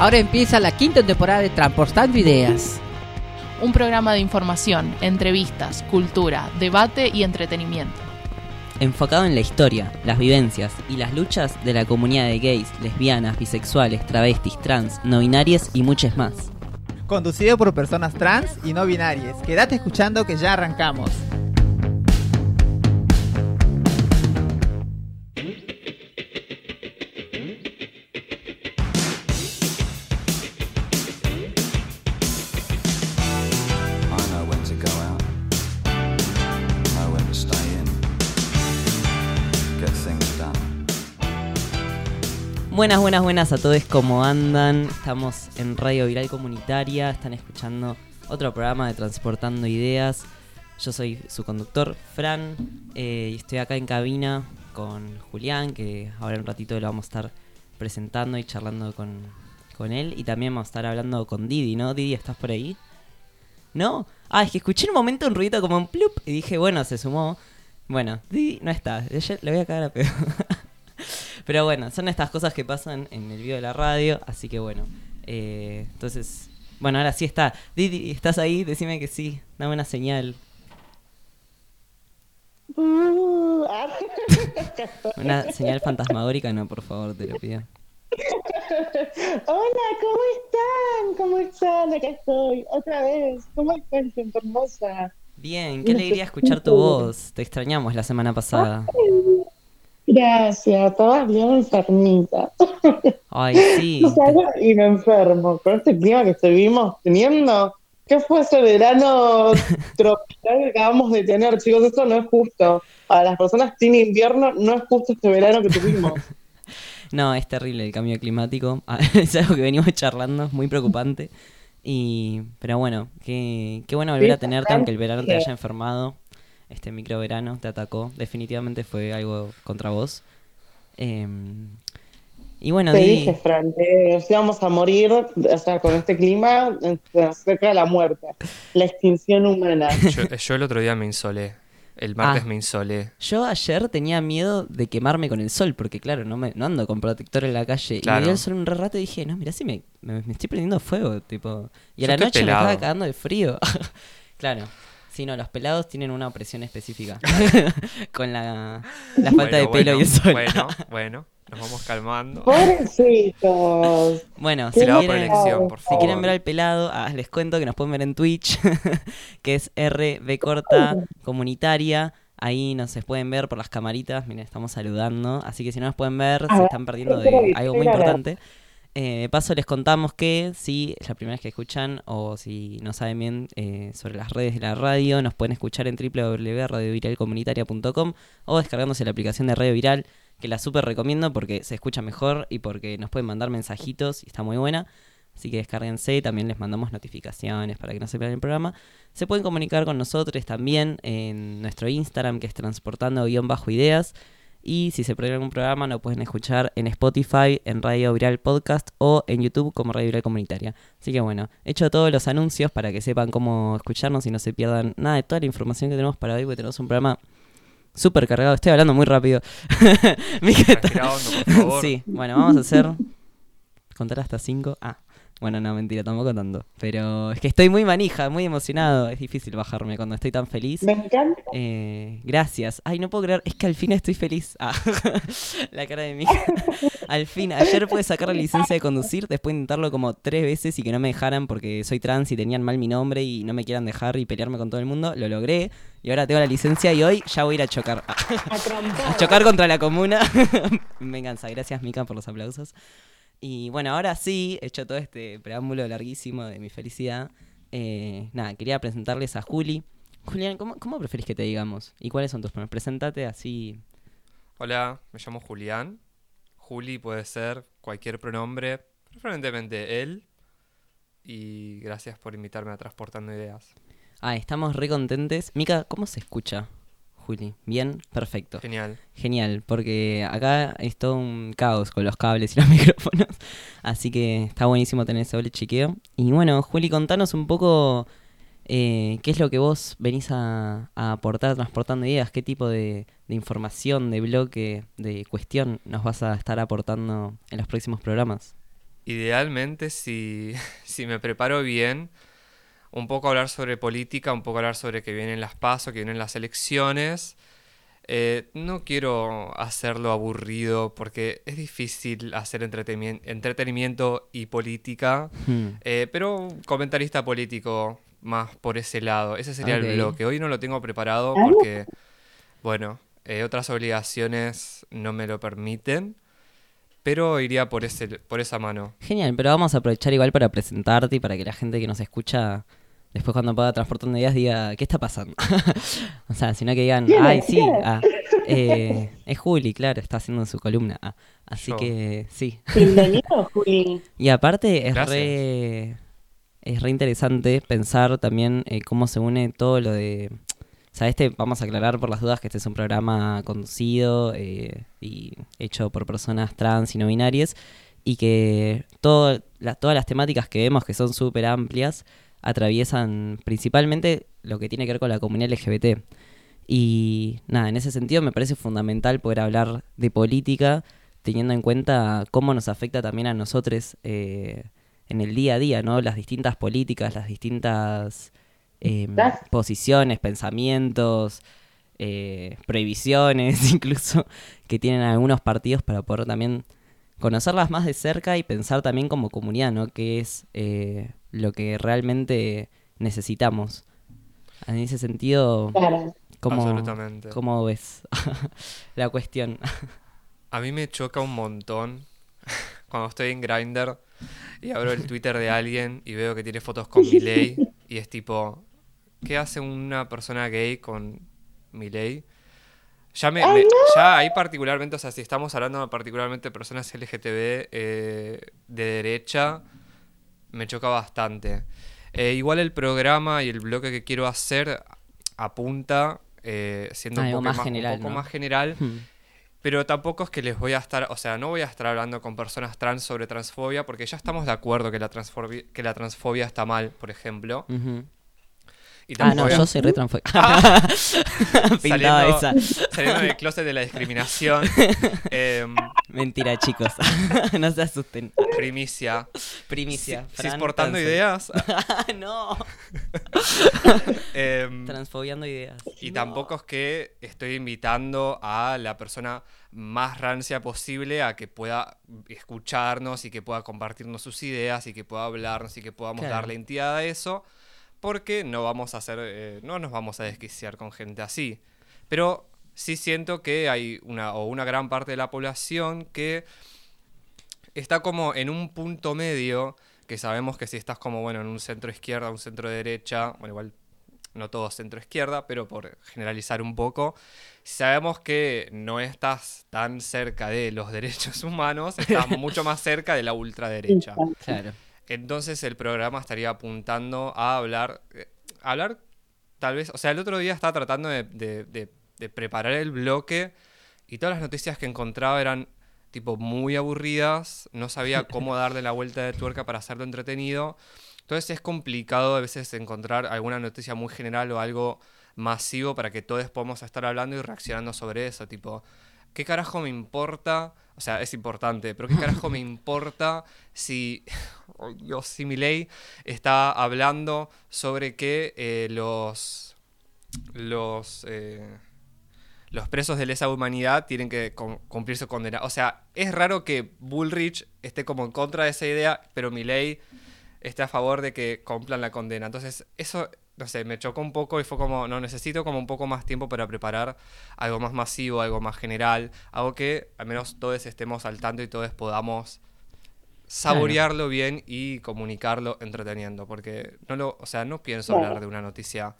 Ahora empieza la quinta temporada de Transportando Ideas. Un programa de información, entrevistas, cultura, debate y entretenimiento. Enfocado en la historia, las vivencias y las luchas de la comunidad de gays, lesbianas, bisexuales, travestis, trans, no binarias y muchas más. Conducido por personas trans y no binarias. Quédate escuchando que ya arrancamos. Buenas, buenas, buenas a todos, ¿cómo andan? Estamos en Radio Viral Comunitaria, están escuchando otro programa de Transportando Ideas. Yo soy su conductor, Fran, eh, y estoy acá en cabina con Julián, que ahora en un ratito lo vamos a estar presentando y charlando con, con él. Y también vamos a estar hablando con Didi, ¿no? Didi, ¿estás por ahí? ¿No? Ah, es que escuché en un momento un ruido como un plup y dije, bueno, se sumó. Bueno, Didi no está, le voy a cagar a pedo. Pero bueno, son estas cosas que pasan en el video de la radio, así que bueno. eh, entonces, bueno, ahora sí está. Didi, ¿estás ahí? Decime que sí, dame una señal. Uh, ah. Una señal fantasmagórica, no, por favor, te lo pido. Hola, ¿cómo están? ¿Cómo están? Acá estoy, otra vez. ¿Cómo están, gente hermosa? Bien, qué alegría escuchar tu voz. Te extrañamos la semana pasada. Gracias, todas bien enfermitas. Ay, sí. No salgo y me enfermo. Con este clima que estuvimos teniendo, ¿qué fue ese verano tropical que acabamos de tener, chicos? Eso no es justo. Para las personas tienen invierno, no es justo este verano que tuvimos. No, es terrible el cambio climático. Es algo que venimos charlando, es muy preocupante. Y, pero bueno, qué, qué bueno volver a tenerte, aunque el verano te haya enfermado. Este micro verano te atacó. Definitivamente fue algo contra vos. Em, y bueno, Te Didi, dije, Fran, que nos íbamos a morir, o sea, con este clima, cerca de la muerte, la extinción humana. Yo, yo el otro día me insolé. El martes Ah. me insolé. yo ayer tenía miedo de quemarme con el sol, porque claro, no, me, no ando con protector en la calle. Y me Claro. dio el sol un rato y dije, no, mira si me, me, me estoy prendiendo fuego, tipo. Y a Yo la noche me estaba cagando de frío. claro. Sí, no, los pelados tienen una opresión específica. con la, la falta de pelo bueno, y el sol. Bueno, bueno, nos vamos calmando. Pobrecitos. Bueno, Qué si Pelado quieren, por elección, por si favor. quieren ver al pelado, ah, les cuento que nos pueden ver en Twitch, que es RB corta comunitaria. Ahí nos se pueden ver por las camaritas. Miren, estamos saludando. Así que si no nos pueden ver, se ver, están perdiendo de algo muy importante. Eh, de paso, les contamos que si es la primera vez que escuchan o si no saben bien eh, sobre las redes de la radio, nos pueden escuchar en www.radioviralcomunitaria.com o descargándose la aplicación de Radio Viral, que la súper recomiendo porque se escucha mejor y porque nos pueden mandar mensajitos y está muy buena. Así que descárguense, también les mandamos notificaciones para que no se pierdan el programa. Se pueden comunicar con nosotros también en nuestro Instagram, que es transportando-ideas. Y si se pierden algún programa, lo pueden escuchar en Spotify, en Radio Viral Podcast o en YouTube como Radio Viral Comunitaria. Así que bueno, he hecho todos los anuncios para que sepan cómo escucharnos y no se pierdan nada de toda la información que tenemos para hoy, porque tenemos un programa súper cargado. Estoy hablando muy rápido. Hondo, por favor. Sí, bueno, vamos a hacer. Contar hasta 5. Ah, bueno, no, mentira, tampoco tanto. Pero es que estoy muy manija, muy emocionado. Es difícil bajarme cuando estoy tan feliz. Me encanta. Eh, gracias. Ay, no puedo creer. Es que al fin estoy feliz. Ah, la cara de mí. al fin, ayer pude sacar la licencia de conducir después de intentarlo como tres veces y que no me dejaran porque soy trans y tenían mal mi nombre y no me quieran dejar y pelearme con todo el mundo. Lo logré y ahora tengo la licencia y hoy ya voy a ir a chocar. A chocar contra la comuna. Venganza. Gracias, Mica, por los aplausos. Y bueno, ahora sí, hecho todo este preámbulo larguísimo de mi felicidad. eh, nada, quería presentarles a Juli. Julián, ¿cómo, ¿cómo preferís que te digamos? ¿Y cuáles son tus pronombres? Preséntate así. Hola, me llamo Julián. Juli puede ser cualquier pronombre, preferentemente él. Y gracias por invitarme a Transportando Ideas. Ah, estamos re contentes. Mica, ¿cómo se escucha? Juli. ¿Bien? Perfecto. Genial. Genial, porque acá es todo un caos con los cables y los micrófonos. Así que está buenísimo tener ese doble chiqueo. Y bueno, Juli, contanos un poco eh, qué es lo que vos venís a, a aportar transportando ideas, qué tipo de, de información, de bloque, de cuestión nos vas a estar aportando en los próximos programas. idealmente, si, si me preparo bien, un poco hablar sobre política, un poco hablar sobre que vienen las pasos, que vienen las elecciones. Eh, no quiero hacerlo aburrido porque es difícil hacer entretenimien- entretenimiento y política, Hmm. eh, pero comentarista político más por ese lado. Ese sería el bloque. Hoy no lo tengo preparado porque, bueno, eh, otras obligaciones no me lo permiten, pero iría por, ese, por esa mano. Genial, pero vamos a aprovechar igual para presentarte y para que la gente que nos escucha después cuando pueda transportando ideas diga, ¿qué está pasando? o sea, sino que digan, ¿Quién ay, sí, ah, eh, es Juli, claro, está haciendo su columna. ah, así Yo. que sí. Bienvenido, Juli. Y aparte es Gracias. re, es re interesante pensar también eh, cómo se une todo lo de... O sea, este, vamos a aclarar por las dudas que este es un programa conducido eh, y hecho por personas trans y no binarias y que todo, la- todas las temáticas que vemos que son súper amplias atraviesan principalmente lo que tiene que ver con la comunidad LGBT. Y nada, en ese sentido me parece fundamental poder hablar de política teniendo en cuenta cómo nos afecta también a nosotros eh, en el día a día, ¿no? Las distintas políticas, las distintas eh, Gracias. posiciones, pensamientos, eh, prohibiciones incluso que tienen algunos partidos para poder también conocerlas más de cerca y pensar también como comunidad, ¿no? Que es eh, lo que realmente necesitamos. En ese sentido, Claro. ¿cómo, Absolutamente. cómo ves la cuestión? A mí me choca un montón cuando estoy en Grindr y abro el Twitter de alguien y veo que tiene fotos con Milei y es tipo, ¿qué hace una persona gay con Milei? Ya, me, me- ya ahí particularmente, o sea, si estamos hablando particularmente de personas LGTB eh, de derecha, me choca bastante. Eh, igual el programa y el bloque que quiero hacer apunta, eh, siendo un poco más más, un general, poco ¿no? más general, Hmm. pero tampoco es que les voy a estar, o sea, no voy a estar hablando con personas trans sobre transfobia, porque ya estamos de acuerdo que la transfobia, que la transfobia está mal, por ejemplo. Ujú. Y Ah, no, yo soy Pintaba saliendo, esa. saliendo del closet de la discriminación. Em, Mentira, chicos. no se asusten. primicia. Primicia. Exportando Tansel. ideas. no. em, Transfobiando ideas. Y No. tampoco es que estoy invitando a la persona más rancia posible a que pueda escucharnos y que pueda compartirnos sus ideas y que pueda hablarnos y que podamos Claro. darle entidad a eso, porque no vamos a hacer, eh, no nos vamos a desquiciar con gente así. Pero sí siento que hay una o una gran parte de la población que está como en un punto medio que sabemos que si estás como bueno en un centro izquierda, un centro derecha, bueno igual no todo centro izquierda, pero por generalizar un poco, sabemos que no estás tan cerca de los derechos humanos, estás mucho más cerca de la ultraderecha. Claro. Entonces el programa estaría apuntando a hablar, eh, hablar tal vez, o sea, el otro día estaba tratando de, de- de- de preparar el bloque y todas las noticias que encontraba eran tipo muy aburridas, no sabía cómo darle la vuelta de tuerca para hacerlo entretenido. Entonces es complicado a veces encontrar alguna noticia muy general o algo masivo para que todos podamos estar hablando y reaccionando sobre eso, tipo, ¿qué carajo me importa? O sea, es importante, pero ¿qué carajo me importa si, oh, Dios, si Milei está hablando sobre que eh, los, los, eh, los presos de lesa humanidad tienen que cum- cumplir su condena? O sea, es raro que Bullrich esté como en contra de esa idea, pero Milei esté a favor de que cumplan la condena. Entonces, eso, no sé, me chocó un poco y fue como, no, necesito como un poco más tiempo para preparar algo más masivo, algo más general, algo que al menos todos estemos al tanto y todos podamos saborearlo bien y comunicarlo entreteniendo, porque no lo, o sea, no pienso hablar de una noticia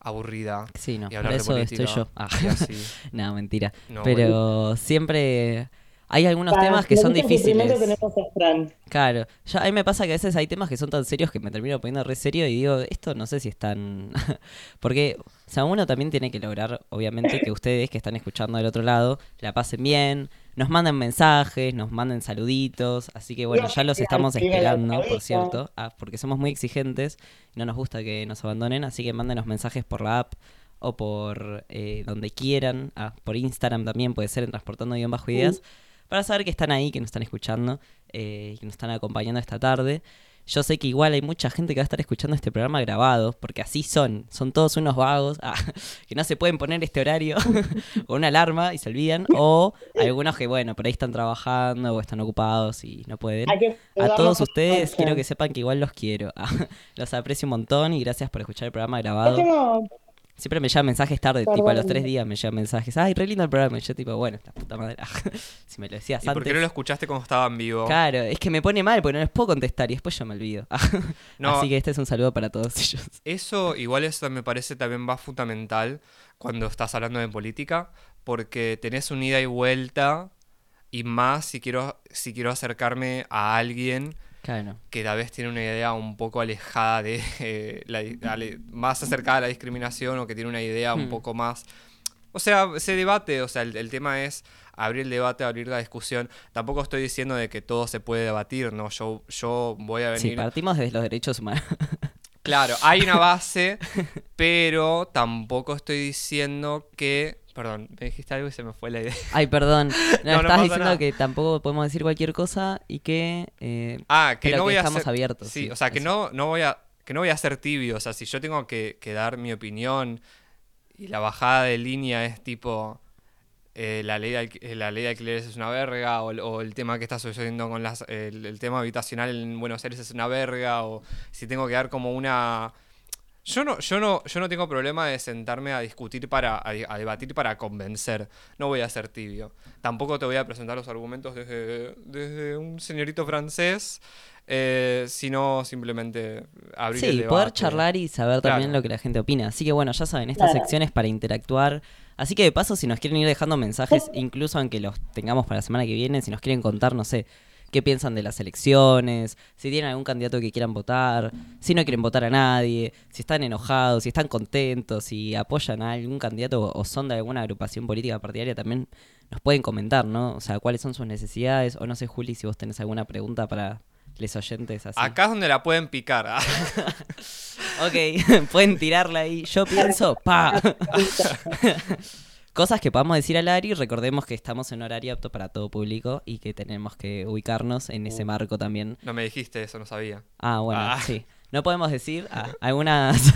aburrida Sí, no. y Por hablar de eso política. estoy yo. Ah. y así. no, mentira. No, Pero siempre hay algunos Para temas que son difíciles. tenemos a Fran. Claro, ya a mí me pasa que a veces hay temas que son tan serios que me termino poniendo re serio y digo, esto no sé si es tan... Porque, o sea, uno también tiene que lograr, obviamente, que ustedes que están escuchando del otro lado la pasen bien, nos manden mensajes, nos manden saluditos, así que bueno, No, ya los estamos esperando, por cierto, ah, porque somos muy exigentes no nos gusta que nos abandonen, así que mándenos mensajes por la app o por eh, donde quieran, ah, por Instagram también puede ser en transportando guion bajo ideas, para saber que están ahí, que nos están escuchando. eh, y que nos están acompañando esta tarde. Yo sé que igual hay mucha gente que va a estar escuchando este programa grabado, porque así son, son todos unos vagos ah, que no se pueden poner este horario o una alarma y se olvidan, o algunos que, bueno, por ahí están trabajando o están ocupados y no pueden. A todos ustedes quiero que sepan que igual los quiero. Ah, los aprecio un montón y gracias por escuchar el programa grabado. Siempre me llegan mensajes tarde, tipo a los tres días me llegan mensajes. Ay, re lindo el programa. Y yo tipo, bueno, esta puta madre. si me lo decías ¿Y por antes. qué no lo escuchaste cuando estaba en vivo? Claro, es que me pone mal porque no les puedo contestar y después yo me olvido. No. Así que este es un saludo para todos ellos. Eso, igual eso me parece también va fundamental cuando estás hablando de política, porque tenés un ida y vuelta, y más si quiero, si quiero acercarme a alguien Claro. que tal vez tiene una idea un poco alejada de eh, la di- ale- más acercada a la discriminación o que tiene una idea un Hmm. poco más o sea se debate o sea el, el tema es abrir el debate abrir la discusión tampoco estoy diciendo de que todo se puede debatir no yo yo voy a Sí, venir partimos desde los derechos humanos. claro hay una base pero tampoco estoy diciendo que perdón me dijiste algo y se me fue la idea Ay, perdón. No, No, no estás pasa diciendo nada. que tampoco podemos decir cualquier cosa y que... eh, Ah, que no que voy a estamos ser- abiertos, Sí, sí, o sea, que eso. no, no voy a que no voy a ser tibio, o sea, si yo tengo que, que dar mi opinión y la bajada de línea es tipo eh, la ley de eh, la ley de alquileres es una verga o, el- o el tema que está sucediendo con las el, el tema habitacional en Buenos Aires es una verga o si tengo que dar como una yo no, yo no, yo no tengo problema de sentarme a discutir para, a, a debatir para convencer. No voy a ser tibio. Tampoco te voy a presentar los argumentos desde, desde un señorito francés, eh, sino simplemente abrir el Sí, debate. poder charlar y saber también lo que la gente opina. Así que bueno, ya saben, estas Claro. secciones para interactuar. Así que de paso, si nos quieren ir dejando mensajes, incluso aunque los tengamos para la semana que viene, si nos quieren contar, no sé, qué piensan de las elecciones, si tienen algún candidato que quieran votar, si no quieren votar a nadie, si están enojados, si están contentos, si apoyan a algún candidato o- son de alguna agrupación política partidaria, también nos pueden comentar, ¿no? O sea, cuáles son sus necesidades, o no sé, Juli, si vos tenés alguna pregunta para los oyentes así. Acá es donde la pueden picar. ah. Ok, pueden tirarla ahí. Yo pienso, pa. Cosas que podamos decir al y recordemos que estamos en horario apto para todo público y que tenemos que ubicarnos en ese marco también. No me dijiste eso, no sabía. Ah, bueno, Ah. sí. No podemos decir ah, algunas...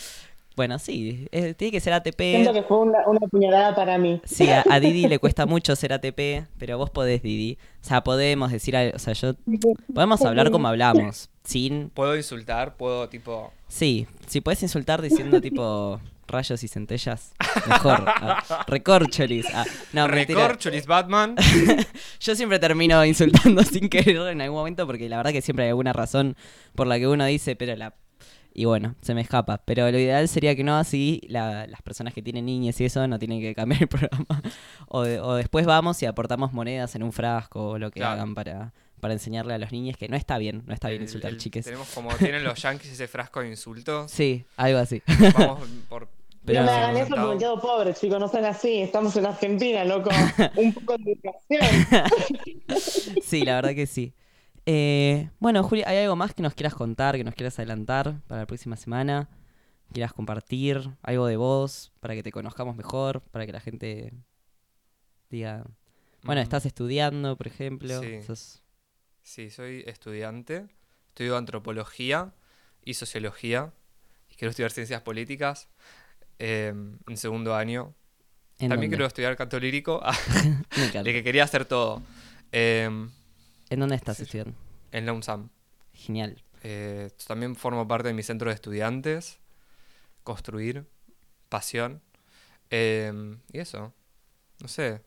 bueno, sí, eh, tiene que ser Siento ATP. que fue una, una puñalada para mí. Sí, a, a Didi le cuesta mucho ser ATP, pero vos podés, Didi. O sea, podemos decir, o sea, yo... Podemos hablar como hablamos, sin Puedo insultar, puedo tipo... Sí, si puedes insultar diciendo tipo rayos y centellas, mejor. Ah, recorcholis. Ah, no. Recorcholis Batman. Yo siempre termino insultando sin querer en algún momento porque la verdad que siempre hay alguna razón por la que uno dice, pero la... Y bueno, se me escapa. Pero lo ideal sería que no así la- las personas que tienen niñas y eso no tienen que cambiar el programa. O, de- o después vamos y aportamos monedas en un frasco o lo que Claro. hagan para, para enseñarle a los niños que no está bien, no está bien El- insultar el- chiques. Tenemos como tienen los yankees ese frasco de insultos. Sí, algo así. Vamos por... Pero- no me hagan eso porque me quedo pobre, chicos, no sean así. Estamos en Argentina, loco. Un poco de educación. Sí, la verdad que sí. Eh, bueno, Juli, ¿hay algo más que nos quieras contar, que nos quieras adelantar para la próxima semana? ¿Quieras compartir algo de vos para que te conozcamos mejor, para que la gente diga... Bueno, Mm. estás estudiando, por ejemplo. Sí. sos- Sí, soy estudiante. Estudio antropología y sociología. Y quiero estudiar ciencias políticas eh, en segundo año. ¿en También dónde? quiero estudiar canto lírico, de que quería hacer todo. Eh, ¿En dónde estás Sí, sí. estudiando? en la UNSAM. Genial. Eh, también formo parte de mi centro de estudiantes. Construir. Pasión. Eh, y eso. No sé.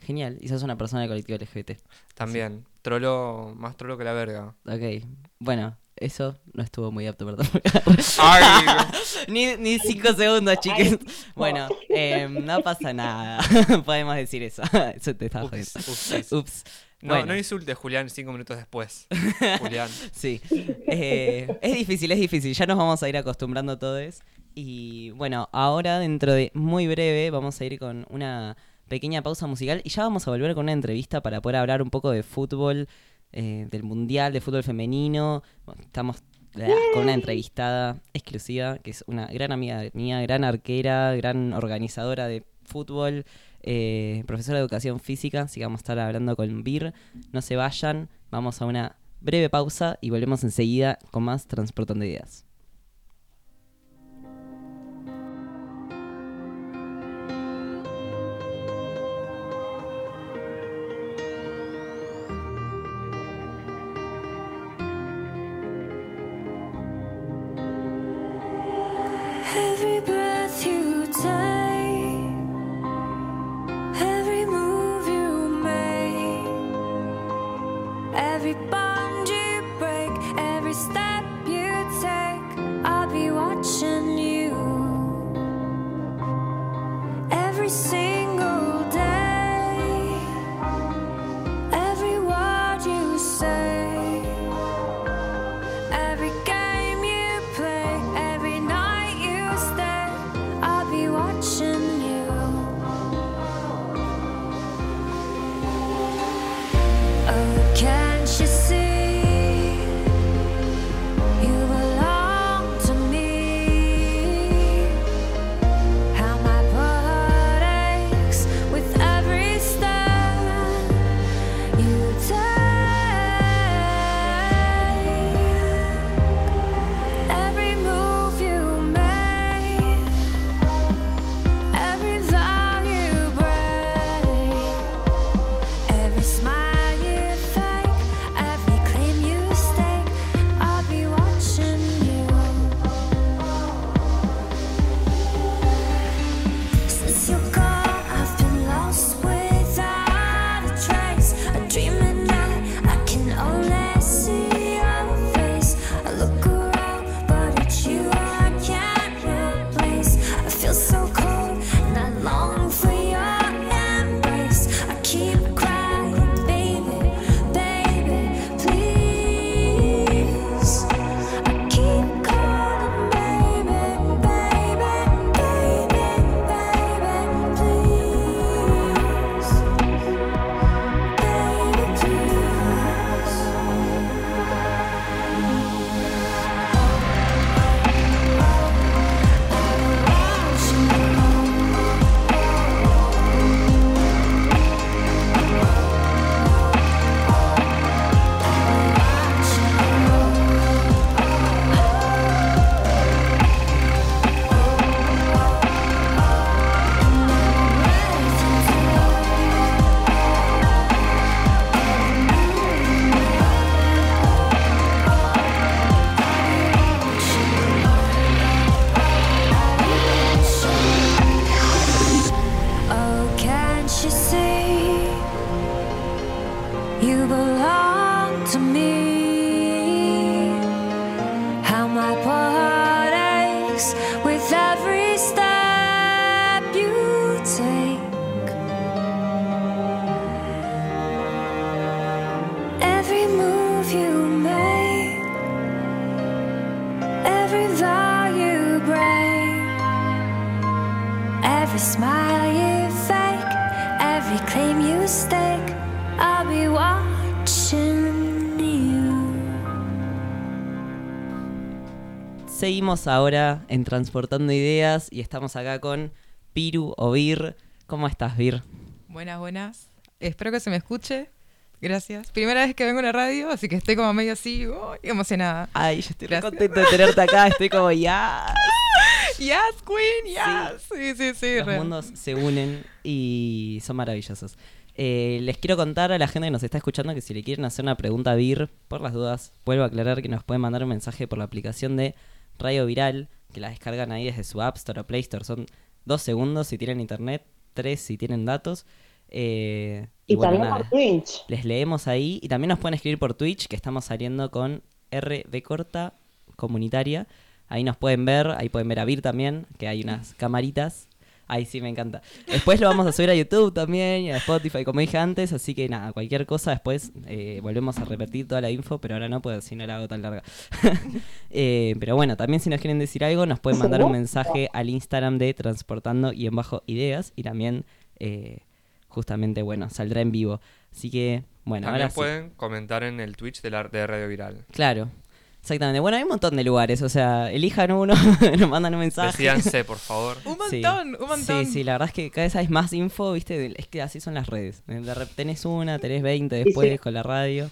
Genial. Y sos una persona del colectivo LGBT. También. Trolo. Más trolo que la verga. Ok. Bueno, eso no estuvo muy apto, perdón. Ni, ni cinco segundos, chiques. Bueno, eh, no pasa nada. Podemos decir eso. eso te estaba Ups, ups, Ups. No, Bueno. no insultes, Julián, cinco minutos después. Julián. Sí. Eh, es difícil, es difícil. Ya nos vamos a ir acostumbrando todos. Y bueno, ahora dentro de muy breve vamos a ir con una pequeña pausa musical y ya vamos a volver con una entrevista para poder hablar un poco de fútbol, eh, del mundial, de fútbol femenino. Bueno, Estamos con una entrevistada exclusiva, que es una gran amiga mía, gran arquera, gran organizadora de fútbol, eh, profesora de educación física, así que vamos a estar hablando con Vir. No se vayan, vamos a una breve pausa y volvemos enseguida con más Transportando Ideas. Every smile you fake, every claim you stake, I'll be watching you. Seguimos ahora en Transportando Ideas y estamos acá con Piru o Vir. ¿Cómo estás, Vir? Buenas, buenas. Espero que se me escuche. Gracias. Primera vez que vengo a la radio, así que estoy como medio así, uy, emocionada. Ay, yo estoy Gracias. contento de tenerte acá, estoy como ya. Yes, Queen, yes. Sí, sí, sí. Los re. mundos se unen y son maravillosos. Eh, les quiero contar a la gente que nos está escuchando que si le quieren hacer una pregunta a Vir, por las dudas, vuelvo a aclarar que nos pueden mandar un mensaje por la aplicación de Radio Viral, que la descargan ahí desde su App Store o Play Store. Son dos segundos si tienen internet, tres si tienen datos. Eh, Y bueno, también por Twitch. les leemos ahí y también nos pueden escribir por Twitch, que estamos saliendo con RB corta comunitaria. Ahí nos pueden ver, ahí pueden ver a Vir también, que hay unas camaritas. Ahí sí me encanta. Después lo vamos a subir a YouTube también y a Spotify, como dije antes. Así que nada, cualquier cosa después eh, volvemos a repetir toda la info, pero ahora no, pues si no la hago tan larga. Eh, pero bueno, también si nos quieren decir algo, nos pueden mandar un mensaje al Instagram de Transportando y en bajo ideas. Y también, eh, justamente, bueno, saldrá en vivo. Así que, bueno, También ahora sí. pueden comentar en el Twitch de, la, de Radio Viral. Claro. Exactamente. Bueno, hay un montón de lugares, o sea, elijan uno, nos mandan un mensaje. Decídanse, por favor. Un Sí. montón, un montón. Sí, sí, la verdad es que cada vez hay más info, ¿viste? Es que así son las redes. Tenés una, tenés 20 después sí. con la radio.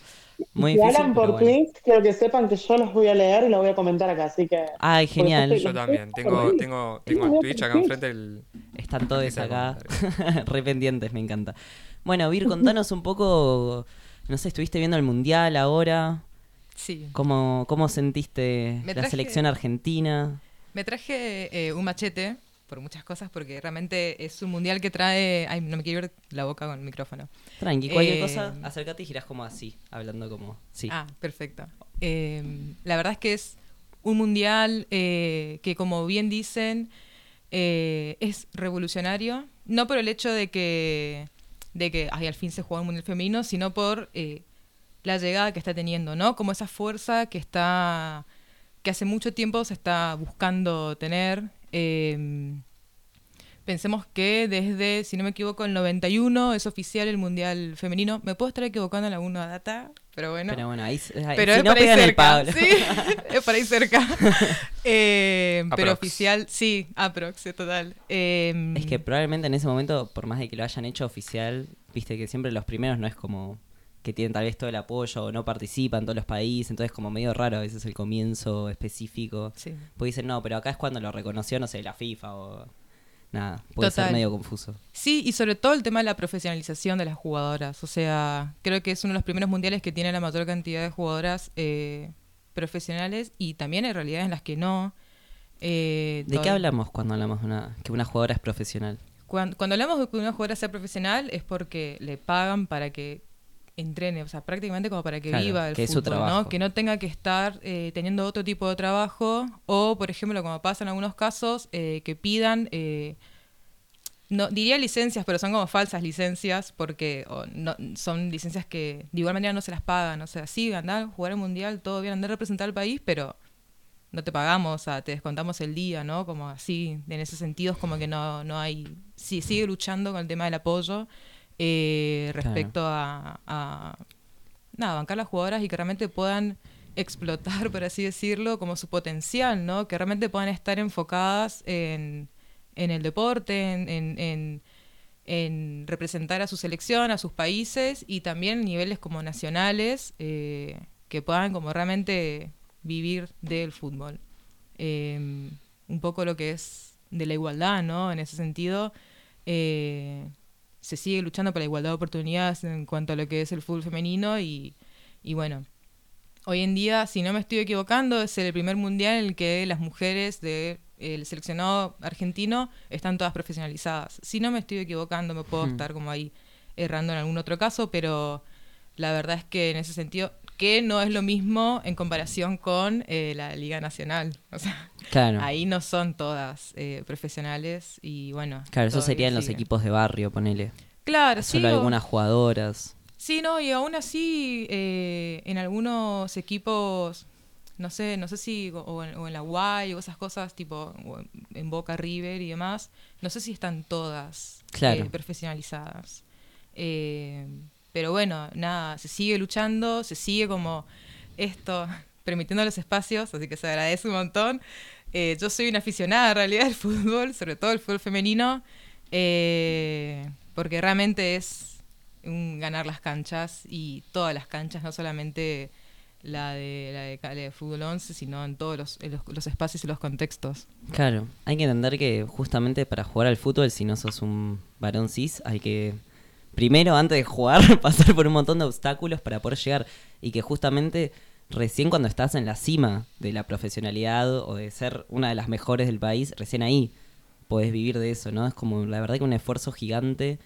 Muy si difícil. hablan por bueno. tweets, quiero que sepan que yo los voy a leer y los voy a comentar acá, así que... Ay, genial. Yo también. Tengo, tengo, tengo el Twitch acá enfrente. El... Están todos acá comentar. re pendientes, me encanta. Bueno, Vir, contanos un poco, no sé, estuviste viendo el Mundial ahora, Sí. ¿cómo, cómo sentiste la selección argentina? Me traje eh, un machete por muchas cosas porque realmente es un mundial que trae... Ay, no me quiero ir la boca con el micrófono. Tranqui, cualquier Eh, cosa, acércate y girás como así, hablando como, sí. Ah, perfecto. Eh, la verdad es que es un mundial eh, que, como bien dicen, es revolucionario. No por el hecho de que, de que ay, al fin se juega un mundial femenino, sino por la llegada que está teniendo, ¿no? Como esa fuerza que está que hace mucho tiempo se está buscando tener. Eh, pensemos que desde, si no me equivoco, el 91 es oficial el Mundial Femenino. Me puedo estar equivocando en alguna data, pero bueno. Pero bueno, ahí, ahí- Pero si es no por ahí el cerca. Sí, es por ahí cerca. Eh, pero oficial, sí, aprox, total. Eh, Es que probablemente en ese momento, por más de que lo hayan hecho oficial, viste que siempre los primeros no es como que tienen tal vez todo el apoyo o no participan todos los países, entonces como medio raro a veces el comienzo específico. Sí. Porque dicen, no, pero acá es cuando lo reconoció, no sé, la FIFA o nada, puede Total. ser medio confuso. Sí, y sobre todo el tema de la profesionalización de las jugadoras. O sea, creo que es uno de los primeros mundiales que tiene la mayor cantidad de jugadoras eh, profesionales y también en realidad en las que no. Eh, ¿De qué hablamos cuando hablamos de una, que una jugadora es profesional? Cuando, cuando hablamos de que una jugadora sea profesional es porque le pagan para que entrene, o sea, prácticamente como para que Claro, viva el que es su. ¿no? Que no tenga que estar eh, teniendo otro tipo de trabajo o, por ejemplo, como pasa en algunos casos, eh, que pidan, eh, no diría licencias, pero son como falsas licencias porque o no, son licencias que de igual manera no se las pagan, o sea, sí, andar a jugar el mundial, todo bien, andar a representar al país, pero no te pagamos, o sea, te descontamos el día, ¿no? Como así, en ese sentido es como que no, no hay, sí, sigue luchando con el tema del apoyo eh, Claro. respecto a, a, nada, bancar las jugadoras y que realmente puedan explotar, por así decirlo, como su potencial, ¿no? Que realmente puedan estar enfocadas en, en el deporte, en, en, en- en representar a su selección, a sus países y también niveles como nacionales eh, que puedan como realmente vivir del fútbol. Eh, un poco lo que es de la igualdad, ¿no? En ese sentido, eh, se sigue luchando por la igualdad de oportunidades en cuanto a lo que es el fútbol femenino y, y bueno, hoy en día, si no me estoy equivocando, es el primer mundial en el que las mujeres del seleccionado argentino están todas profesionalizadas. Si no me estoy equivocando, me puedo Hmm. estar como ahí errando en algún otro caso, pero la verdad es que en ese sentido, que no es lo mismo en comparación con eh, la Liga Nacional. O sea, Claro. ahí no son todas eh, profesionales y bueno. Claro, eso serían los equipos de barrio, ponele. Claro, sí. Solo o- algunas jugadoras. Sí, no, y aún así eh, en algunos equipos, no sé, no sé si, o, o en, o en la Guay o esas cosas, tipo en- Boca River y demás, no sé si están todas Claro. profesionalizadas. Eh, pero bueno, nada, se sigue luchando, se sigue como esto, permitiendo los espacios, así que se agradece un montón. Eh, yo soy una aficionada en realidad del fútbol, sobre todo el fútbol femenino, eh, porque realmente es un ganar las canchas y todas las canchas, no solamente la de la de, la de fútbol 11, sino en todos los, los espacios y los contextos. Claro, hay que entender que justamente para jugar al fútbol, si no sos un varón cis, hay que primero, antes de jugar, pasar por un montón de obstáculos para poder llegar. Y que justamente recién cuando estás en la cima de la profesionalidad o de ser una de las mejores del país, recién ahí podés vivir de eso, ¿no? Es como la verdad que un esfuerzo gigante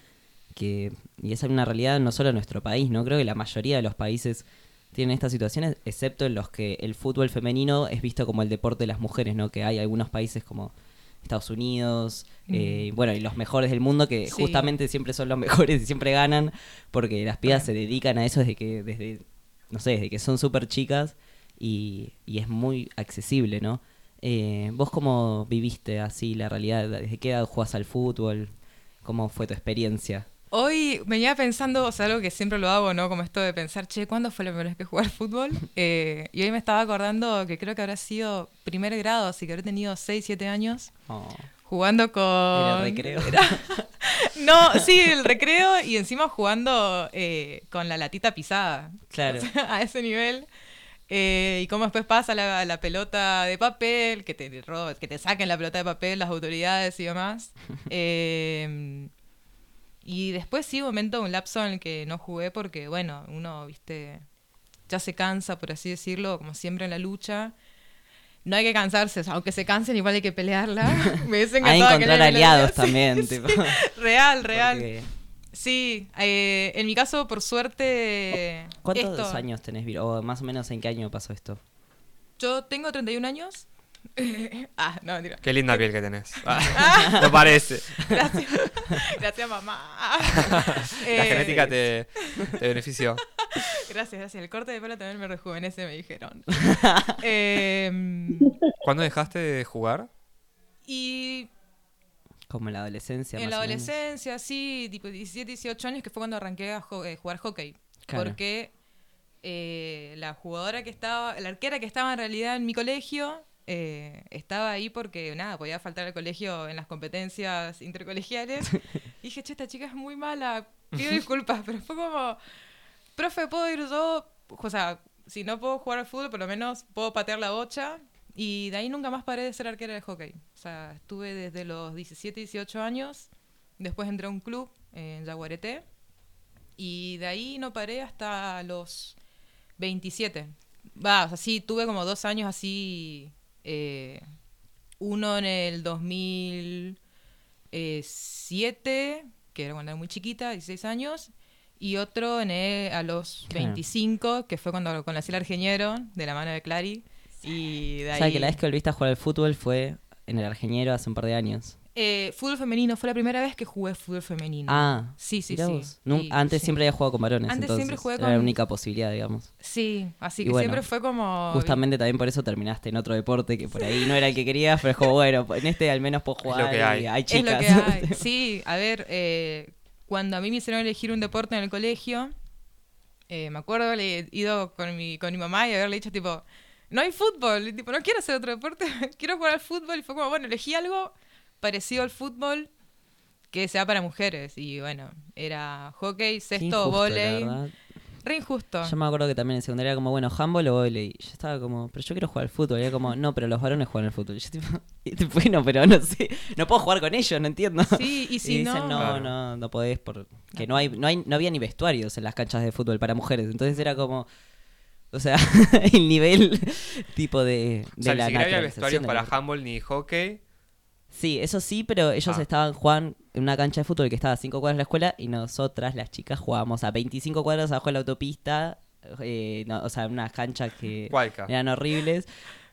que y esa es una realidad no solo en nuestro país, ¿no? Creo que la mayoría de los países tienen estas situaciones, excepto en los que el fútbol femenino es visto como el deporte de las mujeres, ¿no? Que hay algunos países como Estados Unidos, eh, bueno, y los mejores del mundo que Sí. justamente siempre son los mejores y siempre ganan, porque las pibas se dedican a eso desde que, desde, no sé, desde que son súper chicas y, y es muy accesible, ¿no? Eh, ¿Vos cómo viviste así la realidad? ¿Desde qué edad jugás al fútbol? ¿Cómo fue tu experiencia? Hoy venía pensando, o sea, algo que siempre lo hago, ¿no? Como esto de pensar, che, ¿cuándo fue la primera vez que jugué al fútbol? Eh, y hoy me estaba acordando que creo que habrá sido primer grado, así que habré tenido 6, 7 años Oh, jugando con... era recreo. No, sí, el recreo y encima jugando eh, con la latita pisada. Claro. O sea, a ese nivel. Eh, y cómo después pasa la, la pelota de papel, que te, que te saquen la pelota de papel las autoridades y demás. Eh, y después sí, un momento, un lapso en el que no jugué porque, bueno, uno, viste, ya se cansa, por así decirlo, como siempre en la lucha. No hay que cansarse, o sea, aunque se cansen, igual hay que pelearla. Me Hay que encantado encontrar aliados sí, también, sí. tipo. Real, real. Porque- Sí, eh, en mi caso, por suerte. ¿Cuántos esto- años tenés? O más o menos en qué año pasó esto. Yo tengo 31 años. ah, no, mentira. Qué linda piel que tenés. Ah, no parece. Gracias. Gracias, mamá. La Eh, genética te, te benefició. Gracias, gracias. El corte de pelo también me rejuvenece, me dijeron. Em, ¿Cuándo dejaste de jugar? y Como en la adolescencia. en más la menos. adolescencia, sí, tipo 17, 18 años, que fue cuando arranqué a jo- eh, jugar hockey. Claro. Porque eh, la jugadora que estaba, la arquera que estaba en realidad en mi colegio, eh, estaba ahí porque, nada, podía faltar al colegio en las competencias intercolegiales. y dije, che, esta chica es muy mala, pido disculpas, pero fue como, profe, ¿puedo ir yo? O sea, si no puedo jugar al fútbol, por lo menos puedo patear la bocha. Y de ahí nunca más paré de ser arquera de hockey. O sea, estuve desde los 17, 18 años. Después entré a un club en Yaguareté. Y de ahí no paré hasta los 27. Va, o sea, sí, tuve como dos años así. Eh, uno en el 2007, que era cuando era muy chiquita, 16 años. Y otro en el- a los Claro. 25, que fue cuando conocí al Argeniero, de la mano de Clary. Y de O sea, que la vez que volviste a jugar al fútbol fue en el Argeniero hace un par de años. Eh, fútbol femenino, fue la primera vez que jugué fútbol femenino. Ah, sí, sí, sí. antes sí. siempre había jugado con varones. Antes entonces siempre jugué Era la con- única posibilidad, digamos. Sí, así Y que bueno, siempre fue como... Justamente también por eso terminaste en otro deporte que por ahí no era el que querías, pero es como, bueno, en este al menos puedo jugar. que y hay. hay Es chicas. lo que hay. Sí, a ver, eh, cuando a mí me hicieron elegir un deporte en el colegio, eh, me acuerdo haberle ido con mi, con mi mamá y haberle dicho tipo, no hay fútbol, y, tipo, no quiero hacer otro deporte, quiero jugar al fútbol. Y fue como, bueno, elegí algo parecido al fútbol que sea para mujeres. Y bueno, era hockey, sexto, volei. Re injusto. Yo me acuerdo que también en secundaria era como, bueno, handball o volei. Y Yo estaba como, pero yo quiero jugar al fútbol. Y era como, no, pero los varones juegan al fútbol. Y yo tipo, y bueno, pero no sé, no puedo jugar con ellos, no entiendo. Sí, y si dicen, no- no, Claro. no, no podés porque no hay, no hay, no había ni vestuarios en las canchas de fútbol para mujeres. Entonces era como, o sea, el nivel tipo de, de O sea, la ni siquiera había vestuarios para handball ni hockey. Sí, eso sí, pero ellos Ah. estaban jugando en una cancha de fútbol que estaba a 5 cuadras de la escuela y nosotras, las chicas, jugábamos a 25 cuadras abajo de la autopista. eh, no, o sea, unas canchas que eran horribles.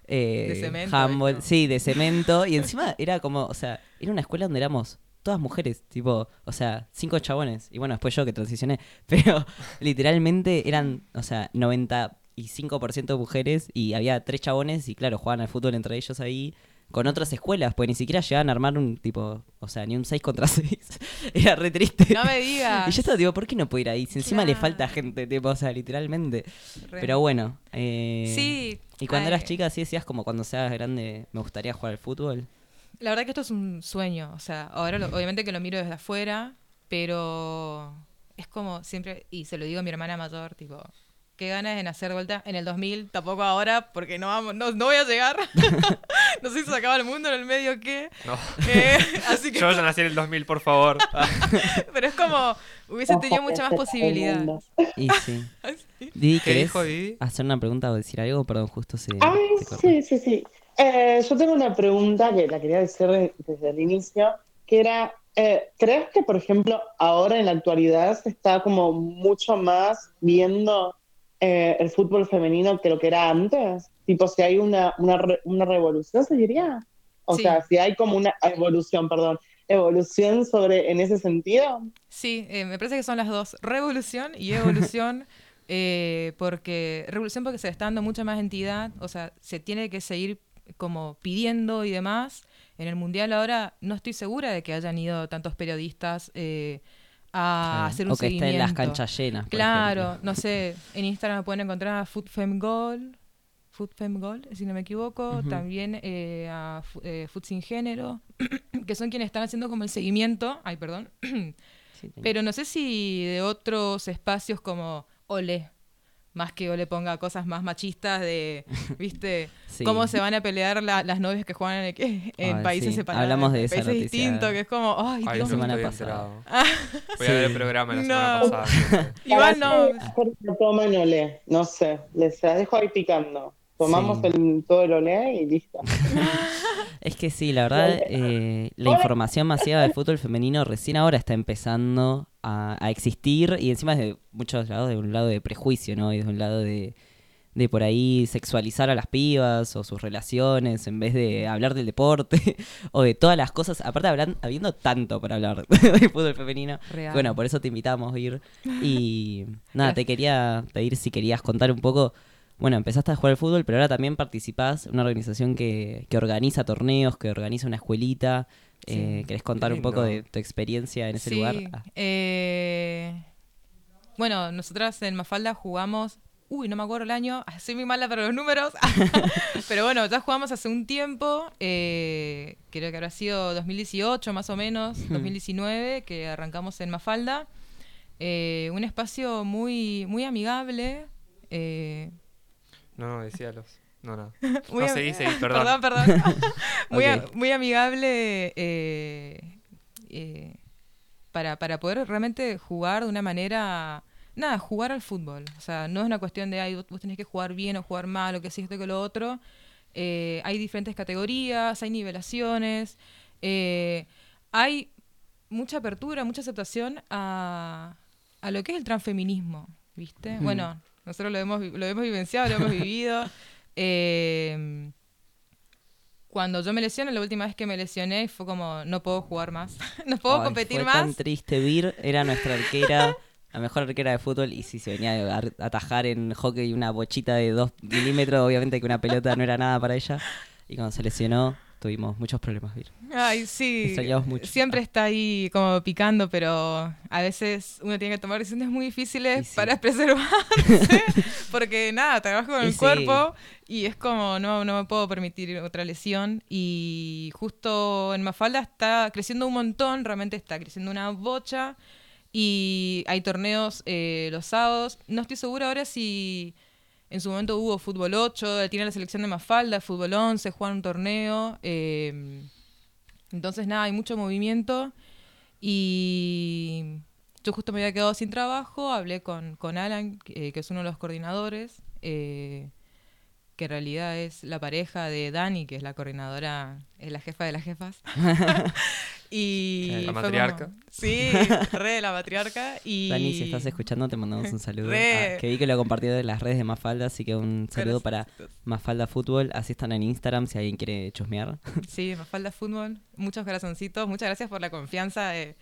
eh, De cemento, handball, esto. sí, de cemento. Y encima era como, o sea, era una escuela donde éramos todas mujeres, tipo, o sea, cinco chabones. Y bueno, después yo que transicioné. Pero literalmente eran, o sea, 95% mujeres y había tres chabones y claro, jugaban al fútbol entre ellos ahí con otras escuelas, pues ni siquiera llegaban a armar un tipo, o sea, ni un 6 contra 6. Era re triste. No me digas. Y yo estaba tipo, ¿por qué no puedo ir ahí? Si encima le falta gente, tipo, o sea, literalmente. Re. Pero bueno. eh, Sí. Y cuando ay, eras chica, sí decías como cuando seas grande, me gustaría jugar al fútbol. La verdad que esto es un sueño. O sea, ahora lo- obviamente que lo miro desde afuera, pero es como siempre, y se lo digo a mi hermana mayor, tipo, qué ganas de nacer de vuelta en el 2000, tampoco ahora, porque no, vamos, no, no voy a llegar. no sé si se acaba el mundo en el medio o qué. No. Eh, así que, Yo ya nací en el 2000, por favor. pero es como, hubiese tenido mucha más posibilidad. Y sí. Didi, ¿Qué ¿querés dijo Didi? hacer una pregunta o decir algo? Perdón, justo se, Ay, se sí, sí, sí. Eh, yo tengo una pregunta que la quería decir de- desde el inicio, que era, eh, ¿crees que, por ejemplo, ahora en la actualidad se está como mucho más viendo eh, el fútbol femenino que lo que era antes? Tipo, si hay una, una, re- una revolución, se diría. O Sí. sea, si hay como una evolución, perdón, evolución sobre en ese sentido. Sí, eh, me parece que son las dos, revolución y evolución, eh, porque revolución porque se está dando mucha más entidad, o sea, se tiene que seguir como pidiendo y demás. En el Mundial ahora no estoy segura de que hayan ido tantos periodistas eh, a Claro. hacer un o que seguimiento. esté en las canchas llenas. Claro, ejemplo. no sé, en Instagram me pueden encontrar a FoodFemGol, FoodFemGol, si no me equivoco, también eh, a eh, Food Sin Género, que son quienes están haciendo como el seguimiento, ay, perdón, Sí, pero no sé si de otros espacios como Ole, más que Ole ponga cosas más machistas de, viste, Sí. cómo se van a pelear la- las novias que juegan en, en Ay, países sí, separados, hablamos de en esa países noticia. distintos, que es como, ay, Ay, Dios eso no semana enterado. Voy a ver el programa la semana No. pasada. Igual no, que tomen olé, no sé, les dejo ahí picando. Tomamos Sí. el, todo el olé y listo. Es que sí, la verdad, eh, la información masiva del fútbol femenino recién ahora está empezando a, a existir y encima es de muchos lados, de un lado de prejuicio, ¿no? Y de un lado de, de por ahí sexualizar a las pibas o sus relaciones en vez de hablar del deporte o de todas las cosas. Aparte, hablan, habiendo tanto para hablar del fútbol femenino. Real. Bueno, por eso te invitamos a ir. Y nada, te quería pedir si querías contar un poco. Bueno, empezaste a jugar al fútbol, pero ahora también participás en una organización que, que organiza torneos, que organiza una escuelita. Eh, ¿Querés contar un poco de tu experiencia en ese Sí, lugar? Ah, eh, bueno, nosotras en Mafalda jugamos. Uy, no me acuerdo el año. Soy muy mala para los números. Pero bueno, ya jugamos hace un tiempo. eh, creo que habrá sido 2018 más o menos, 2019, que arrancamos en Mafalda. Eh, un espacio muy, muy amigable. No, no, decíalos. No, no. muy No, seguí, seguí, perdón. perdón, perdón. muy, muy amigable eh, eh, para, para poder realmente jugar de una manera. Nada, jugar al fútbol. O sea, no es una cuestión de, ay, vos, tenés que jugar bien o jugar mal o que si esto que lo otro. Eh, hay diferentes categorías, hay nivelaciones, eh, hay mucha apertura, mucha aceptación a, a lo que es el transfeminismo, ¿viste? Bueno, nosotros lo hemos, lo hemos vivenciado, lo hemos vivido. Eh, cuando yo me lesioné, la última vez que me lesioné fue como, no puedo jugar más, no puedo ay, competir fue más. tan triste. Vir era nuestra arquera, la mejor arquera de fútbol, y si se venía a ar- atajar en hockey una bochita de 2 milímetros, obviamente que una pelota no era nada para ella. Y cuando se lesionó, tuvimos muchos problemas, Vir. Ay, sí. Mucho. Siempre está ahí como picando, pero a veces uno tiene que tomar decisiones muy difíciles sí. para preservarse. porque nada, trabajo con Y el sí. cuerpo y es como, no, no me puedo permitir otra lesión. Y justo en Mafalda está creciendo un montón, realmente está creciendo una bocha. Y hay torneos eh, los sábados. No estoy segura ahora si en su momento hubo fútbol 8, tiene la selección de Mafalda, fútbol 11, juegan un torneo. eh, entonces, nada, hay mucho movimiento. Y yo justo me había quedado sin trabajo, hablé con, con Alan, que, que es uno de los coordinadores, eh, que en realidad es la pareja de Dani, que es la coordinadora, es la jefa de las jefas. y La como- matriarca. sí, re la matriarca. Y Dani, si estás escuchando, te mandamos un saludo. Re. Ah, que vi que lo compartió en las redes de Mafalda, así que un saludo para Mafalda Fútbol. Así están en Instagram si alguien quiere chusmear. Sí, Mafalda Fútbol. Muchos corazoncitos. Muchas gracias por la confianza eh,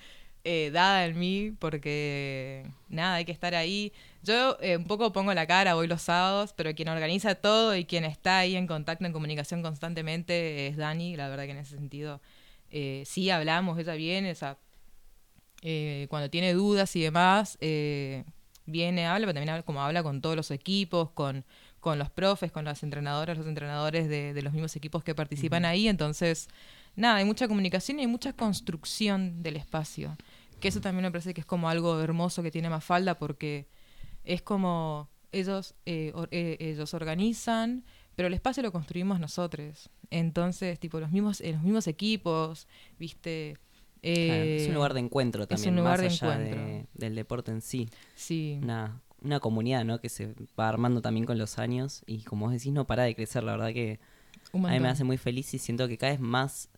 eh, dada en mí, porque nada, hay que estar ahí. Yo eh, un poco pongo la cara, voy los sábados, pero quien organiza todo y quien está ahí en contacto, en comunicación constantemente es Dani. La verdad que en ese sentido eh, sí hablamos, ella viene, o sea, eh, cuando tiene dudas y demás, eh, viene, habla, pero también habla, como habla con todos los equipos, con, con los profes, con las entrenadoras, los entrenadores de, de los mismos equipos que participan ahí. Entonces, nada, hay mucha comunicación y hay mucha construcción del espacio. Que eso también me parece que es como algo hermoso que tiene Mafalda porque es como ellos, eh, or- eh, ellos organizan, pero el espacio lo construimos nosotros. Entonces, tipo, los mismos, en los mismos equipos, viste. Claro, es Eh, un lugar de encuentro es también, un lugar más de allá encuentro. de- del deporte en sí. Sí. Una, una comunidad, ¿no? Que se va armando también con los años y como vos decís, no para de crecer. La verdad que a mí me hace muy feliz y siento que cada vez más,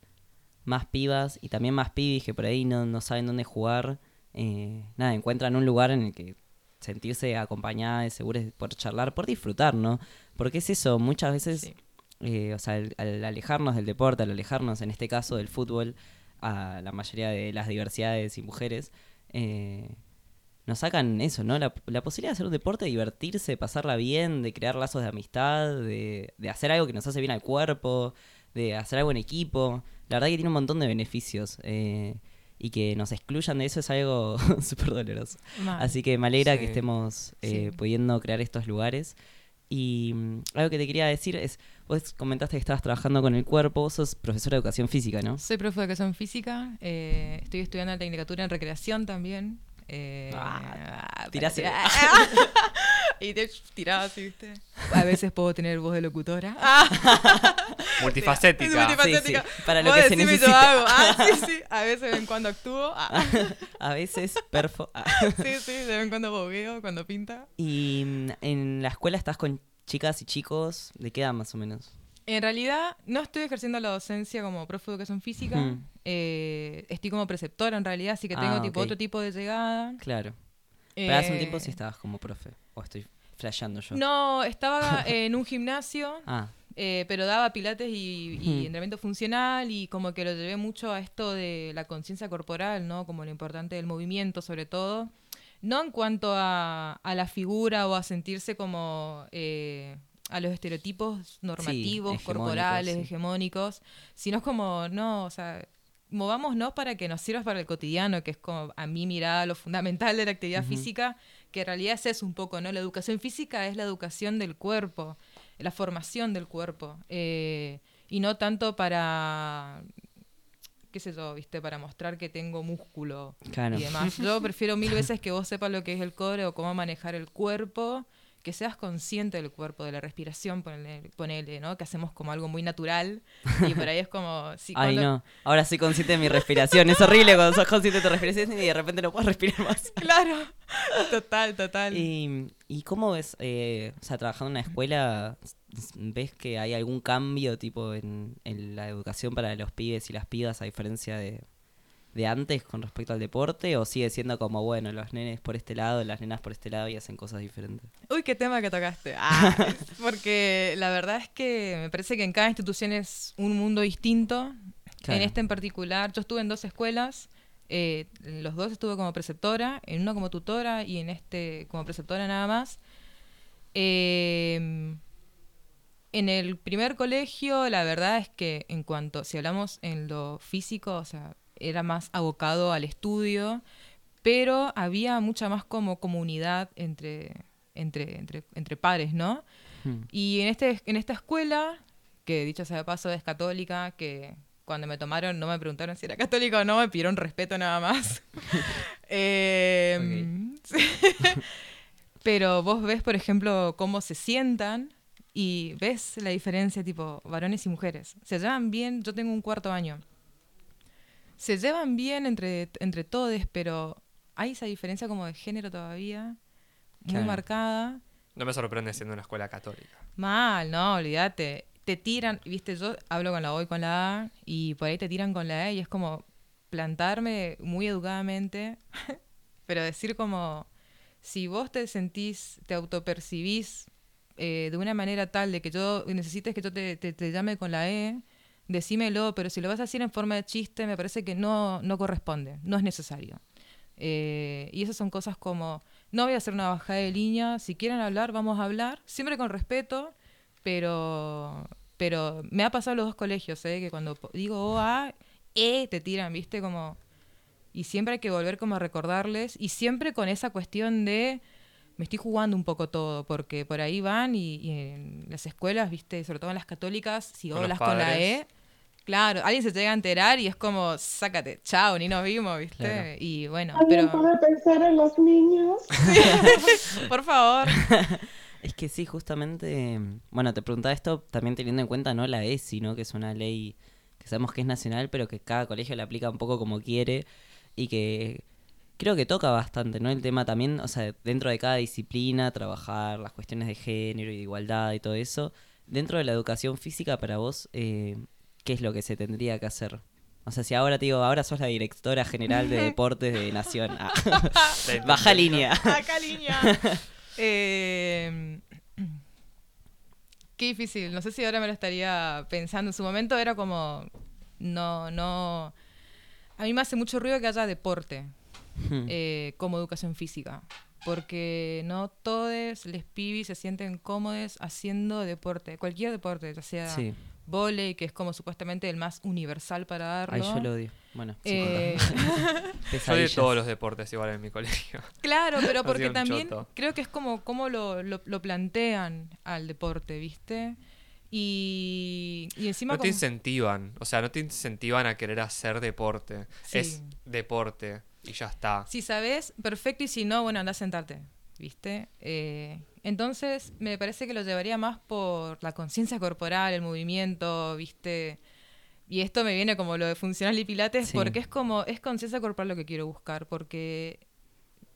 más pibas y también más pibis que por ahí no, no saben dónde jugar, eh, nada, encuentran un lugar en el que sentirse acompañadas, seguras por charlar, por disfrutar, ¿no? Porque es eso, muchas veces, Sí. eh, o sea, al, al alejarnos del deporte, al alejarnos en este caso del fútbol, a la mayoría de las diversidades y mujeres, eh, nos sacan eso, ¿no? La, la posibilidad de hacer un deporte, de divertirse, de pasarla bien, de crear lazos de amistad, de, de hacer algo que nos hace bien al cuerpo, de hacer algo en equipo. La verdad que tiene un montón de beneficios. eh, y que nos excluyan de eso es algo súper doloroso. Mal. Así que me alegra Sí. que estemos eh, Sí. pudiendo crear estos lugares. Y mm, algo que te quería decir es, vos comentaste que estabas trabajando con el cuerpo, vos sos profesora de educación física, ¿no? Soy profe de educación física, eh, estoy estudiando la tecnicatura en recreación también. Eh, Ah, ah, tirás y te tiraba así, ¿viste? A veces puedo tener voz de locutora. Ah, Multifacética. multifacética. Sí, sí, para lo que se yo necesita. hago. Ah, sí, sí. A veces de vez en cuando actúo. Ah, A veces, perfo. ah. sí, sí, de vez en cuando bogueo, cuando pinta. Y mm, en la escuela estás con chicas y chicos, ¿de qué edad más o menos? En realidad, no estoy ejerciendo la docencia como profe de educación física. Ujú. Eh, estoy como preceptora en realidad, así que tengo Ah, tipo otro tipo de llegada. Claro. Pero hace un tiempo sí estabas como profe, o estoy flasheando yo. No, estaba en un gimnasio, Ah, eh, pero daba pilates y, y Ujú. entrenamiento funcional y como que lo llevé mucho a esto de la conciencia corporal, ¿no? Como lo importante del movimiento sobre todo. No en cuanto a, a la figura o a sentirse como eh, a los estereotipos normativos, corporales, hegemónicos, sino como, no, o sea, movámonos para que nos sirva para el cotidiano, que es como a mi mirada lo fundamental de la actividad física, que en realidad es eso un poco, ¿no? La educación física es la educación del cuerpo, la formación del cuerpo, eh, y no tanto para, qué sé yo, viste, para mostrar que tengo músculo Claro. y demás. Yo prefiero mil veces que vos sepas lo que es el core o cómo manejar el cuerpo, que seas consciente del cuerpo, de la respiración, ponele, ponele, ¿no? Que hacemos como algo muy natural y por ahí es como... sí, ay cuando- no, ahora soy consciente de mi respiración. Es horrible cuando sos consciente de tu respiración y de repente no puedes respirar más. Claro, total, total. ¿Y, y cómo ves, eh, o sea, trabajando en una escuela, ves que hay algún cambio tipo en, en la educación para los pibes y las pibas a diferencia de, de antes con respecto al deporte? ¿O sigue siendo como, bueno, los nenes por este lado, las nenas por este lado y hacen cosas diferentes? Uy, qué tema que tocaste. Ah, porque la verdad es que me parece que en cada institución es un mundo distinto. Claro. En este en particular, yo estuve en dos escuelas. eh, en los dos estuve como preceptora, en una como tutora y en este como preceptora nada más. Eh, en el primer colegio, la verdad es que en cuanto, si hablamos en lo físico, o sea, era más abocado al estudio, pero había mucha más como comunidad entre, entre, entre, entre pares, ¿no? Hmm. Y en, este, en esta escuela, que dicho sea de paso es católica, que cuando me tomaron no me preguntaron si era católica o no, me pidieron respeto nada más. Eh, sí. Pero vos ves, por ejemplo, cómo se sientan y ves la diferencia tipo varones y mujeres. Se llevan bien, yo tengo un cuarto año. Se llevan bien entre, entre todos, pero hay esa diferencia como de género todavía, muy Claro. marcada. No me sorprende siendo una escuela católica. Mal, no, olvídate. Te tiran, viste, yo hablo con la O y con la A, y por ahí te tiran con la E, y es como plantarme muy educadamente, pero decir como, si vos te sentís, te autopercibís eh, de una manera tal de que yo necesites que yo te, te- te llame con la E, decímelo, pero si lo vas a decir en forma de chiste, me parece que no, no corresponde, no es necesario. Eh, y esas son cosas como, no voy a hacer una bajada de línea, si quieren hablar, vamos a hablar, siempre con respeto, pero, pero me ha pasado los dos colegios, ¿eh? que cuando digo OA, E, te tiran, ¿viste? Como, y siempre hay que volver como a recordarles, y siempre con esa cuestión de, me estoy jugando un poco todo, porque por ahí van y, y en las escuelas, ¿viste? Sobre todo en las católicas, si Con hablas con la. E, Claro, alguien se llega a enterar y es como, sácate, chao, ni nos vimos, ¿viste? Claro. Y bueno, ¿Alguien pero puede pensar en los niños? por favor. Es que sí, justamente, bueno, te preguntaba esto también teniendo en cuenta no la ESI, ¿no? Que es una ley que sabemos que es nacional, pero que cada colegio la aplica un poco como quiere y que creo que toca bastante, ¿no? El tema también, o sea, dentro de cada disciplina, trabajar las cuestiones de género y de igualdad y todo eso. Dentro de la educación física, para vos, eh, ¿qué es lo que se tendría que hacer? O sea, si ahora te digo, ahora sos la directora general de deportes de Nación. Ah, Baja línea. Acá línea. Eh, qué difícil. No sé si ahora me lo estaría pensando. En su momento era como. No, no. A mí me hace mucho ruido que haya deporte Hmm. eh, como educación física. Porque no todos les pibis se sienten cómodos haciendo deporte. Cualquier deporte, ya sea Sí. volei, que es como supuestamente el más universal para darlo. Ay, yo lo odio. Bueno, Eh. Soy de todos los deportes igual en mi colegio. Claro, pero porque también choto. creo que es como cómo lo, lo, lo plantean al deporte, ¿viste? Y, y encima No te como- incentivan, o sea, no te incentivan a querer hacer deporte. Sí. Es deporte y ya está. Si sabes, perfecto, y si no, bueno, anda a sentarte, ¿viste? Eh, entonces, me parece que lo llevaría más por la conciencia corporal, el movimiento, ¿viste? Y esto me viene como lo de funcional y pilates, Sí. porque es como, es conciencia corporal lo que quiero buscar, porque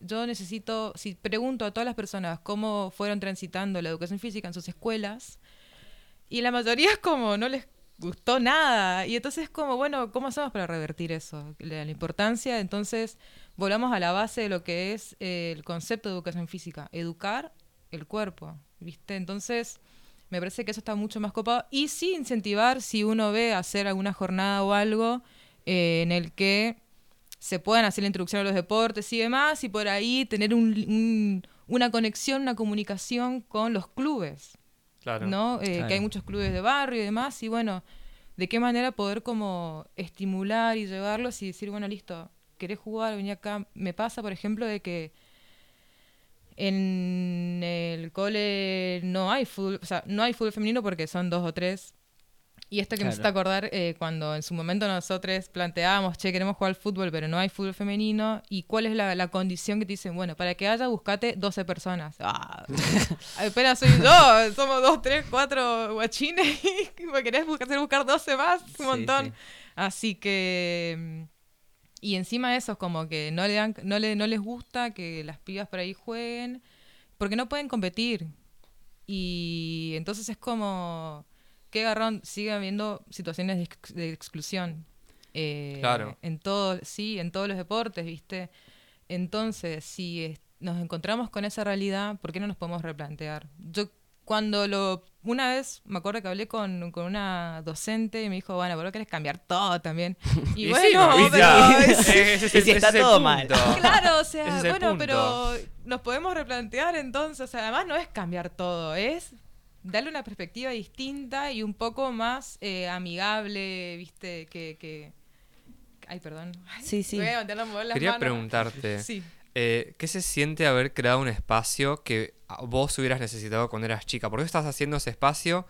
yo necesito, si pregunto a todas las personas cómo fueron transitando la educación física en sus escuelas, y la mayoría es como, no les gustó nada. Y entonces es como, bueno, ¿cómo hacemos para revertir eso? La, la importancia, entonces, volvamos a la base de lo que es eh, el concepto de educación física, educar el cuerpo, ¿viste? Entonces, me parece que eso está mucho más copado. Y sí incentivar si uno ve hacer alguna jornada o algo eh, en el que se puedan hacer la introducción a los deportes y demás, y por ahí tener un- un- una conexión, una comunicación con los clubes. Claro. ¿no? Eh, Claro. Que hay muchos clubes de barrio y demás, y bueno, de qué manera poder como estimular y llevarlos y decir, bueno, listo, querés jugar, vení acá. Me pasa, por ejemplo, de que en el cole no hay fútbol, o sea, no hay fútbol femenino porque son dos o tres. Y esto que me Claro. hiciste acordar eh, cuando en su momento nosotros planteábamos, che, queremos jugar al fútbol, pero no hay fútbol femenino. ¿Y cuál es la, la condición que te dicen? Bueno, para que haya, buscate 12 personas. Ah, apenas soy yo, somos dos, tres, cuatro guachines y me querés hacer buscar 12 más, un Sí, montón. sí. Así que... mm, Y encima eso es como que no, le dan, no, le, no les gusta que las pibas por ahí jueguen porque no pueden competir. Y entonces es como... Qué garrón, sigue habiendo situaciones de, ex- de exclusión. eh, Claro. En todo, sí, en todos los deportes, ¿viste? Entonces, si nos encontramos con esa realidad, ¿por qué no nos podemos replantear? Yo cuando lo... Una vez me acuerdo que hablé con, con una docente y me dijo, bueno, pero querés cambiar todo también. Y, Y bueno, sí, no, pero... es Y si está todo mal. Claro, o sea, bueno, punto. pero nos podemos replantear entonces. O sea, además no es cambiar todo, es darle una perspectiva distinta y un poco más eh, amigable, viste, que, que... Ay, perdón. Ay, Sí, sí. Voy a las Quería manos. preguntarte, Sí. eh, ¿qué se siente haber creado un espacio que vos hubieras necesitado cuando eras chica? ¿Por qué estás haciendo ese espacio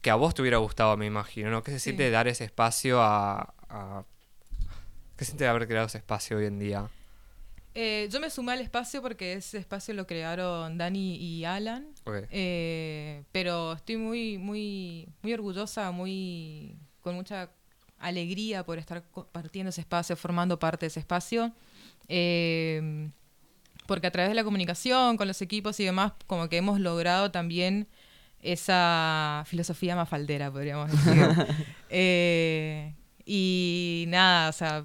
que a vos te hubiera gustado, me imagino? ¿no? ¿Qué se siente Sí. dar ese espacio a, a- ¿Qué se siente haber creado ese espacio hoy en día? Eh, yo me sumé al espacio porque ese espacio lo crearon Dani y Alan. Eh, pero estoy muy, muy, muy orgullosa, muy con mucha alegría por estar compartiendo ese espacio, formando parte de ese espacio. Eh, porque a través de la comunicación con los equipos y demás, como que hemos logrado también esa filosofía mafaldera, podríamos decir. Eh, y nada, o sea,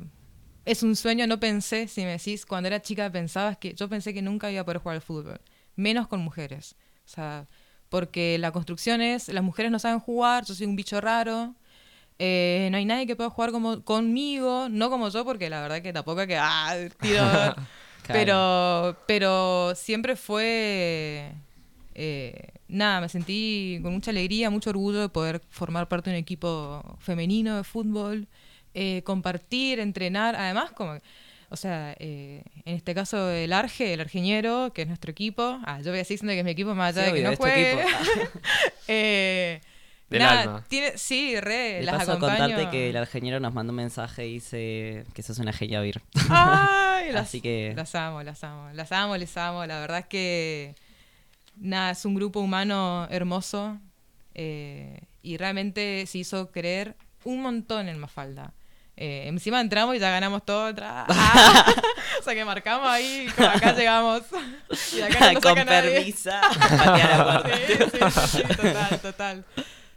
es un sueño, no pensé, si me decís, cuando era chica pensabas que, yo pensé que nunca iba a poder jugar al fútbol, menos con mujeres. O sea, porque la construcción es, las mujeres no saben jugar, yo soy un bicho raro, eh, no hay nadie que pueda jugar como, conmigo, no como yo, porque la verdad que tampoco es que, ah, pero, pero siempre fue... eh, nada, me sentí con mucha alegría, mucho orgullo de poder formar parte de un equipo femenino de fútbol, eh, compartir, entrenar, además como, o sea, eh, en este caso el Arge, el Argeñero, que es nuestro equipo, ah, yo voy a seguir diciendo que es mi equipo más allá Sí, de que obvio, no juegue. equipo. Eh, Del nada, alma. Tiene, sí, re, De las paso, acompaño. contarte que el ingeniero nos mandó un mensaje y dice que sos una genia vir. Ay, las, Así que- las amo, las amo, las amo, les amo. La verdad es que nada, es un grupo humano hermoso eh, y realmente se hizo creer un montón en Mafalda. Eh, encima entramos y ya ganamos todo. Ah, o sea que marcamos ahí, como acá llegamos. Y acá no Con. Sí, sí, sí, sí, total, total.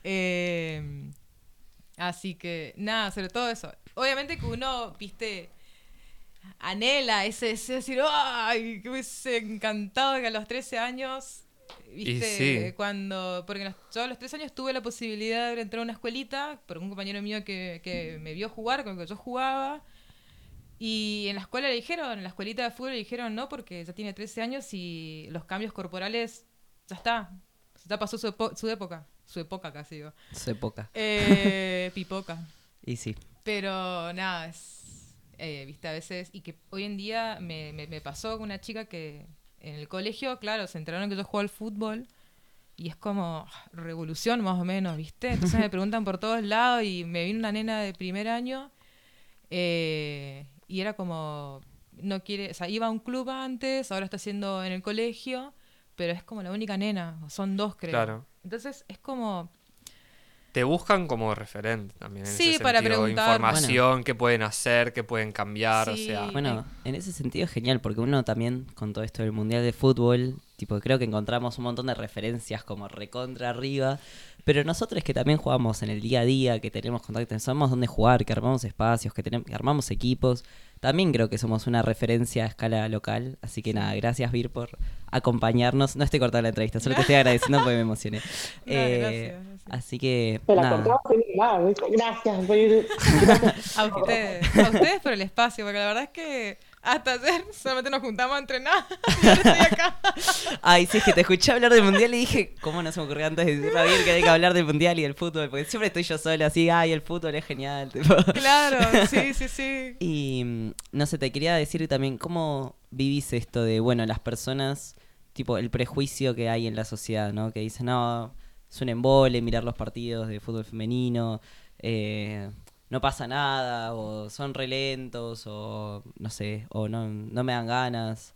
Eh, así que, nada, sobre todo eso. Obviamente que uno, viste, anhela ese deseo de decir, ¡ay! Que me hubiese encantado que a los 13 años, viste, sí. cuando. Porque los- yo a los 13 años tuve la posibilidad de entrar a una escuelita por un compañero mío que, que me vio jugar, con el que yo jugaba. Y en la escuela le dijeron, en la escuelita de fútbol le dijeron no, porque ya tiene 13 años y los cambios corporales, ya está. Ya pasó su, su época. su época casi digo. Su época. Eh, pipoca. Y sí. Pero nada, es, eh, viste, a veces, y que hoy en día me, me, me pasó con una chica que en el colegio, claro, se enteraron que yo juego al fútbol y es como ah, revolución más o menos, viste. Entonces me preguntan por todos lados y me vino una nena de primer año eh, y era como, no quiere, o sea, iba a un club antes, ahora está haciendo en el colegio, pero es como la única nena, son dos creo. Claro. Entonces es como, Te buscan como referente también. En Sí, ese para sentido, preguntar. Información, qué pueden hacer, qué pueden cambiar. Sí. O sea, Bueno, en ese sentido es genial, porque uno también, con todo esto del Mundial de Fútbol, tipo, creo que encontramos un montón de referencias como recontra arriba, pero nosotros que también jugamos en el día a día, que tenemos contacto, sabemos dónde jugar, que armamos espacios, que, tenemos, que armamos equipos, también creo que somos una referencia a escala local, así que nada, gracias Vir por acompañarnos. No estoy cortando la entrevista, solo te estoy agradeciendo porque me emocioné. Eh, gracias. Así que, Te la. Gracias, Vir. Gracias. A ustedes, a ustedes por el espacio, porque la verdad es que hasta ayer solamente nos juntamos a entrenar y ahora estoy acá. Ay, sí, es que te escuché hablar del mundial y dije, ¿cómo no se me ocurrió antes de decirle a que hay que hablar del mundial y del fútbol? Porque siempre estoy yo sola así, ay, el fútbol es genial. tipo. Claro, sí, sí, sí. Y no sé, te quería decir también, ¿cómo vivís esto de, bueno, las personas, tipo, el prejuicio que hay en la sociedad, ¿no? Que dicen, no, es un embole mirar los partidos de fútbol femenino, eh, no pasa nada, o son re lentos, o no sé, o no, no me dan ganas.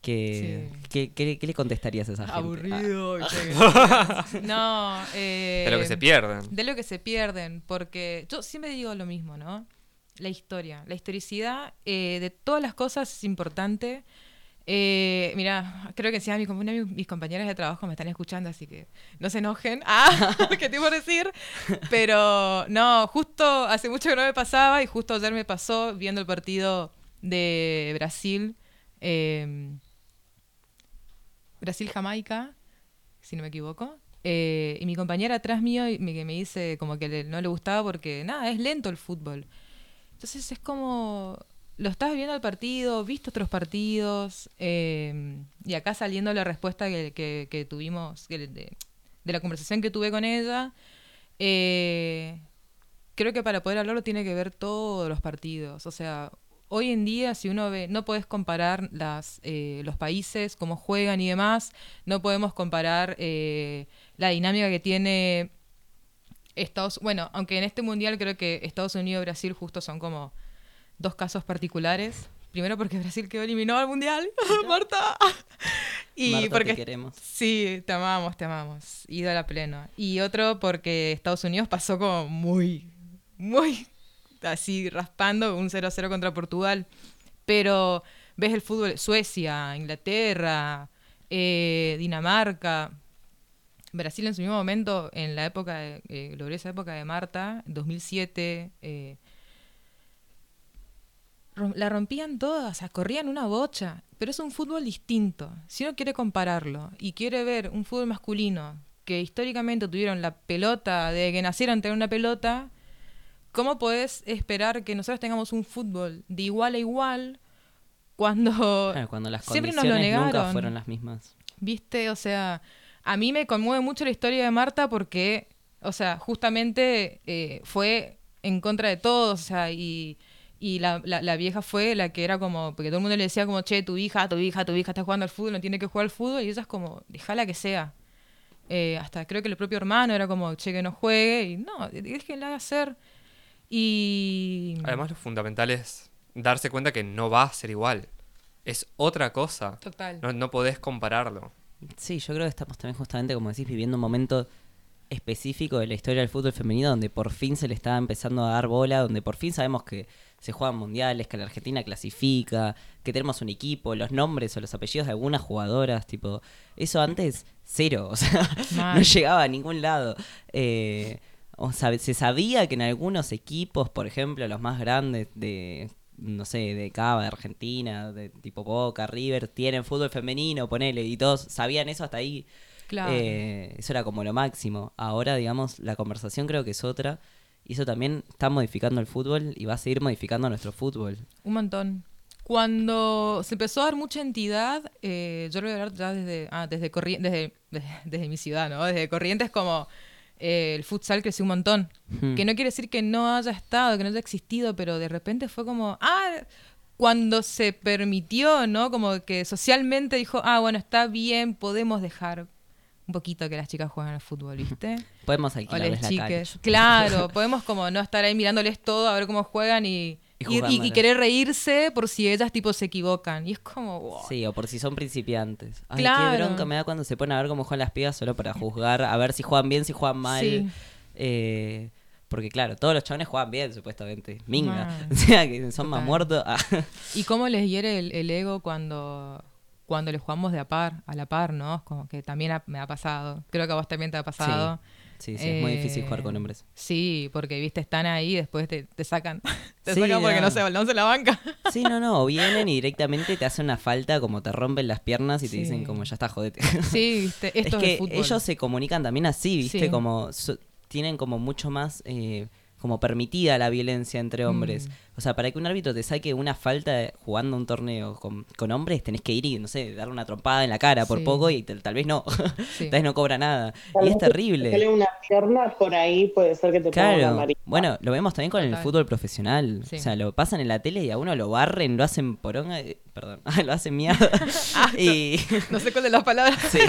¿Qué, Sí. ¿qué, qué- qué le contestarías a esa gente? Ah, Aburrido. ¿viste? no, eh, de lo que se pierden. De lo que se pierden, porque yo siempre digo lo mismo, ¿no? La historia, la historicidad eh, de todas las cosas es importante. Eh, mira, creo que una de mis, compañeras de trabajo me están escuchando, así que no se enojen. Ah, ¿qué te iba a decir? Pero no, justo hace mucho que no me pasaba y justo ayer me pasó viendo el partido de Brasil. eh, Brasil-Jamaica, si no me equivoco. Eh, y mi compañera atrás mío me, me dice como que no le gustaba porque, nada, es lento el fútbol. Entonces es como, lo estás viendo el partido, viste otros partidos, eh, y acá saliendo la respuesta que, tuvimos, de, la conversación que tuve con ella, eh, creo que para poder hablarlo tiene que ver todos los partidos. O sea, hoy en día, si uno ve, no puedes comparar eh, los países, cómo juegan y demás, no podemos comparar eh, la dinámica que tiene Estados bueno, aunque en este mundial creo que Estados Unidos y Brasil justo son como dos casos particulares. Primero porque Brasil quedó eliminado al mundial, Marta. Y Marta, te porque queremos. Sí, te amamos, te amamos. Ídola pleno. Y otro porque Estados Unidos pasó como muy, muy así raspando un 0-0 contra Portugal. Pero ves el fútbol, Suecia, Inglaterra, eh, Dinamarca. Brasil en su mismo momento, en la época, de, eh, gloriosa época de Marta, 2007, eh, la rompían todas, o sea, corrían una bocha, pero es un fútbol distinto. Si uno quiere compararlo y quiere ver un fútbol masculino que históricamente tuvieron la pelota, de que nacieron tener una pelota, ¿cómo podés esperar que nosotros tengamos un fútbol de igual a igual cuando Claro, cuando las siempre nos lo condiciones nunca negaron? fueron las mismas. ¿Viste? O sea, a mí me conmueve mucho la historia de Marta porque, o sea, justamente eh, fue en contra de todos, o sea, y, y la, la- la vieja fue la que era como, porque todo el mundo le decía como, che, tu hija, tu hija, tu hija está jugando al fútbol, no tiene que jugar al fútbol, y ella es como, déjala que sea. Eh, hasta creo que el propio hermano era como, che, que no juegue, y no, déjenla hacer. Y... Además, lo fundamental es darse cuenta que no va a ser igual. Es otra cosa. Total. No, no podés compararlo. Sí, yo creo que estamos también justamente, como decís, viviendo un momento específico de la historia del fútbol femenino donde por fin se le está empezando a dar bola, donde por fin sabemos que se juegan mundiales, que la Argentina clasifica, que tenemos un equipo, los nombres o los apellidos de algunas jugadoras, tipo, eso antes cero, o sea, no llegaba a ningún lado. Eh, o sea, se sabía que en algunos equipos, por ejemplo, los más grandes de no sé, de Cava, de Argentina, de tipo Boca, River, tienen fútbol femenino, ponele, y todos sabían eso hasta ahí. Claro. Eh, eso era como lo máximo. Ahora, digamos, la conversación creo que es otra. Y eso también está modificando el fútbol y va a seguir modificando nuestro fútbol. Un montón. Cuando se empezó a dar mucha entidad, eh, yo lo voy a hablar ya desde, ah, desde, desde, desde, desde mi ciudad, ¿no? Desde Corrientes como eh, el futsal creció un montón. Hmm. Que no quiere decir que no haya estado, que no haya existido, pero de repente fue como, ah, cuando se permitió, ¿no? Como que socialmente dijo, ah, bueno, está bien, podemos dejar un poquito que las chicas jueguen al fútbol, ¿viste? Podemos O alquilarles las la cancha. chiques. Claro, podemos como no estar ahí mirándoles todo, a ver cómo juegan y, Y y- querer reírse por si ellas tipo se equivocan. Y es como, wow. Sí, o por si son principiantes. Ay, Claro. qué bronca me da cuando se ponen a ver cómo juegan las pibas solo para juzgar, a ver si juegan bien, si juegan mal. Sí. Eh, porque claro, todos los chabones juegan bien, supuestamente. Minga. O sea, que son más muertos. Ah. Y cómo les hiere el, el ego cuando, cuando les jugamos de a par, a la par, ¿no? Como que también ha- me ha pasado. Creo que a vos también te ha pasado. Sí, sí, es muy difícil Eh, jugar con hombres. Sí, porque, viste, están ahí y después te, te sacan. te Sí, sacan porque no. no se, no se la banca. Sí, no, no, o vienen y directamente te hacen una falta, como te rompen las piernas y te Sí. dicen como ya está, jodete. Sí, viste, esto es es, que fútbol. ellos se comunican también así, ¿viste? Como so- tienen como mucho más eh, como permitida la violencia entre hombres. Mm. O sea, para que un árbitro te saque una falta jugando un torneo con, con hombres, tenés que ir y, no sé, darle una trompada en la cara por Sí. poco y tal, tal vez no. Sí. tal vez no cobra nada. Tal y es terrible. una pierna por ahí, puede ser que te ponga una Claro, bueno, lo vemos también con el fútbol profesional. Sí. O sea, lo pasan en la tele y a uno lo barren, lo hacen poronga, eh, perdón, lo hacen mierda. y, No sé cuál de las palabras. Sí.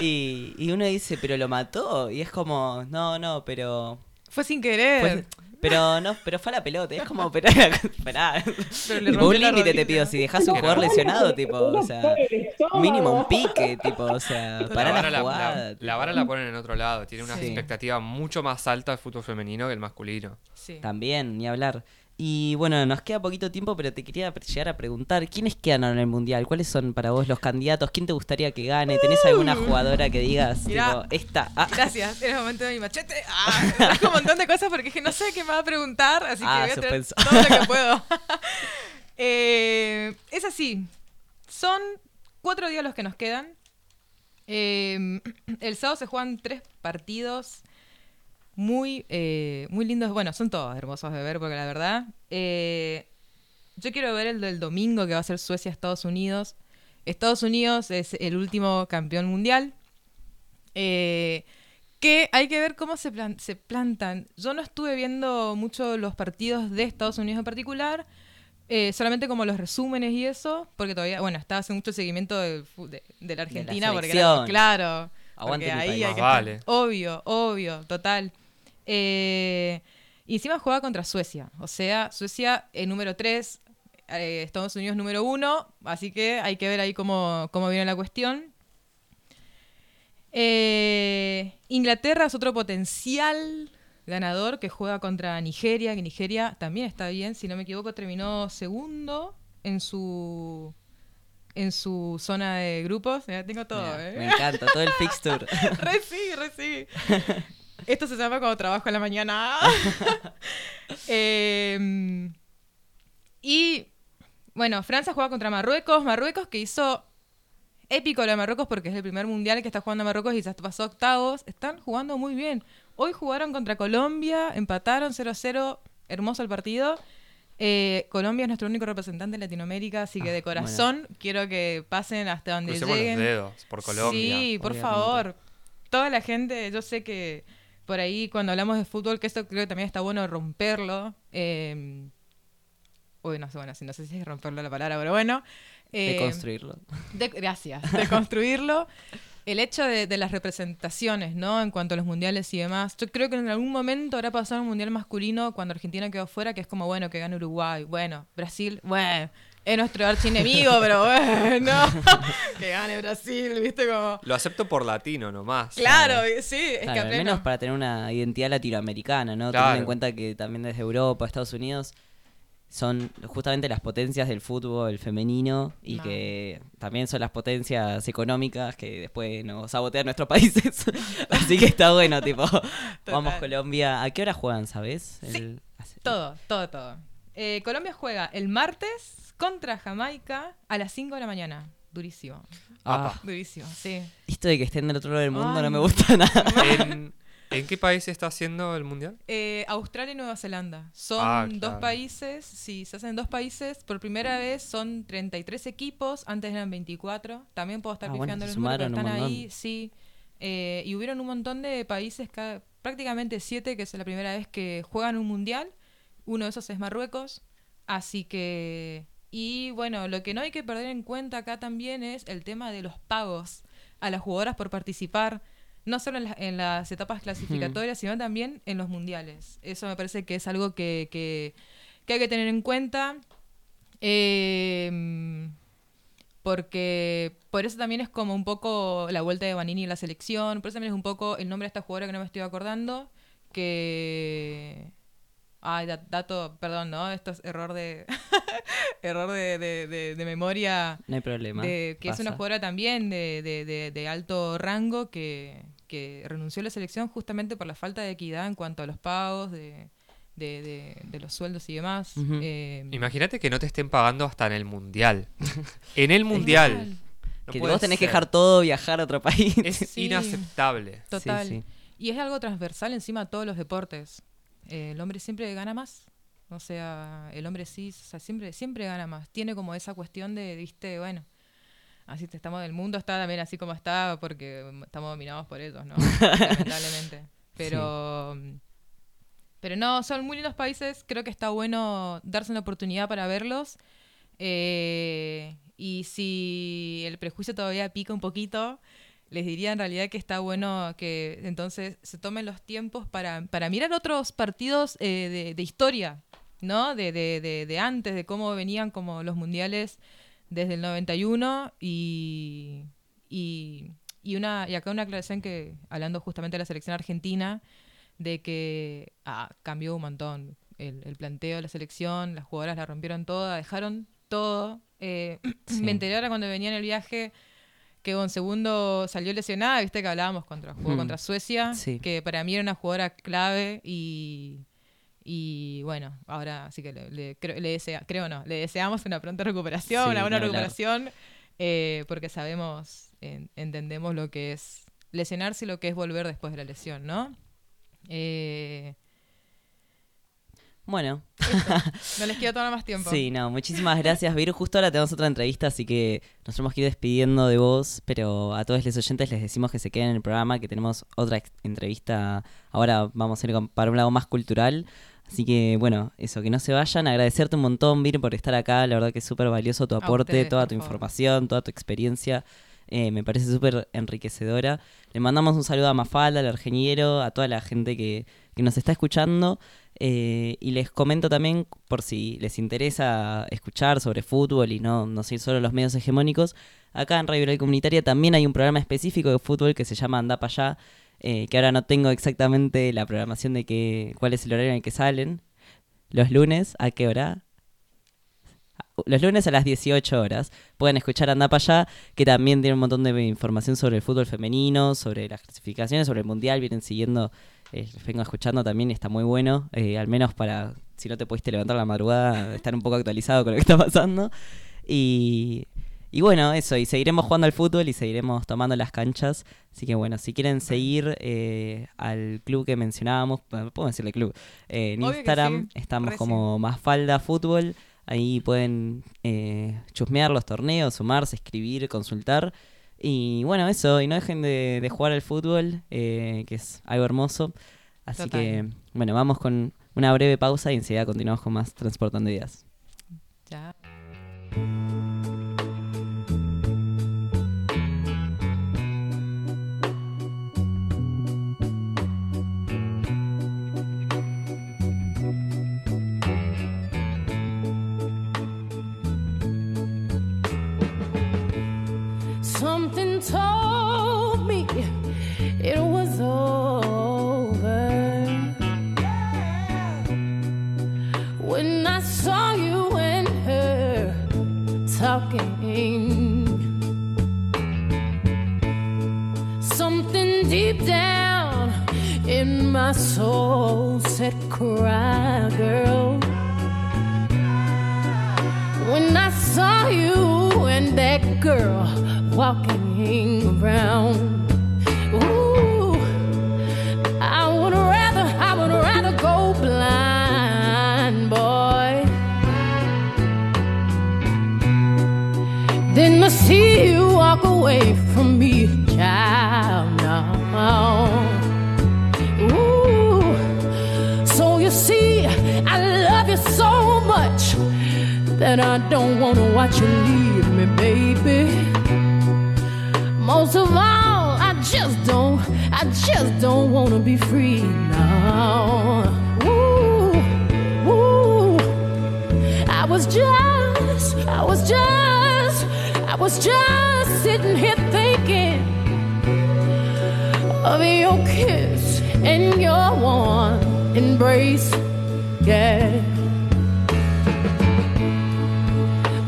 y, y uno dice, pero lo mató. Y es como, no, no, pero. Fue sin querer. fue- pero no, pero fue a la pelota. Es como, pero esperá. Pero le Tipo, rompió un límite te pido. Si dejas un jugador lesionado, tipo, o sea, mínimo un pique, tipo, o sea, La para vara la la, jugada. la- la vara la ponen en otro lado. Tiene una Sí. expectativa mucho más alta del fútbol femenino que el masculino. Sí. También, ni hablar. Y bueno, nos queda poquito tiempo, pero te quería llegar a preguntar, ¿quiénes quedan ahora en el Mundial? ¿Cuáles son para vos los candidatos? ¿Quién te gustaría que gane? ¿Tenés alguna jugadora que digas, Mirá. tipo, esta? Ah, Gracias, era el momento de mi machete. Ah, un montón de cosas porque dije, no sé qué me va a preguntar, así Ah, que voy a todo lo que puedo. Eh, es así, son cuatro días los que nos quedan. Eh, el sábado se juegan tres partidos muy, eh, muy lindos. Bueno, son todos hermosos de ver porque la verdad... eh, yo quiero ver el del domingo que va a ser Suecia-Estados Unidos. Estados Unidos es el último campeón mundial. Eh, que hay que ver cómo se, plan- se plantan. Yo no estuve viendo mucho los partidos de Estados Unidos en particular, eh, solamente como los resúmenes y eso, porque todavía, bueno, estaba haciendo mucho seguimiento de, de la Argentina, porque era- claro, Aguante porque mi ahí país. hay Más que vale. obvio, obvio, total. Eh, y encima juega contra Suecia, o sea, Suecia eh, número 3, Estados Unidos número 1, así que hay que ver ahí cómo, cómo viene la cuestión. Eh, Inglaterra es otro potencial ganador que juega contra Nigeria, que Nigeria también está bien, si no me equivoco, terminó segundo en su en su zona de grupos. Ya tengo todo, Mira, ¿eh? Me encanta, todo el fixture. re sí, re sí. Esto se llama cuando trabajo en la mañana. Eh, y bueno, Francia juega contra Marruecos. Marruecos que hizo épico lo de Marruecos porque es el primer mundial que está jugando Marruecos y ya pasó octavos. Están jugando muy bien. Hoy jugaron contra Colombia, empataron 0-0. Hermoso el partido. Eh, Colombia es nuestro único representante en Latinoamérica, así que Ah, de corazón quiero que pasen hasta donde Crucemos los lleguen. dedos por Colombia. Sí, por obviamente. favor. Toda la gente, yo sé que por ahí cuando hablamos de fútbol, que esto creo que también está bueno romperlo. Eh, uy, no sé, bueno, no sé si es romperlo la palabra, pero bueno. de eh, construirlo. de- gracias. De construirlo. El hecho de, de las representaciones, ¿no? En cuanto a los mundiales y demás. Yo creo que en algún momento habrá pasado un mundial masculino cuando Argentina quedó fuera, que es como, bueno, que gane Uruguay. Bueno, Brasil, bueno, es nuestro archienemigo, pero bueno, que gane Brasil, ¿viste? Como. Lo acepto por latino nomás. Claro, sí, es Claro, que a al menos para tener una identidad latinoamericana, ¿no? Claro. Teniendo en cuenta que también desde Europa, Estados Unidos, son justamente las potencias del fútbol femenino y que también son las potencias económicas que después nos sabotean nuestros países. Así que está bueno, tipo, vamos Colombia. ¿A qué hora juegan, sabes? El- hace- Todo, todo, todo. Eh, Colombia juega el martes contra Jamaica a las 5 de la mañana. Durísimo. Ah, Durísimo, sí. esto de que estén del otro lado del mundo Ay. no me gusta nada. En, ¿En qué país se está haciendo el mundial? Eh, Australia y Nueva Zelanda. Son Ah, dos países, sí, se hacen en dos países. Por primera vez son 33 equipos, antes eran 24. También puedo estar Ah, bueno, los números, pero están ahí, sí. Eh, y hubieron un montón de países, ca- prácticamente siete, que es la primera vez que juegan un mundial. Uno de esos es Marruecos. Así que. Y bueno, lo que no hay que perder en cuenta acá también es el tema de los pagos a las jugadoras por participar, no solo en, la- en las etapas clasificatorias, sino también en los mundiales. Eso me parece que es algo que, que- que hay que tener en cuenta. Eh, porque por eso también es como un poco la vuelta de Vanini en la selección, por eso también es un poco el nombre de esta jugadora que no me estoy acordando, que... Ay, da- dato, perdón, ¿no? Esto es error de... error de, de- de- de memoria. No hay problema. de- que es una pasa. jugadora también de, de- de- de alto rango que, que renunció a la selección justamente por la falta de equidad en cuanto a los pagos de, de- de- de los sueldos y demás. Eh, Imagínate que no te estén pagando hasta en el mundial. en el mundial. No que vos tenés que dejar todo, viajar a otro país. Es Sí. inaceptable. Total. sí. Y es algo transversal encima a todos los deportes. Eh, el hombre siempre gana más. O sea, el hombre sí, o sea, siempre, siempre gana más. Tiene como esa cuestión de, viste, bueno, así te estamos del mundo, está también así como está porque estamos dominados por ellos, ¿no? Lamentablemente. Pero, pero no, son muy lindos países. Creo que está bueno darse una oportunidad para verlos. Eh, y si el prejuicio todavía pica un poquito, les diría en realidad que está bueno que entonces se tomen los tiempos para, para mirar otros partidos eh, de, de historia, ¿no? De, de, de, de antes, de cómo venían como los mundiales desde el 91 y, y, y, una, y acá una aclaración que, hablando justamente de la selección argentina, de que ah, cambió un montón el, el planteo de la selección, las jugadoras la rompieron toda, dejaron todo. Eh, Sí. Me enteré ahora cuando venía en el viaje que un segundo salió lesionada, viste que hablábamos contra jugó Hmm. contra Suecia, Sí. que para mí era una jugadora clave y y bueno, ahora sí que le, le- creo, le desea- creo no, le deseamos una pronta recuperación, Sí, una buena recuperación, eh, porque sabemos, en- entendemos lo que es lesionarse y lo que es volver después de la lesión, ¿no? Eh, Bueno, no les quiero tomar más tiempo. sí, no, muchísimas gracias, Vir. Justo ahora tenemos otra entrevista, así que nos tenemos que ir despidiendo de vos, pero a todos los oyentes les decimos que se queden en el programa, que tenemos otra entrevista. Ahora vamos a ir para un lado más cultural. Así que, bueno, eso, que no se vayan. Agradecerte un montón, Vir, por estar acá. La verdad que es súper valioso tu aporte, ustedes, toda tu favor. información, toda tu experiencia. Eh, me parece súper enriquecedora. Le mandamos un saludo a Mafalda, al ingeniero, a toda la gente que, que nos está escuchando. Eh, y les comento también, por si les interesa escuchar sobre fútbol y no, no seguir solo los medios hegemónicos, acá en Radio Viral Comunitaria también hay un programa específico de fútbol que se llama Anda para allá, eh, que ahora no tengo exactamente la programación de que, cuál es el horario en el que salen. Los lunes, ¿a qué hora? Los lunes a las 18 horas pueden escuchar Anda para allá, que también tiene un montón de información sobre el fútbol femenino, sobre las clasificaciones, sobre el mundial. Vienen siguiendo, eh, los vengo escuchando también, está muy bueno. eh, al menos para, si no te pudiste levantar a la madrugada, estar un poco actualizado con lo que está pasando. Y, y bueno, eso, y seguiremos jugando al fútbol y seguiremos tomando las canchas. Así que bueno, si quieren seguir eh, al club que mencionábamos, puedo decirle club, eh, en Obvio Instagram sí, estamos como Mafalda Fútbol. Ahí pueden eh, chusmear los torneos, sumarse, escribir, consultar. Y bueno, eso, y no dejen de, de jugar al fútbol, eh, que es algo hermoso. Así Total. que, bueno, vamos con una breve pausa y enseguida continuamos con más Transportando Ideas. Ya. Something told me it was over when I saw you and her talking. Something deep down in my soul said, Cry, girl. When I saw you and that girl walking around. Ooh, I would rather, I would rather go blind, boy, than to see you walk away from me, child. Now, ooh, so you see, I love you so much that I don't wanna watch you leave me, baby. Most of all, I just don't, I just don't want to be free now. Ooh, ooh. I was just, I was just, I was just sitting here thinking of your kiss and your warm embrace. Yeah.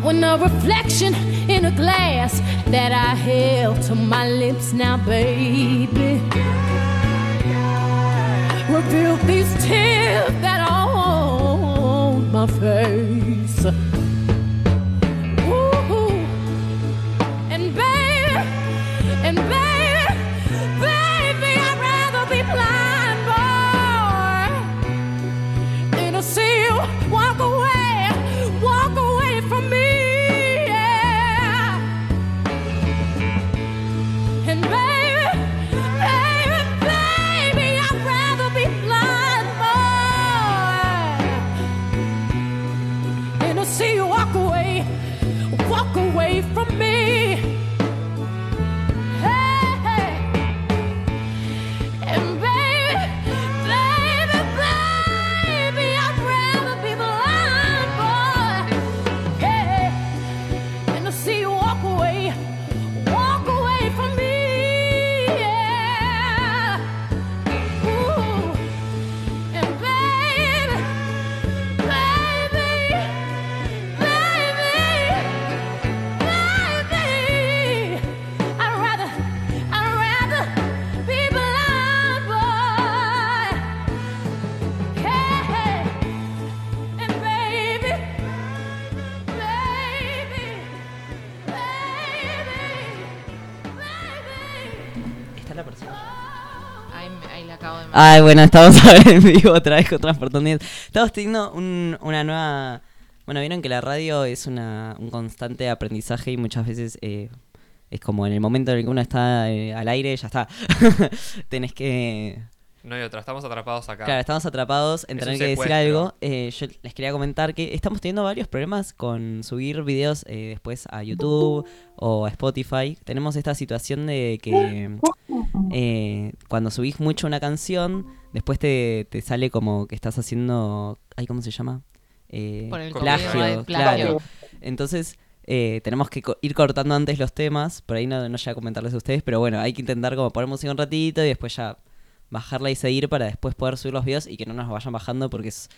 When a reflection in a glass that I held to my lips now, baby, revealed these tears that are on my face. Ay, bueno, estamos a ver en vivo otra vez con Transportando. Estamos teniendo un- una nueva... Bueno, vieron que la radio es una, un constante aprendizaje y muchas veces eh, es como en el momento en el que uno está eh, al aire, ya está. Tenés que... No hay otra, estamos atrapados acá. Claro, estamos atrapados en Es tener que decir algo. Eh, yo les quería comentar que estamos teniendo varios problemas con subir videos eh, después a YouTube o a Spotify. Tenemos esta situación de que eh, cuando subís mucho una canción, después te, te sale como que estás haciendo... Ay, ¿Cómo se llama? Eh, Por el plagio, plagio. claro. Entonces... eh, tenemos que co- ir cortando antes los temas, por ahí no, no llego a comentarles a ustedes, pero bueno, hay que intentar como poner música un ratito y después ya bajarla y seguir para después poder subir los videos y que no nos vayan bajando porque es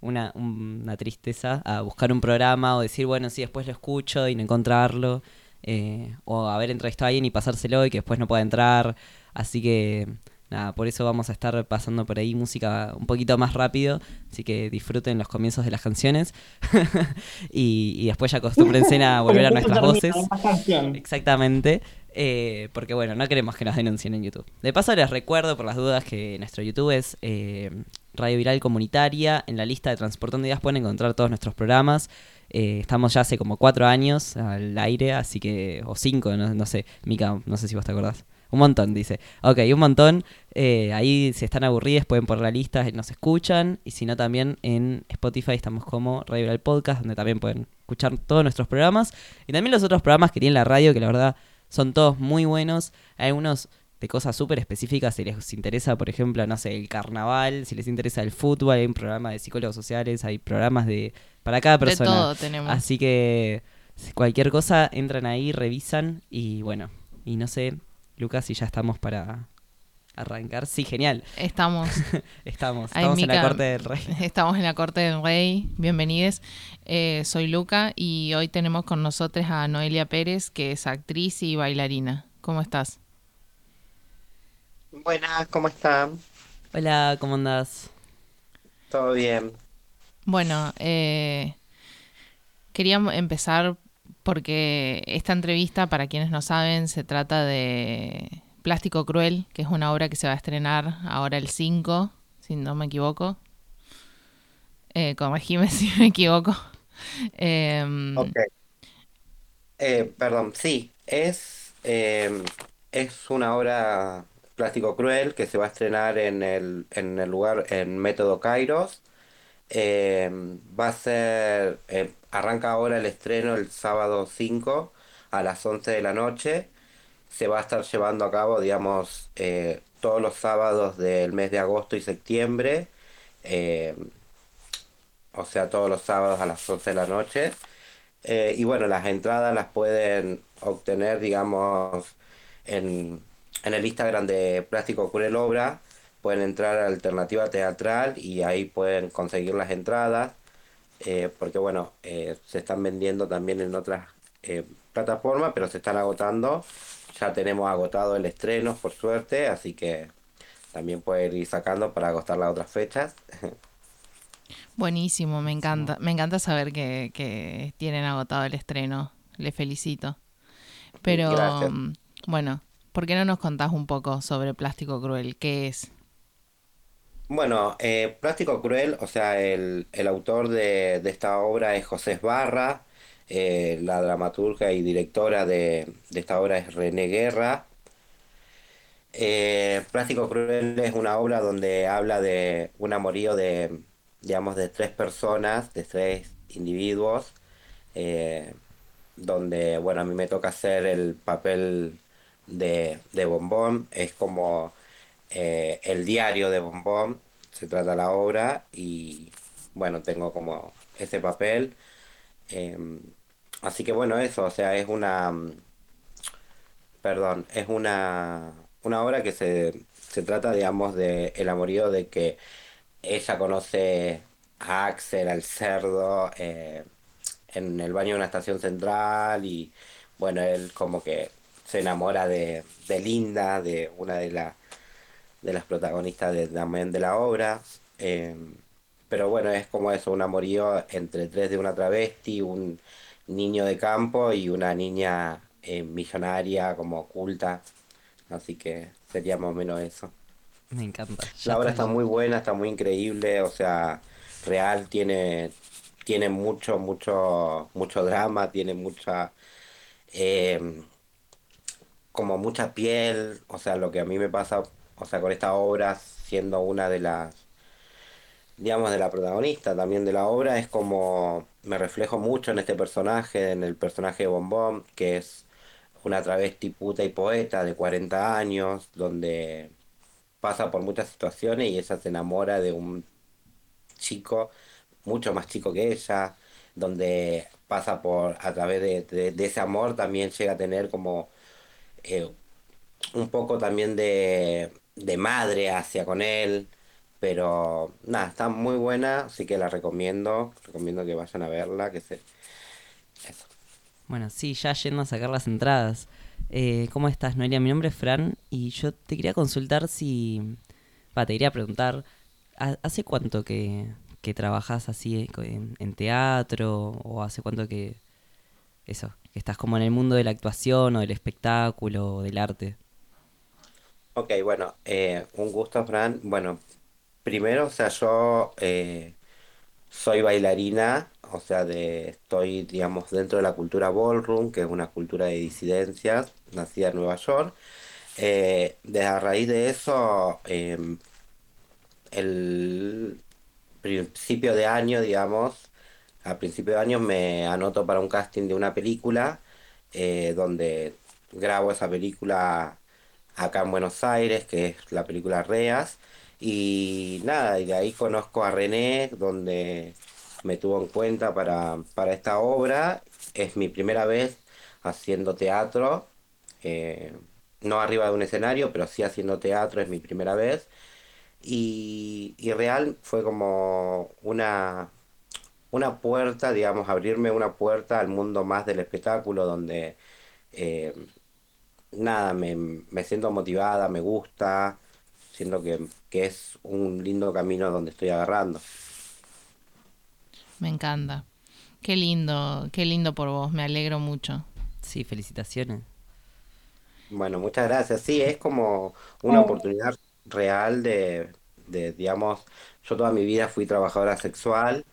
una, un- una tristeza a buscar un programa o decir, bueno, sí, después lo escucho y no encontrarlo. eh, o haber entrevistado a alguien y pasárselo y que después no pueda entrar. Así que, nada, por eso vamos a estar pasando por ahí música un poquito más rápido. Así que disfruten los comienzos de las canciones. y, y después ya acostúmbrense a volver a nuestras voces. Exactamente. eh, porque bueno, no queremos que nos denuncien en YouTube. De paso les recuerdo por las dudas que nuestro YouTube es eh, Radio Viral Comunitaria. En la lista de Transportando Ideas pueden encontrar todos nuestros programas. Eh, estamos ya hace como cuatro años al aire, así que... O cinco, no, no sé. Mica, no sé si vos te acordás. Un montón, dice. Ok, un montón. Eh, ahí si están aburridos pueden poner la lista y nos escuchan. Y si no también en Spotify estamos como Radio Viral Podcast, donde también pueden escuchar todos nuestros programas. Y también los otros programas que tiene la radio, que la verdad son todos muy buenos. Hay algunos de cosas súper específicas, si les interesa, por ejemplo, no sé, el carnaval, si les interesa el fútbol, hay un programa de psicólogos sociales, hay programas de para cada De persona. todo tenemos. Así que cualquier cosa, entran ahí, revisan y bueno, y no sé, Lucas, si ya estamos para arrancar. Sí, genial. Estamos. estamos, Ay, estamos en la corte del rey. Estamos en la corte del rey. Bienvenidos. Eh, soy Luca y hoy tenemos con nosotros a Noelia Pérez, que es actriz y bailarina. ¿Cómo estás? Buenas, ¿cómo están? Hola, ¿cómo andás? ¿Todo bien? Bueno, eh, queríamos empezar porque esta entrevista, para quienes no saben, se trata de Plástico Cruel, que es una obra que se va a estrenar ahora el 5, si no me equivoco. Eh, corregime si me equivoco. Em, Ok. Eh, perdón, sí, es, eh, es una obra plástico cruel que se va a estrenar en el, en el lugar, en Método Kairos. Eh, va a ser, eh, arranca ahora el estreno el sábado 5 a las 11 de la noche. Se va a estar llevando a cabo, digamos, eh, todos los sábados del mes de agosto y septiembre. eh, o sea, todos los sábados a las 11 de la noche. Eh, y bueno, las entradas las pueden obtener, digamos, en, en el Instagram de Plástico Cruel Obra. Pueden entrar a Alternativa Teatral y ahí pueden conseguir las entradas. eh, porque bueno, eh, se están vendiendo también en otras eh, plataformas, pero se están agotando. Ya tenemos agotado el estreno, por suerte, así que también pueden ir sacando para agotar las otras fechas. Buenísimo, me encanta. Me encanta saber que, que tienen agotado el estreno. Le felicito. Pero, Gracias. mm, bueno, ¿por qué no nos contás un poco sobre Plástico Cruel? ¿Qué es? Bueno, eh, Plástico Cruel, o sea, el, el autor de, de esta obra es José Esbarra, eh, la dramaturga y directora de, de esta obra es René Guerra. Eh, Plástico Cruel es una obra donde habla de un amorío de, digamos, de tres personas, de tres individuos, eh, donde, bueno, a mí me toca hacer el papel de, de Bombón, es como eh, el diario de Bombón, se trata la obra, y bueno, tengo como ese papel. em, así que bueno, eso, o sea, es una, perdón, es una, una obra que se, se trata, digamos, de el amorío de que ella conoce a Axel, al cerdo, eh, en el baño de una estación central y bueno, él como que se enamora de, de Linda, de una de, la- de las protagonistas de, también de la obra. eh, pero bueno, es como eso, un amorío entre tres de una travesti, un niño de campo y una niña eh, millonaria, como oculta. Así que sería más o menos eso. Me encanta. La obra está muy buena, está muy increíble, o sea, real tiene, tiene mucho, mucho, mucho drama, tiene mucha, eh, como mucha piel, o sea, lo que a mí me pasa, o sea, con esta obra, siendo una de las, digamos, de la protagonista también de la obra, es como me reflejo mucho en este personaje, en el personaje de Bombón, que es una travesti puta y poeta de 40 años, donde pasa por muchas situaciones y ella se enamora de un chico mucho más chico que ella, donde pasa por, a través de, ese amor también llega a tener como eh, un poco también de, de madre hacia con él, pero nada, está muy buena, así que la recomiendo, recomiendo que vayan a verla, que se... Eso. Bueno, sí, ya yendo a sacar las entradas. Eh, ¿Cómo estás, Noelia? Mi nombre es Fran y yo te quería consultar si... Va, te quería preguntar, ¿ha- ¿hace cuánto que, que trabajas así en, en teatro o hace cuánto que... Eso, que estás como en el mundo de la actuación o del espectáculo o del arte? Ok, bueno, eh, un gusto, Fran. Bueno, primero, o sea, yo eh, soy bailarina, o sea, de, estoy, digamos, dentro de la cultura ballroom, que es una cultura de disidencias, nacida en Nueva York. Eh, a raíz de eso, em, el principio de año, digamos, a principio de año me anoto para un casting de una película, eh, donde grabo esa película acá en Buenos Aires, que es la película Reas. Y nada, y de ahí conozco a René, donde me tuvo en cuenta para, para esta obra. Es mi primera vez haciendo teatro, eh, no arriba de un escenario, pero sí haciendo teatro, es mi primera vez. Y, y real fue como una, una puerta, digamos, abrirme una puerta al mundo más del espectáculo, donde eh, nada, me, me siento motivada, me gusta, siento que, que es un lindo camino donde estoy agarrando. Me encanta. Qué lindo, qué lindo por vos, me alegro mucho. Sí, felicitaciones. Bueno, muchas gracias. Sí, es como una oportunidad real de, de, digamos, yo toda mi vida fui trabajadora sexual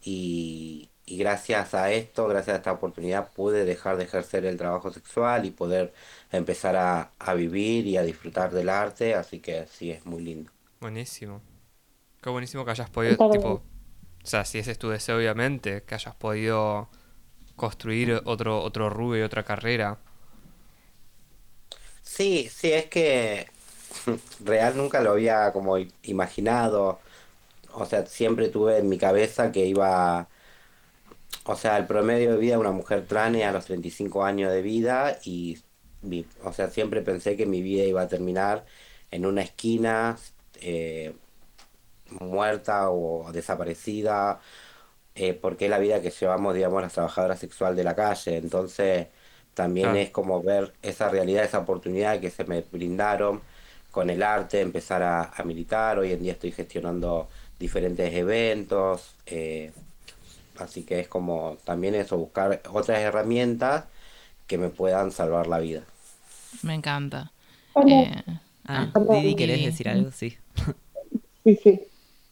y, y gracias a esto, gracias a esta oportunidad, pude dejar de ejercer el trabajo sexual y poder empezar a, a vivir y a disfrutar del arte, así que sí, es muy lindo. Buenísimo. Qué buenísimo que hayas podido, tipo, o sea, si ese es tu deseo, obviamente, que hayas podido construir otro, otro rubro y otra carrera. Sí, sí, es que real nunca lo había como imaginado. O sea, siempre tuve en mi cabeza que iba, o sea, el promedio de vida de una mujer trans es a los 35 años de vida y, mi- o sea, siempre pensé que mi vida iba a terminar en una esquina, eh, muerta o desaparecida, eh, porque es la vida que llevamos, digamos, las trabajadoras sexuales de la calle. Entonces, también es como ver esa realidad, esa oportunidad que se me brindaron con el arte, empezar a, a militar. Hoy en día estoy gestionando diferentes eventos, eh, así que es como también eso, buscar otras herramientas que me puedan salvar la vida. Me encanta. Eh, Ah, Perdón. Didi, ¿querés Didi. decir algo? Sí. Sí, sí.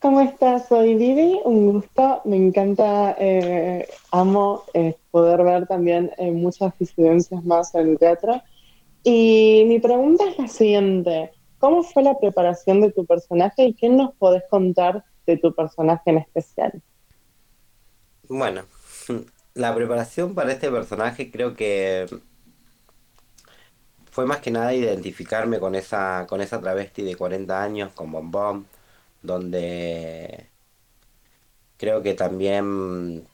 ¿Cómo estás? Soy Vivi, un gusto. Me encanta, eh, amo eh, poder ver también eh, muchas disidencias más en el teatro. Y mi pregunta es la siguiente. ¿Cómo fue la preparación de tu personaje y qué nos podés contar de tu personaje en especial? Bueno, la preparación para este personaje creo que fue más que nada identificarme con esa, con esa travesti de 40 años, con Bombón, donde creo que también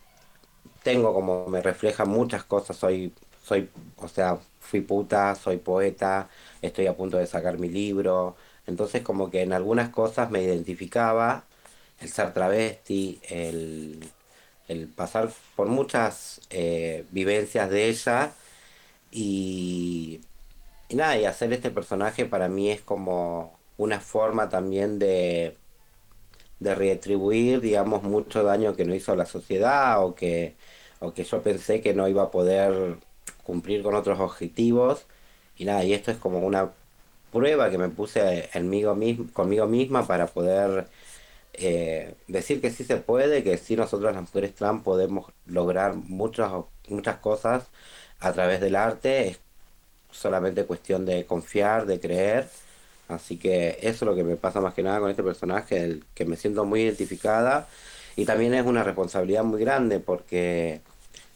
tengo como me refleja muchas cosas, soy, soy, o sea, fui puta, soy poeta, estoy a punto de sacar mi libro, entonces como que en algunas cosas me identificaba, el ser travesti, el, el pasar por muchas eh, vivencias de ella y, nada, y hacer este personaje para mí es como una forma también de, de retribuir, digamos, mucho daño que no hizo la sociedad o que, o que yo pensé que no iba a poder cumplir con otros objetivos. Y nada, y esto es como una prueba que me puse enmigo mism- conmigo misma para poder eh, decir que sí se puede, que sí nosotros las mujeres trans podemos lograr muchas, muchas cosas a través del arte. Es solamente cuestión de confiar, de creer. Así que eso es lo que me pasa más que nada con este personaje, el que me siento muy identificada y también es una responsabilidad muy grande porque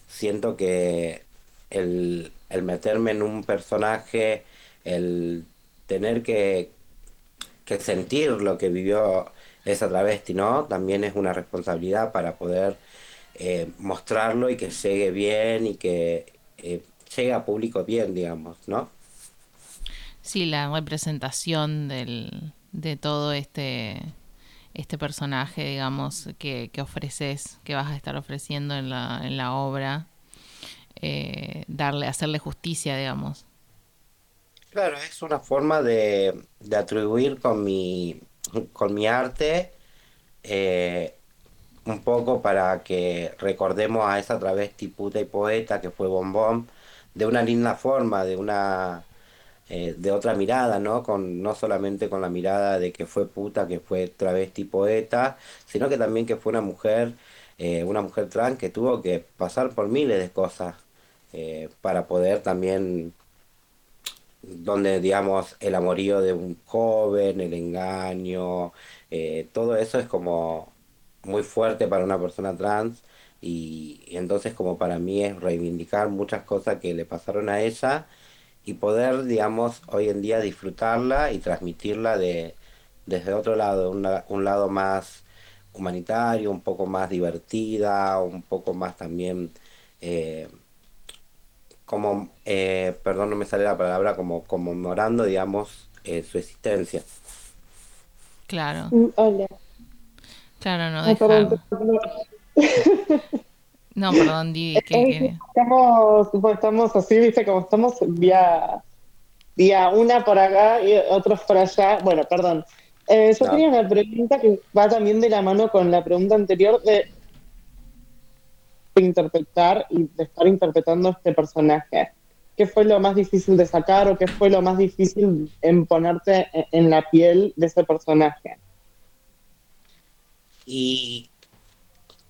siento que el, el meterme en un personaje, el tener que, que sentir lo que vivió esa travesti, ¿no? También es una responsabilidad para poder eh, mostrarlo y que llegue bien y que eh, llegue a público bien, digamos, ¿no? sí, la representación del, de todo este, este personaje, digamos, que, que ofreces, que vas a estar ofreciendo en la, en la obra, eh, darle, hacerle justicia, digamos. Claro, es una forma de, de atribuir con mi, con mi arte eh, un poco para que recordemos a esa travesti puta y poeta que fue Bombón de una linda forma, de una eh, de otra mirada, ¿no? Con, no solamente con la mirada de que fue puta, que fue travesti poeta, sino que también que fue una mujer, eh, una mujer trans que tuvo que pasar por miles de cosas para poder también donde digamos el amorío de un joven, el engaño, eh, todo eso es como muy fuerte para una persona trans y, entonces como para mí es reivindicar muchas cosas que le pasaron a ella y poder digamos hoy en día disfrutarla y transmitirla de desde otro lado, un, un lado más humanitario, un poco más divertida, un poco más también eh, como, eh, perdón, no me sale la palabra, como conmemorando, digamos, eh, su existencia. Claro, Mm, Hola. claro, no perdón, dejar. perdón. No, perdón, Didi, que Estamos, tipo, estamos así, viste, como estamos vía, vía una por acá y otros por allá. Bueno, perdón. Eh, yo No. tenía una pregunta que va también de la mano con la pregunta anterior de interpretar y de estar interpretando este personaje. ¿Qué fue lo más difícil de sacar o qué fue lo más difícil en ponerte en- en la piel de ese personaje? Y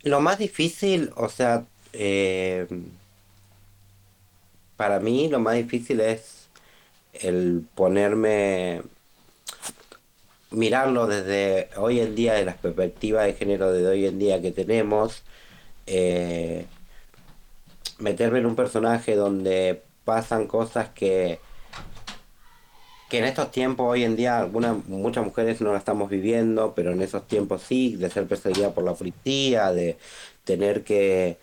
Lo más difícil, o sea, eh, para mí lo más difícil es el ponerme, mirarlo desde hoy en día, de las perspectivas de género de hoy en día que tenemos, eh, meterme en un personaje donde pasan cosas que, que en estos tiempos hoy en día algunas, muchas mujeres no la estamos viviendo, pero en esos tiempos sí, de ser perseguida por la policía, de tener que,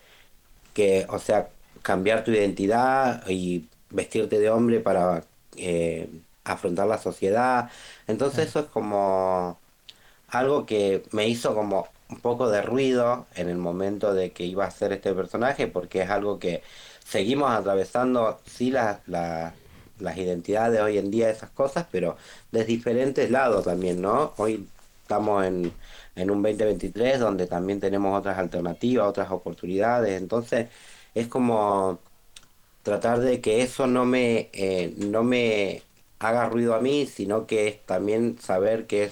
que, o sea, cambiar tu identidad y vestirte de hombre para eh, afrontar la sociedad. Entonces eso es como algo que me hizo como un poco de ruido en el momento de que iba a ser este personaje, porque es algo que seguimos atravesando, sí, la- la- las identidades hoy en día, esas cosas, pero de diferentes lados también, ¿no? Hoy estamos en, en un 2023 donde también tenemos otras alternativas, otras oportunidades, entonces es como tratar de que eso no me, eh, no me haga ruido a mí, sino que es también saber que es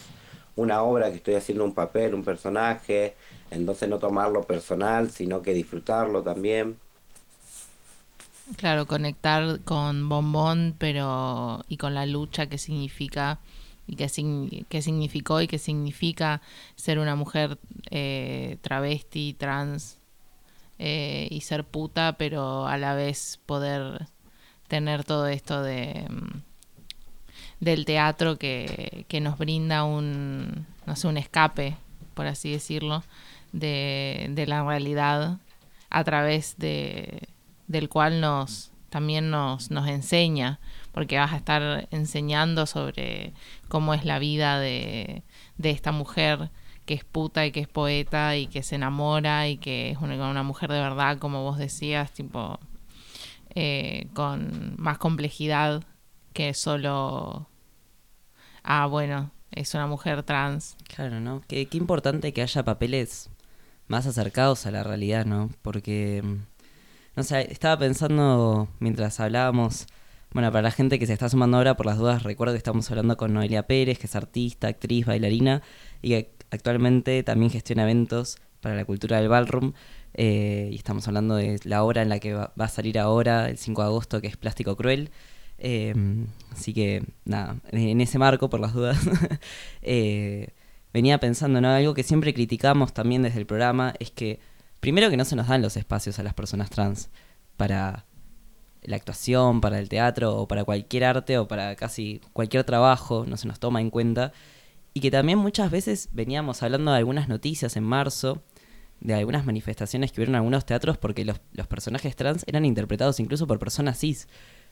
una obra, que estoy haciendo un papel, un personaje, entonces no tomarlo personal, sino que disfrutarlo también. Claro, conectar con Bombón, pero y con la lucha que significa y que, signi- que significó y que significa ser una mujer eh, travesti, trans eh, y ser puta, pero a la vez poder tener todo esto de mm, del teatro que, que nos brinda un no sé un escape por así decirlo de, de la realidad a través de del cual nos también nos, nos enseña porque vas a estar enseñando sobre cómo es la vida de, de esta mujer que es puta y que es poeta y que se enamora y que es una, una mujer de verdad como vos decías tipo eh, con más complejidad que solo ah bueno es una mujer trans Claro, ¿no? Qué, qué importante que haya papeles más acercados a la realidad, ¿no? Porque, mm, no sé, estaba pensando mientras hablábamos, bueno, para la gente que se está sumando ahora, por las dudas, recuerdo que estamos hablando con Noelia Pérez, que es artista, actriz, bailarina, y que actualmente también gestiona eventos para la cultura del ballroom. eh, y estamos hablando de la obra en la que va, va a salir ahora, el 5 de agosto, que es Plástico Cruel. Eh, así que, nada, en ese marco, por las dudas, eh, venía pensando, ¿no? Algo que siempre criticamos también desde el programa es que, primero que no se nos dan los espacios a las personas trans para la actuación, para el teatro o para cualquier arte o para casi cualquier trabajo, no se nos toma en cuenta. Y que también muchas veces veníamos hablando de algunas noticias en marzo, de algunas manifestaciones que hubieron en algunos teatros porque los, los personajes trans eran interpretados incluso por personas cis.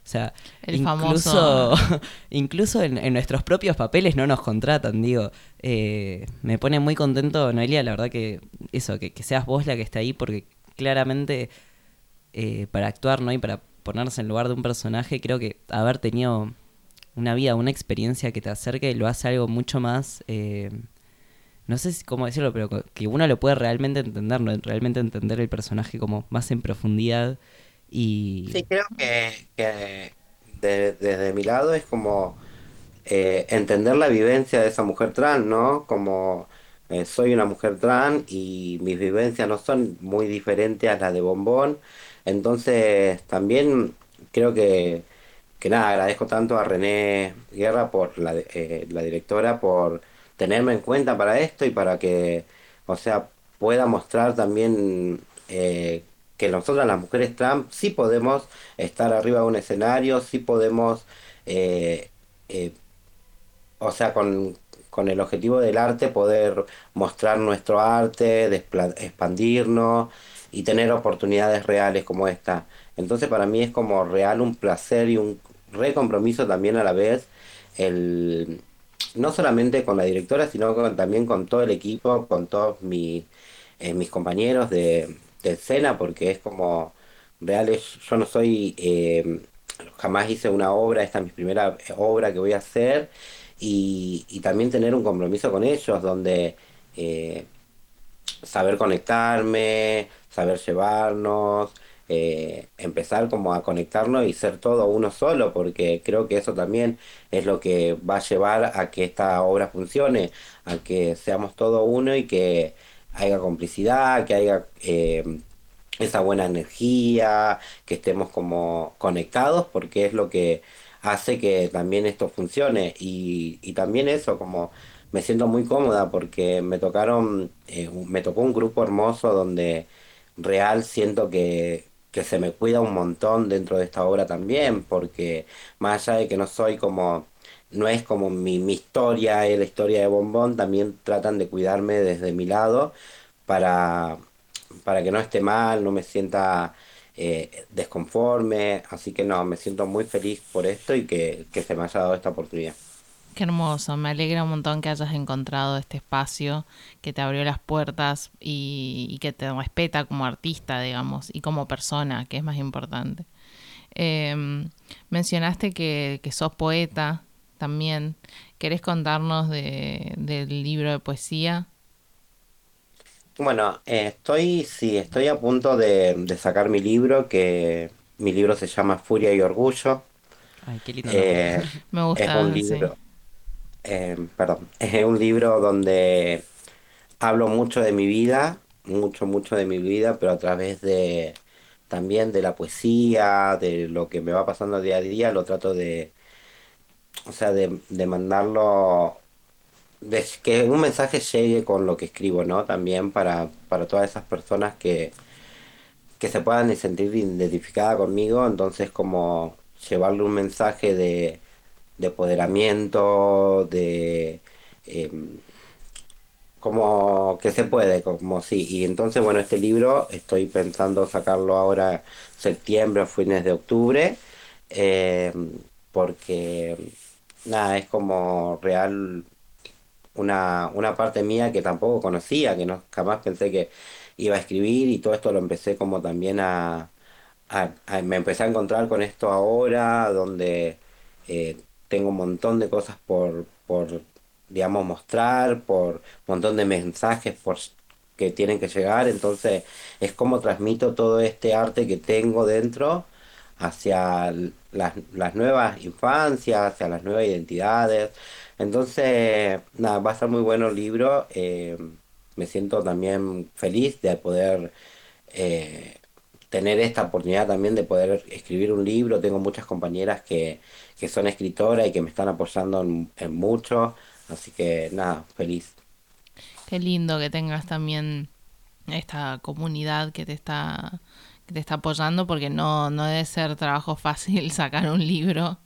O sea, El incluso, famoso- incluso en, en nuestros propios papeles no nos contratan, digo. Eh, me pone muy contento, Noelia, la verdad que eso, que, que seas vos la que está ahí, porque claramente eh, para actuar, ¿no? Y para ponerse en lugar de un personaje, creo que haber tenido una vida, una experiencia que te acerque, lo hace algo mucho más... eh, no sé cómo decirlo, pero que uno lo puede realmente entender, ¿no? realmente entender el personaje como más en profundidad y... Sí, creo que, que de- desde mi lado es como eh, entender la vivencia de esa mujer trans, ¿no? Como eh, soy una mujer trans y mis vivencias no son muy diferentes a las de Bombón. Entonces también creo que, que nada, agradezco tanto a René Guerra, por la, eh, directora, por tenerme en cuenta para esto y para que, o sea, pueda mostrar también que nosotras las mujeres trans sí podemos estar arriba de un escenario, sí podemos, eh, eh, o sea, con, con el objetivo del arte, poder mostrar nuestro arte, expandirnos y tener oportunidades reales como esta. Entonces para mí es como real un placer y un re compromiso también a la vez el no solamente con la directora, sino con- también con todo el equipo, con todos eh, mis compañeros de, de escena, porque es como real, yo no soy, eh, jamás hice una obra, esta es mi primera eh, obra que voy a hacer, y, y también tener un compromiso con ellos, donde eh, saber conectarme, saber llevarnos, eh, empezar como a conectarnos y ser todo uno solo, porque creo que eso también es lo que va a llevar a que esta obra funcione, a que seamos todo uno y que haya complicidad, que haya eh, esa buena energía, que estemos como conectados, porque es lo que hace que también esto funcione. Y, y también eso, como me siento muy cómoda porque me tocaron, eh, me tocó un grupo hermoso donde real siento que, que se me cuida un montón dentro de esta obra también, porque más allá de que no soy como, no es como mi, mi historia, es la historia de Bombón, también tratan de cuidarme desde mi lado para, para que no esté mal, no me sienta eh, desconforme, así que no, me siento muy feliz por esto y que, que se me haya dado esta oportunidad. Qué hermoso, me alegra un montón que hayas encontrado este espacio que te abrió las puertas y, y que te respeta como artista, digamos, y como persona, que es más importante. Eh, mencionaste que, que sos poeta también. ¿Querés contarnos de, del libro de poesía? Bueno, eh, estoy, sí, estoy a punto de, de sacar mi libro, que mi libro se llama Furia y Orgullo. Ay, qué lindo. Eh. Me es gusta, un sí. libro, eh, perdón, es un libro donde hablo mucho de mi vida, mucho, mucho de mi vida, pero a través de también de la poesía, de lo que me va pasando día a día, lo trato de, o sea, de, de mandarlo, que un mensaje llegue con lo que escribo, ¿no? También para, para todas esas personas que, que se puedan sentir identificadas conmigo, entonces como llevarle un mensaje de, de empoderamiento, de em, como que se puede, como sí. Y entonces, bueno, este libro estoy pensando sacarlo ahora septiembre o fines de octubre, em, porque nada, es como real una, una parte mía que tampoco conocía, que no jamás pensé que iba a escribir y todo esto lo empecé como también a, me empecé a encontrar con esto ahora, donde eh, tengo un montón de cosas por, por, digamos, mostrar, por un montón de mensajes por, que tienen que llegar, entonces es como transmito todo este arte que tengo dentro hacia las, las nuevas infancias, hacia las nuevas identidades. Entonces, nada, va a ser muy bueno el libro. eh, me siento también feliz de poder eh, tener esta oportunidad también de poder escribir un libro. Tengo muchas compañeras que, que son escritoras y que me están apoyando en, en mucho. Así que nada, feliz. Qué lindo que tengas también esta comunidad que te está, te está apoyando, porque no, no debe ser trabajo fácil sacar un libro.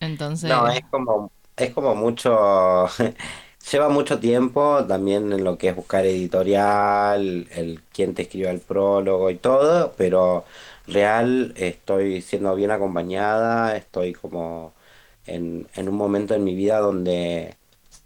Entonces, No, es como, es como mucho, lleva mucho tiempo también en lo que es buscar editorial, el quién te escribió el prólogo y todo, pero real estoy siendo bien acompañada, estoy como en, en un momento en mi vida donde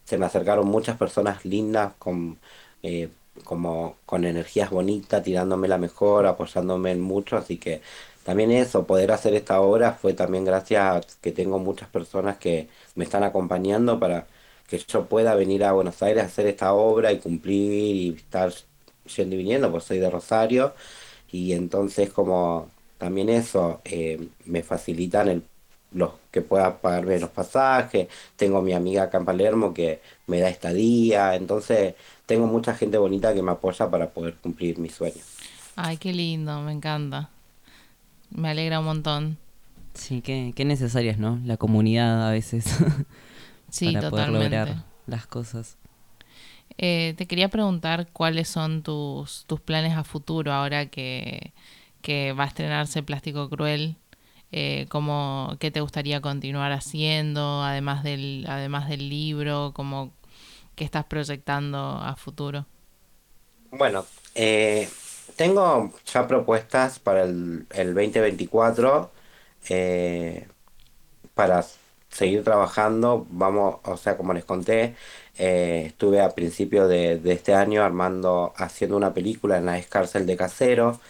se me acercaron muchas personas lindas con, eh, como con energías bonitas, tirándome la mejor, apoyándome en mucho, así que también eso, poder hacer esta obra fue también gracias a que tengo muchas personas que me están acompañando para que yo pueda venir a Buenos Aires a hacer esta obra y cumplir y estar yendo y viniendo, pues soy de Rosario, y entonces como también eso, eh, me facilitan los que pueda pagarme los pasajes, tengo mi amiga acá en Palermo que me da estadía, entonces tengo mucha gente bonita que me apoya para poder cumplir mis sueños. ay, qué lindo, me encanta. Me alegra un montón. Sí, qué, qué necesaria es, ¿no? La comunidad a veces. Sí, para poder totalmente. lograr las cosas. Eh, te quería preguntar cuáles son tus, tus planes a futuro ahora que, que va a estrenarse Plástico Cruel. Eh, cómo- ¿Qué te gustaría continuar haciendo, además del, además del libro? Como, ¿Qué estás proyectando a futuro? Bueno, eh, tengo ya propuestas para el, el 2024 eh, para seguir trabajando. Vamos, o sea, como les conté, eh, estuve a principio de, de este año armando, haciendo una película en la Escárcel de Casero,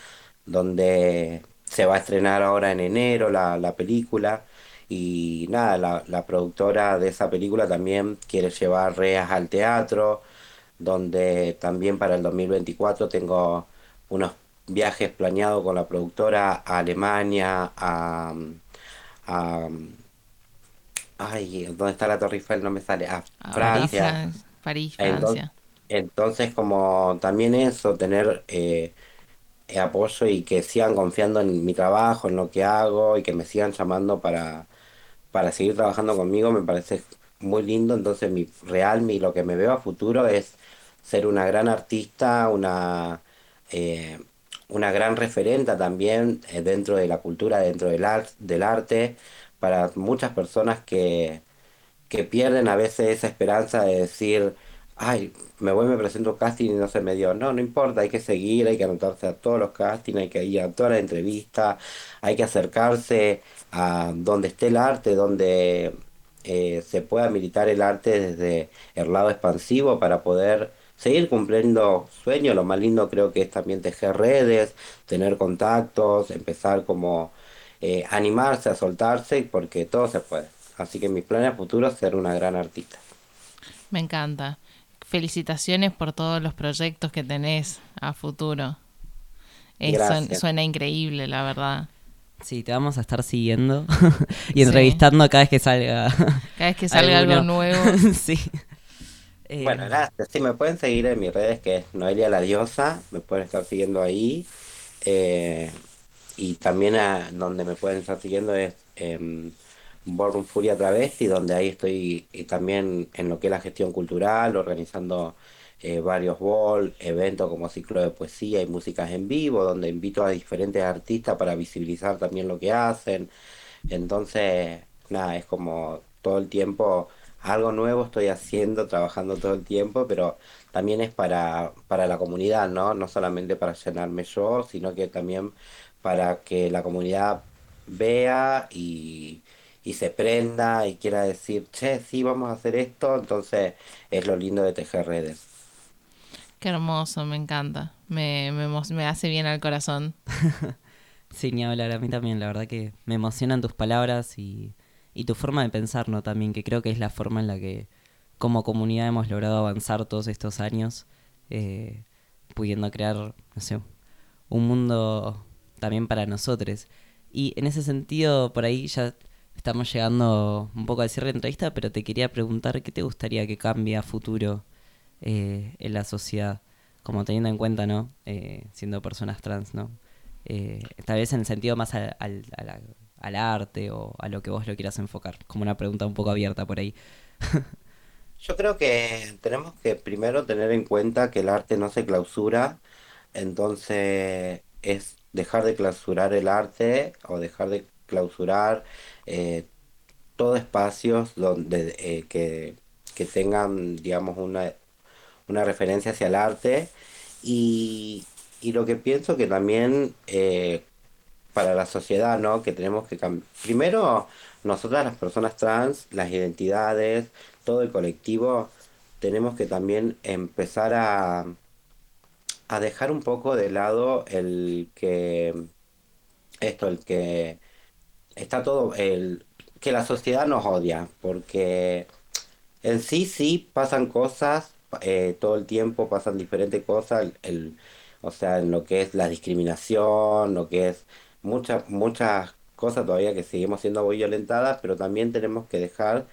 donde se va a estrenar ahora en enero la, la película. Y nada, la, la productora de esa película también quiere llevar Reas al teatro donde también para el 2024 tengo unos viajes planeados con la productora a Alemania, a, a- ay, ¿dónde está la Torre Eiffel? No me sale, a A Francia. París, París, Entonces, Francia. Entonces, como también eso, tener eh, apoyo y que sigan confiando en mi trabajo, en lo que hago y que me sigan llamando para, para seguir trabajando conmigo, me parece muy lindo. Entonces, mi real, mi, lo que me veo a futuro es ser una gran artista, una, eh, una gran referenta también eh, dentro de la cultura, dentro del, ar- del arte, para muchas personas que que pierden a veces esa esperanza de decir, ay, me voy, me presento casting y no se me dio. No, no importa, hay que seguir, hay que anotarse a todos los castings, hay que ir a todas las entrevistas, hay que acercarse a donde esté el arte, donde eh, se pueda militar el arte desde el lado expansivo para poder seguir cumpliendo sueños. Lo más lindo creo que es también tejer redes, tener contactos, empezar como eh, animarse a soltarse, porque todo se puede. Así que mis planes futuros ser una gran artista. Me encanta. Felicitaciones por todos los proyectos que tenés a futuro. Gracias. suena increíble, la verdad. Sí, te vamos a estar siguiendo y Sí. entrevistando cada vez que salga. Cada vez que salga algo nuevo. sí. Eh, Bueno, gracias. Sí, me pueden seguir en mis redes que es Noelia la Diosa, me pueden estar siguiendo ahí. Eh, y también a, donde me pueden estar siguiendo es en Born Furia Travesti, donde ahí estoy y también en lo que es la gestión cultural, organizando eh, varios ball, eventos como ciclo de poesía y músicas en vivo, donde invito a diferentes artistas para visibilizar también lo que hacen. Entonces, nada, es como todo el tiempo algo nuevo estoy haciendo, trabajando todo el tiempo, pero también es para, para la comunidad, ¿no? No solamente para llenarme yo, sino que también para que la comunidad vea y, y se prenda y quiera decir, che, sí, vamos a hacer esto, entonces es lo lindo de tejer redes. Qué hermoso, me encanta. Me, me, me hace bien al corazón. Sí, ni hablar, a mí también, la verdad que me emocionan tus palabras y, y tu forma de pensar, ¿no? También, que creo que es la forma en la que como comunidad hemos logrado avanzar todos estos años, eh, pudiendo crear, no sé, un mundo también para nosotros. Y en ese sentido, por ahí ya estamos llegando un poco al cierre de la entrevista, pero te quería preguntar qué te gustaría que cambie a futuro eh, en la sociedad, como teniendo en cuenta, ¿no? Eh, siendo personas trans, ¿no? Eh, tal vez en el sentido más al, al, a la- al arte o a lo que vos lo quieras enfocar, como una pregunta un poco abierta por ahí. Yo creo que tenemos que primero tener en cuenta que el arte no se clausura, entonces es dejar de clausurar el arte o dejar de clausurar eh, todo espacios donde eh, que, que tengan, digamos, una, una referencia hacia el arte y, y lo que pienso que también eh, para la sociedad, ¿no? Que tenemos que cambiar. Primero, nosotras las personas trans, las identidades, todo el colectivo, tenemos que también empezar a, a dejar un poco de lado el que, esto, el que está todo, el que la sociedad nos odia, porque en sí, sí, pasan cosas, eh, todo el tiempo pasan diferentes cosas, el, o sea, en lo que es la discriminación, lo que es muchas, muchas cosas todavía que seguimos siendo muy violentadas, pero también tenemos que dejar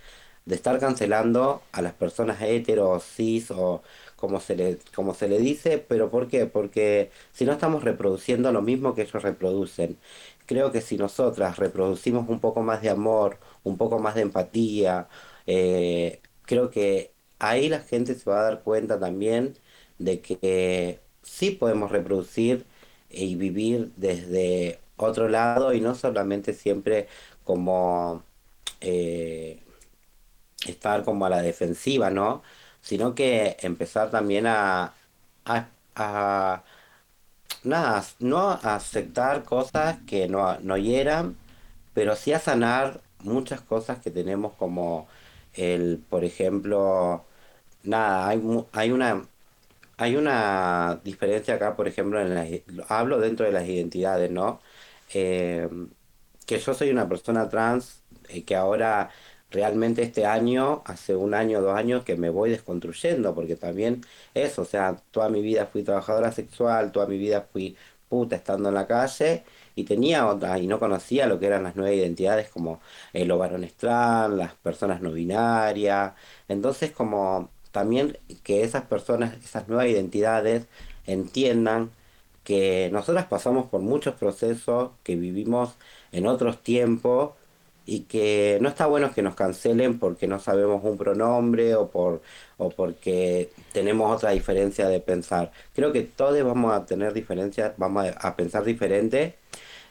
de estar cancelando a las personas heteros, cis o como se le, como se le dice, pero ¿por qué? Porque si no estamos reproduciendo lo mismo que ellos reproducen. Creo que si nosotras reproducimos un poco más de amor, un poco más de empatía, eh, creo que ahí la gente se va a dar cuenta también de que sí podemos reproducir y vivir desde otro lado y no solamente siempre como eh, estar como a la defensiva, ¿no? Sino que empezar también a, a, a- nada, no aceptar cosas que no, no hieran, pero sí a sanar muchas cosas que tenemos como el, por ejemplo, nada, hay, hay una hay una diferencia acá, por ejemplo, en las, hablo dentro de las identidades, ¿no? Eh, que yo soy una persona trans eh, que ahora realmente este año, hace un año, dos años, que me voy desconstruyendo, porque también eso, o sea, toda mi vida fui trabajadora sexual, toda mi vida fui puta estando en la calle y tenía otras, y no conocía lo que eran las nuevas identidades como eh, los varones trans, las personas no binarias, entonces como también que esas personas, esas nuevas identidades entiendan que nosotras pasamos por muchos procesos, que vivimos en otros tiempos y que no está bueno que nos cancelen porque no sabemos un pronombre o por o porque tenemos otra diferencia de pensar. Creo que todos vamos a tener diferencias, vamos a, pensar diferente,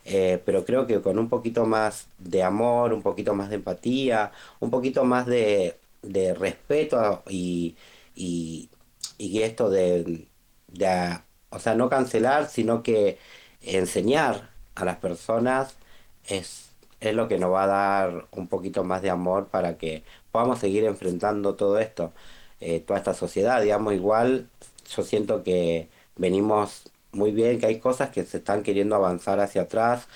eh, pero creo que con un poquito más de amor, un poquito más de empatía, un poquito más de, de respeto y, y, y esto de, de, o sea, no cancelar, sino que enseñar a las personas es, es lo que nos va a dar un poquito más de amor para que podamos seguir enfrentando todo esto, eh, toda esta sociedad, digamos, igual yo siento que venimos muy bien, que hay cosas que se están queriendo avanzar hacia atrás,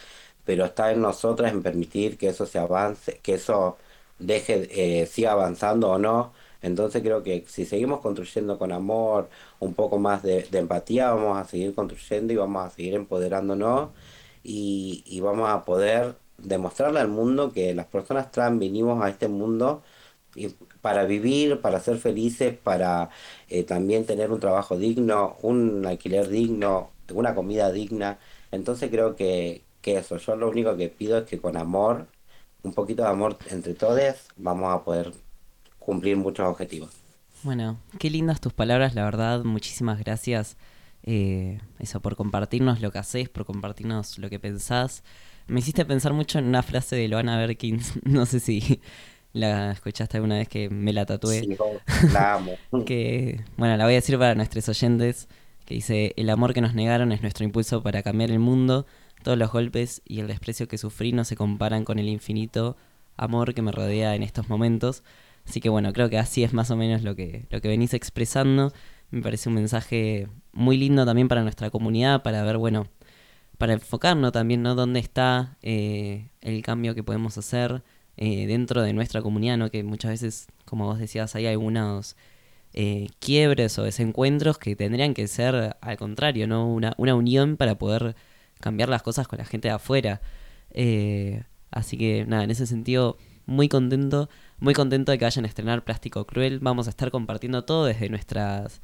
pero está en nosotras en permitir que eso se avance, que eso deje, eh, siga avanzando o no. Entonces creo que si seguimos construyendo con amor, un poco más de, empatía, vamos a seguir construyendo y vamos a seguir empoderándonos y, y vamos a poder demostrarle al mundo que las personas trans vinimos a este mundo y para vivir, para ser felices, para eh, también tener un trabajo digno, un alquiler digno, una comida digna. Entonces creo que, que eso, yo lo único que pido es que con amor, un poquito de amor entre todos, vamos a poder cumplir muchos objetivos. Bueno, qué lindas tus palabras, la verdad, muchísimas gracias. eh, eso, por compartirnos lo que haces, por compartirnos lo que pensás. Me hiciste pensar mucho en una frase de Loana Berkins, no sé si la escuchaste alguna vez que me la tatué. Sí, la amo. que, bueno, la voy a decir para nuestros oyentes, que dice, el amor que nos negaron es nuestro impulso para cambiar el mundo, todos los golpes y el desprecio que sufrí no se comparan con el infinito amor que me rodea en estos momentos. Así que bueno, creo que así es más o menos lo que, lo que venís expresando. Me parece un mensaje muy lindo también para nuestra comunidad, para ver, bueno, para enfocarnos también, ¿no? Dónde está eh, el cambio que podemos hacer eh, dentro de nuestra comunidad, ¿no? Que muchas veces, como vos decías, hay algunos eh, quiebres o desencuentros que tendrían que ser al contrario, ¿no? Una, una unión para poder cambiar las cosas con la gente de afuera. Eh, así que nada, en ese sentido, muy contento, muy contento de que vayan a estrenar Plástico Cruel. Vamos a estar compartiendo todo desde nuestras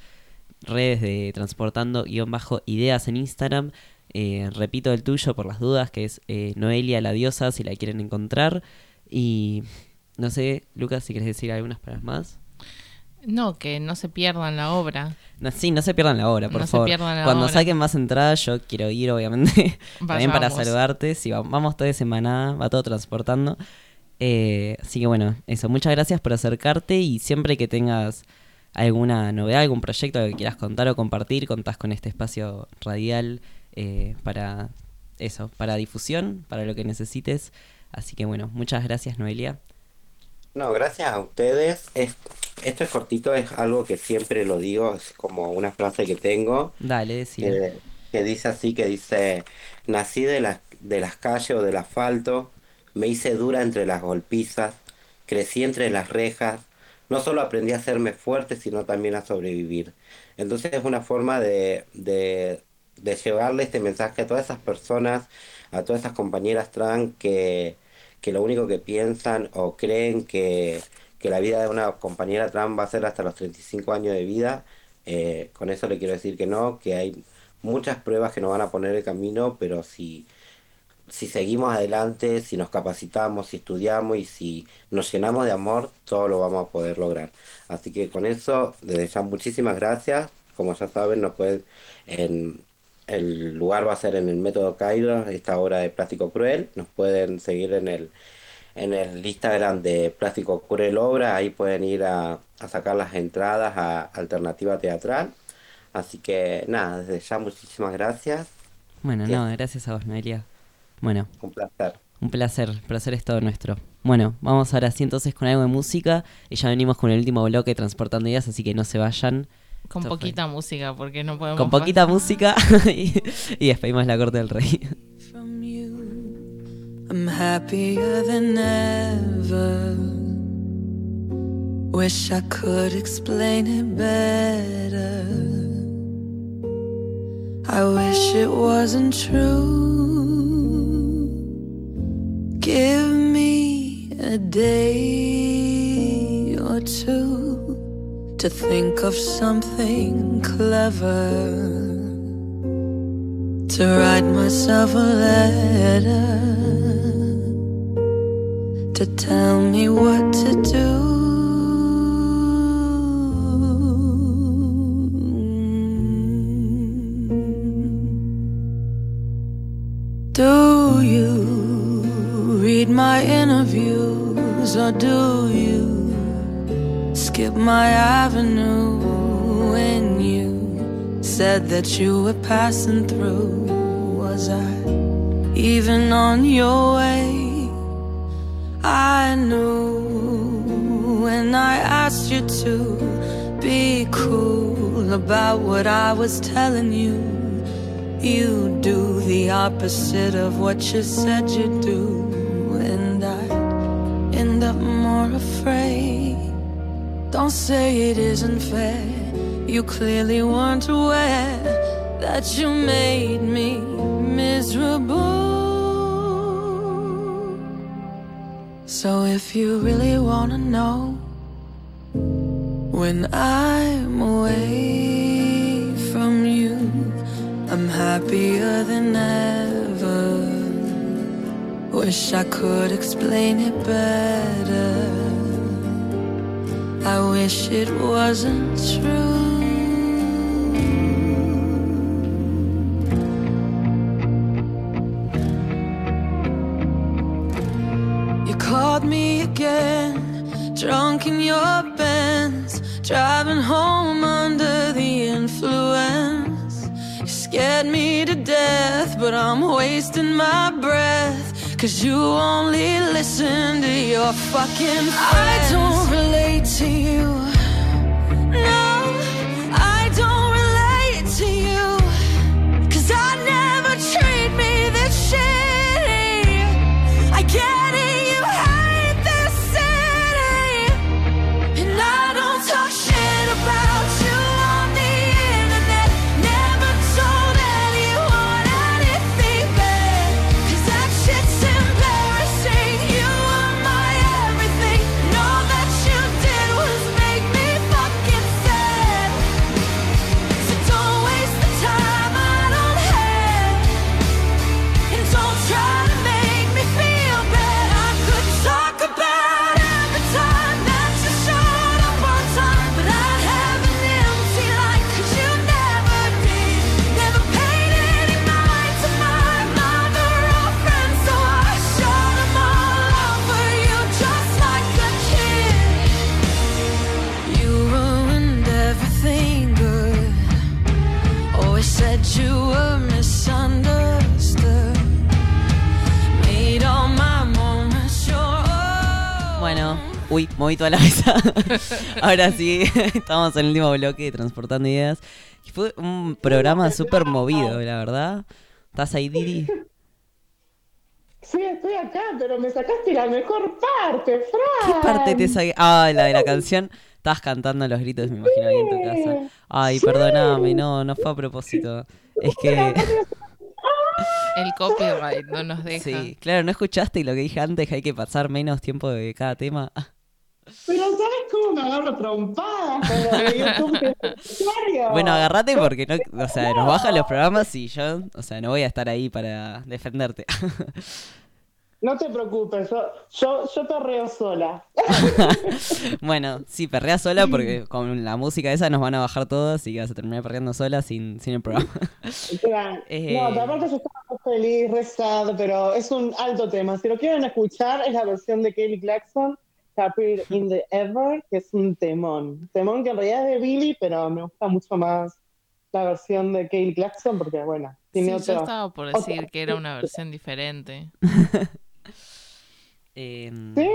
redes de transportando-ideas en Instagram. Eh, repito el tuyo por las dudas, que es eh, Noelia la diosa, si la quieren encontrar. Y no sé, Lucas, si quieres decir algunas palabras más. No, que no se pierdan la obra. No, sí, no se pierdan la hora, por No se favor. pierdan la Cuando saquen más entradas, yo quiero ir, obviamente. También para saludarte. Si va- vamos toda semana, va todo transportando. Eh, así que bueno, eso. Muchas gracias por acercarte y siempre que tengas alguna novedad, algún proyecto que quieras contar o compartir, contás con este espacio radial eh, para eso, para difusión, para lo que necesites. Así que bueno, muchas gracias, Noelia. No, gracias a ustedes. Es, esto es cortito, es algo que siempre lo digo, es como una frase que tengo. Dale, decilo. que, que dice así, que dice, nací de las, de las calles o del asfalto, me hice dura entre las golpizas, crecí entre las rejas, no solo aprendí a hacerme fuerte, sino también a sobrevivir. Entonces es una forma de, de, de llevarle este mensaje a todas esas personas, a todas esas compañeras trans que, que lo único que piensan o creen que, que la vida de una compañera trans va a ser hasta los 35 años de vida. Eh, con eso le quiero decir que no, que hay muchas pruebas que nos van a poner el camino, pero si, si seguimos adelante, si nos capacitamos, si estudiamos y si nos llenamos de amor, todo lo vamos a poder lograr. Así que con eso, desde ya muchísimas gracias. Como ya saben, nos pueden, en, el lugar va a ser en el método Cairo, esta obra de Plástico Cruel. Nos pueden seguir en el, en el Instagram de Plástico Cruel Obra, ahí pueden ir a, a sacar las entradas a Alternativa Teatral. Así que nada, desde ya muchísimas gracias. Bueno, no, gracias a vos, Noelia. Bueno, Un placer. Un placer, placer es todo nuestro. Bueno, vamos ahora sí entonces con algo de música y ya venimos con el último bloque transportando ideas, así que no se vayan. Con Esto fue- poquita música, porque no podemos. Con poquita pasar. música y, y despedimos la corte del rey. from you. I'm happier than ever. Wish I could explain it better. I wish it wasn't true. Give me a day or two to think of something clever to write myself a letter to tell me what to do. Do you read my interviews or do you skip my avenue when you said that you were passing through? Was I even on your way? I knew when I asked you to be cool about what I was telling you. You do the opposite of what you said you'd do, and I'd end up more afraid. Don't say it isn't fair. You clearly weren't aware that you made me miserable. So if you really wanna know when I'm away from you, I'm happier than ever. Wish I could explain it better. I wish it wasn't true. You called me again, drunk in your Benz, driving home under the influence. You scared me to death, but I'm wasting my breath. Cause you only listen to your fucking friends. I don't relate to you. No, I don't relate to you. Cause I never treat me this shitty. I get uy, moví toda la mesa. Ahora sí, estamos en el último bloque de Transportando Ideas. Y fue un programa súper movido, la verdad. ¿Estás ahí, Didi? Sí, estoy acá, pero me sacaste la mejor parte, Fran. ¿Qué parte te saqué? Ah, la de la canción. Estabas cantando los gritos, me imagino, ahí en tu casa. Ay, perdóname, no, no fue a propósito. Es que... El copyright no nos deja. Sí, claro, no escuchaste y lo que dije antes, que hay que pasar menos tiempo de cada tema. Pero ¿sabes cómo me agarro necesario? Bueno, agarrate porque no, o sea, nos bajan los programas y yo, o sea, no voy a estar ahí para defenderte. No te preocupes, yo, yo, yo perreo sola. bueno, sí, perrea sola porque con la música esa nos van a bajar todos y vas a terminar perreando sola sin, sin el programa. Claro. Eh. No, pero aparte yo estaba feliz, rezado, pero es un alto tema. Si lo quieren escuchar, es la versión de Kelly Clarkson, Happier in the Ever, que es un temón. Temón que en realidad es de Billy, pero me gusta mucho más la versión de Kelly Clarkson porque, bueno, Sí, tiene yo otro... estaba por decir que era una versión diferente. Em, Sí.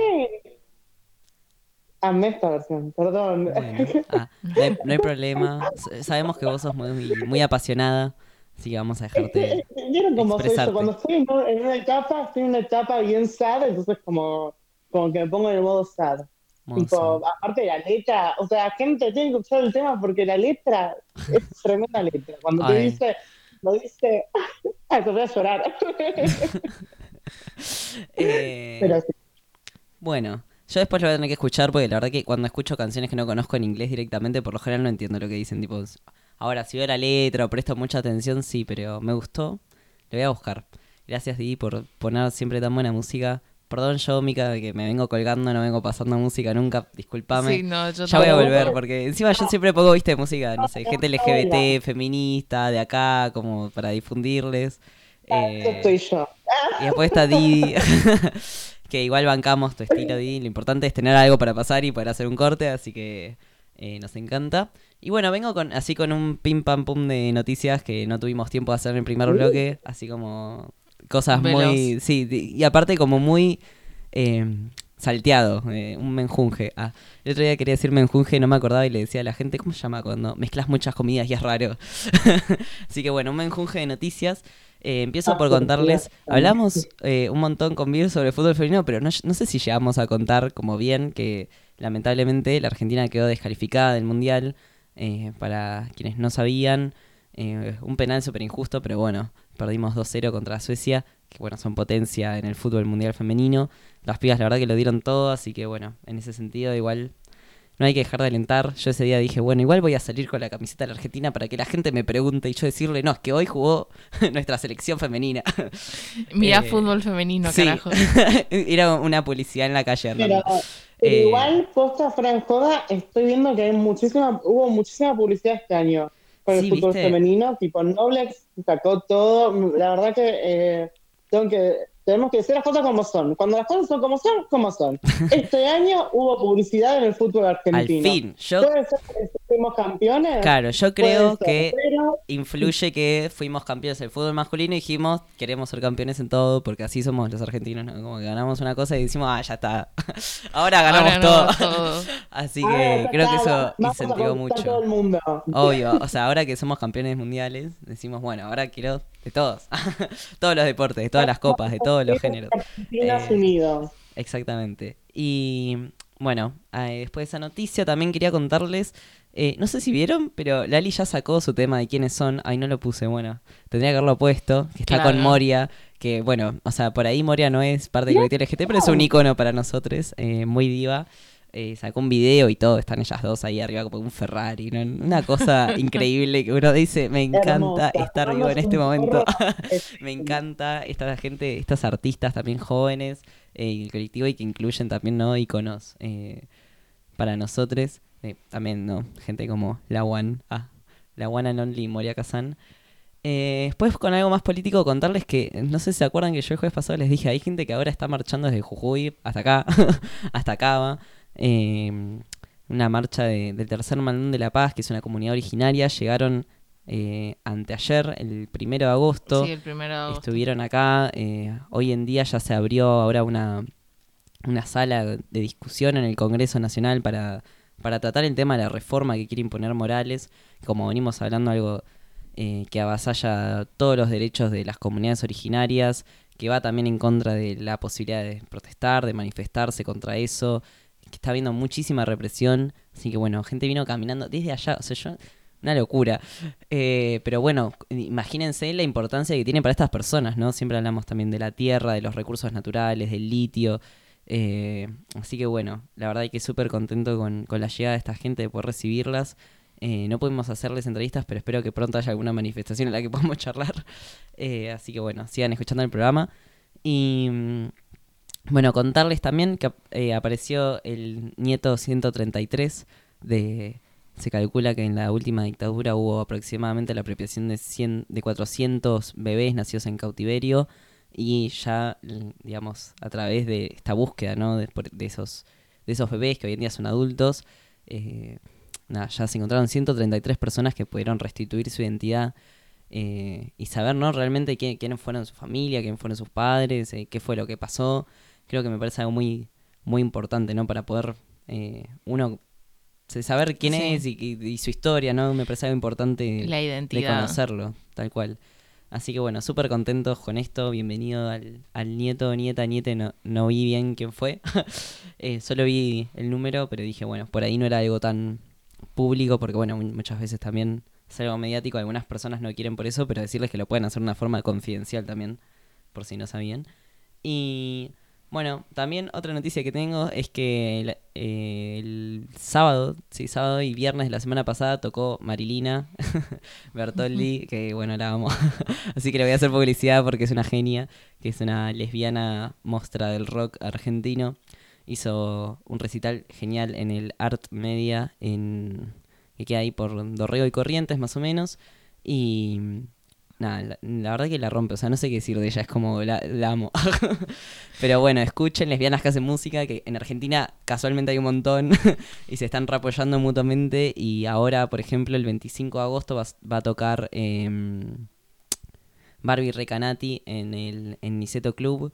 Amé esta versión, perdón. bueno, ah, no, hay, no hay problema. Sabemos que vos sos muy, muy apasionada, así que vamos a dejarte Vieron cómo soy yo, cuando estoy en una etapa, estoy en una etapa bien sad, entonces como, como que me pongo en el modo sad. Modo Tipo, aparte de la letra, o sea, gente tiene que escuchar el tema porque la letra es tremenda letra. Cuando te dice, lo dice, ah, te voy a llorar. Eh, Pero sí. Bueno, Yo después lo voy a tener que escuchar porque la verdad que cuando escucho canciones que no conozco en inglés directamente, por lo general no entiendo lo que dicen. Tipo, ahora si veo la letra o presto mucha atención, sí, pero me gustó. Lo voy a buscar. Gracias, Di, por poner siempre tan buena música. Perdón yo, Mica, que me vengo colgando, no vengo pasando música nunca. Disculpame. Sí, no, yo ya voy a volver, porque encima yo siempre pongo, viste, música, no sé, gente LGBT, feminista, de acá, como para difundirles. Eh, estoy yo. y después está Didi, que igual bancamos tu estilo, Didi. Lo importante es tener algo para pasar y poder hacer un corte, así que eh, nos encanta. Y bueno, vengo con así con un pim pam pum de noticias que no tuvimos tiempo de hacer en el primer bloque, así como cosas muy... Sí, y aparte como muy eh, salteado, eh, un menjunje. Ah, el otro día quería decir menjunje, no me acordaba y le decía a la gente, ¿cómo se llama cuando mezclas muchas comidas y es raro? Así que bueno, un menjunje de noticias. Eh, empiezo Ah, por contarles, hablamos eh, un montón con Vir sobre fútbol femenino, pero no, no sé si llegamos a contar como bien que lamentablemente la Argentina quedó descalificada del Mundial. eh, para quienes no sabían, eh, un penal súper injusto, pero bueno, perdimos 2-0 contra Suecia, que bueno, son potencia en el fútbol mundial femenino. Las pibas la verdad que lo dieron todo, así que bueno, en ese sentido igual no hay que dejar de alentar. Yo ese día dije, bueno, igual voy a salir con la camiseta de la Argentina para que la gente me pregunte y yo decirle, no, es que hoy jugó nuestra selección femenina. Mirá Eh, fútbol femenino, sí. carajo. Era una publicidad en la calle. Pero, Eh, igual, posta Fran Joda, estoy viendo que hay muchísima, hubo muchísima publicidad este año el fútbol ¿viste? femenino, tipo Noblex sacó todo, la verdad que eh, tengo que tenemos que decir las cosas como son. Cuando las cosas son como son, como son. Este año hubo publicidad en el fútbol argentino. fin, yo- ¿Puede ser que fuimos campeones? Claro, yo creo ser, que pero- influye que fuimos campeones del fútbol masculino y dijimos, queremos ser campeones en todo, porque así somos los argentinos, ¿no? Como que ganamos una cosa y decimos, ah, ya está. Ahora ganamos Ahora todo. así que creo que eso incentivó conquistar todo mucho. el mundo. Obvio, o sea, ahora que somos campeones mundiales, decimos, bueno, ahora quiero de todos. todos los deportes, de todas las copas, de todos los géneros. Eh, Unidos. Exactamente. Y bueno, eh, después de esa noticia también quería contarles, eh, no sé si vieron, pero Lali ya sacó su tema de quiénes son. Ay, no lo puse, bueno, tendría que haberlo puesto, que está Claro. con Moria, que bueno, o sea, por ahí Moria no es parte del colectivo LGT, pero es un icono para nosotros, eh, muy diva. Eh, sacó un video y todo, están ellas dos ahí arriba como un Ferrari, ¿no? una cosa increíble que uno dice, me encanta estar vivo en este momento. Me encanta esta gente, estas artistas también jóvenes eh, el colectivo y que incluyen también no iconos eh, para nosotros. Eh, también, ¿no? Gente como la One, ah, la One and Only Moria Kazan. Eh, después con algo más político contarles que, no sé si se acuerdan que yo el jueves pasado les dije, hay gente que ahora está marchando desde Jujuy hasta acá, hasta Cava. Eh, una marcha de- del Tercer Mandón de la Paz, que es una comunidad originaria, llegaron eh, anteayer, el primero de agosto. Sí, el primero de agosto. Estuvieron acá. eh, hoy en día ya se abrió ahora una, una sala de discusión en el Congreso Nacional para, para tratar el tema de la reforma que quiere imponer Morales. Como venimos hablando, algo eh, que avasalla todos los derechos de las comunidades originarias, que va también en contra de la posibilidad de protestar, de manifestarse contra eso, que está habiendo muchísima represión. Así que bueno, gente vino caminando desde allá. O sea, yo. Una locura. Eh, pero bueno, imagínense la importancia que tiene para estas personas, ¿no? Siempre hablamos también de la tierra, de los recursos naturales, del litio. eh, así que bueno, la verdad que súper contento con, con la llegada de esta gente, de poder recibirlas. Eh, no pudimos hacerles entrevistas, pero espero que pronto haya alguna manifestación en la que podamos charlar. Así que bueno, sigan escuchando el programa. Y bueno, contarles también que eh, apareció el nieto 133 de... Se calcula que en la última dictadura hubo aproximadamente la apropiación de, 100, de 400 bebés nacidos en cautiverio y ya, digamos, a través de esta búsqueda, ¿no? De, esos, de esos bebés que hoy en día son adultos, eh, nada, ya se encontraron 133 personas que pudieron restituir su identidad eh, y saber, ¿no? Realmente quién- quiénes fueron su familia, quiénes fueron sus padres, eh, qué fue lo que pasó. Creo que me parece algo muy, muy importante, ¿no? Para poder eh, uno saber quién Sí. es y, y- y su historia, ¿no? Me parece algo importante La de identidad. conocerlo, tal cual. Así que bueno, súper contentos con esto. Bienvenido al, al nieto, nieta, niete. No, no vi bien quién fue. Eh, solo vi el número, pero dije, bueno, por ahí no era algo tan público, porque bueno, mu- muchas veces también es algo mediático. Algunas personas no quieren por eso, pero decirles que lo pueden hacer de una forma confidencial también, por si no sabían. Y Bueno, también otra noticia que tengo es que el, eh, el sábado, sí, sábado y viernes de la semana pasada tocó Marilina Bertoldi, que bueno, la amo. Así que le voy a hacer publicidad porque es una genia, que es una lesbiana mostra del rock argentino. Hizo un recital genial en el Art Media, en, que queda ahí por Dorrego y Corrientes más o menos. Y nada, la, la verdad que la rompe, o sea, no sé qué decir de ella, es como la, la amo. Pero bueno, escuchen lesbianas que hacen música, que en Argentina casualmente hay un montón y se están reapoyando mutuamente. Y ahora, por ejemplo, el 25 de agosto va, va a tocar em, Barbie Recanati en el en Niceto Club,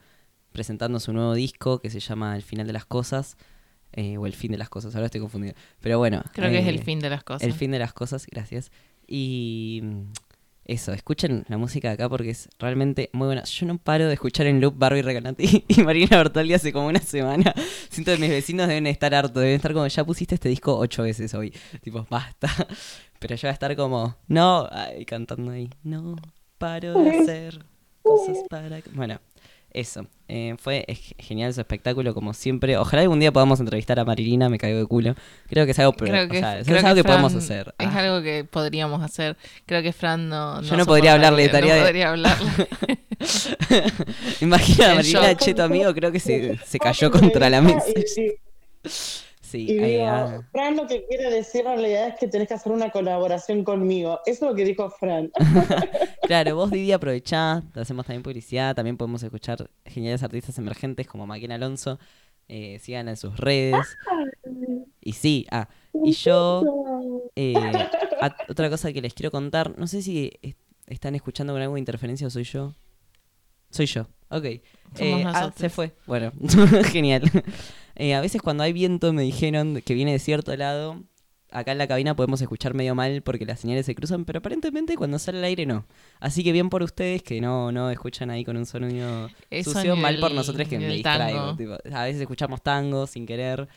presentando su nuevo disco que se llama El final de las cosas. eh, o El fin de las cosas, ahora estoy confundido. Pero bueno. Creo que es el eh, fin de las cosas. El fin de las cosas, gracias. Y eso, escuchen la música de acá porque es realmente muy buena. Yo no paro de escuchar en loop Barbie Recanati y Marina Bertoldi hace como una semana. Siento que mis vecinos deben estar hartos, deben estar como, ya pusiste este disco ocho veces hoy. Tipo, basta. Pero yo voy a estar como, no, ay, cantando ahí, no paro de hacer cosas para... que-". Bueno, eso. Eh, fue genial su espectáculo, como siempre. Ojalá algún día podamos entrevistar a Marilina, me caigo de culo. Creo que es algo, Creo que, o sea, creo es algo que, podemos hacer. Es Ah. algo que podríamos hacer. Creo que Fran no. Yo no podría hablarle, soportaría- estaría no de- podría hablarle. Imagina a Marilina, che, tu amigo, creo que se, se cayó contra la mesa. Sí, y digo, ah. Fran lo que quiere decir en realidad es que tenés que hacer una colaboración conmigo. Eso es lo que dijo Fran. Claro, vos Didi aprovechá, te hacemos también publicidad, también podemos escuchar geniales artistas emergentes como Maquena Alonso, eh, síganla en sus redes. Y sí, ah, y yo, eh, a- otra cosa que les quiero contar, no sé si es- están escuchando con algo de interferencia o soy yo. Soy yo, ok. Somos Eh, ah, se fue, bueno, genial. Eh, a veces cuando hay viento me dijeron que viene de cierto lado, acá en la cabina podemos escuchar medio mal porque las señales se cruzan, pero aparentemente cuando sale el aire no. Así que bien por ustedes que no, no escuchan ahí con un sonido Eso sucio, mal por nosotros que me distraigo. tipo, a veces escuchamos tango sin querer.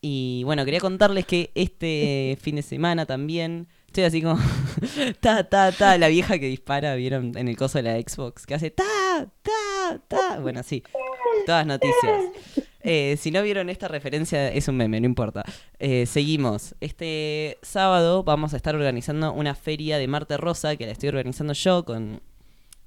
Y bueno, quería contarles que este fin de semana también estoy así como ta ta ta la vieja que dispara, vieron en el coso de la Xbox que hace ta ta ta. Bueno, sí. Todas noticias. Eh, si no vieron esta referencia, es un meme, no importa. Eh, seguimos. Este sábado vamos a estar organizando una feria de Marte Rosa, que la estoy organizando yo con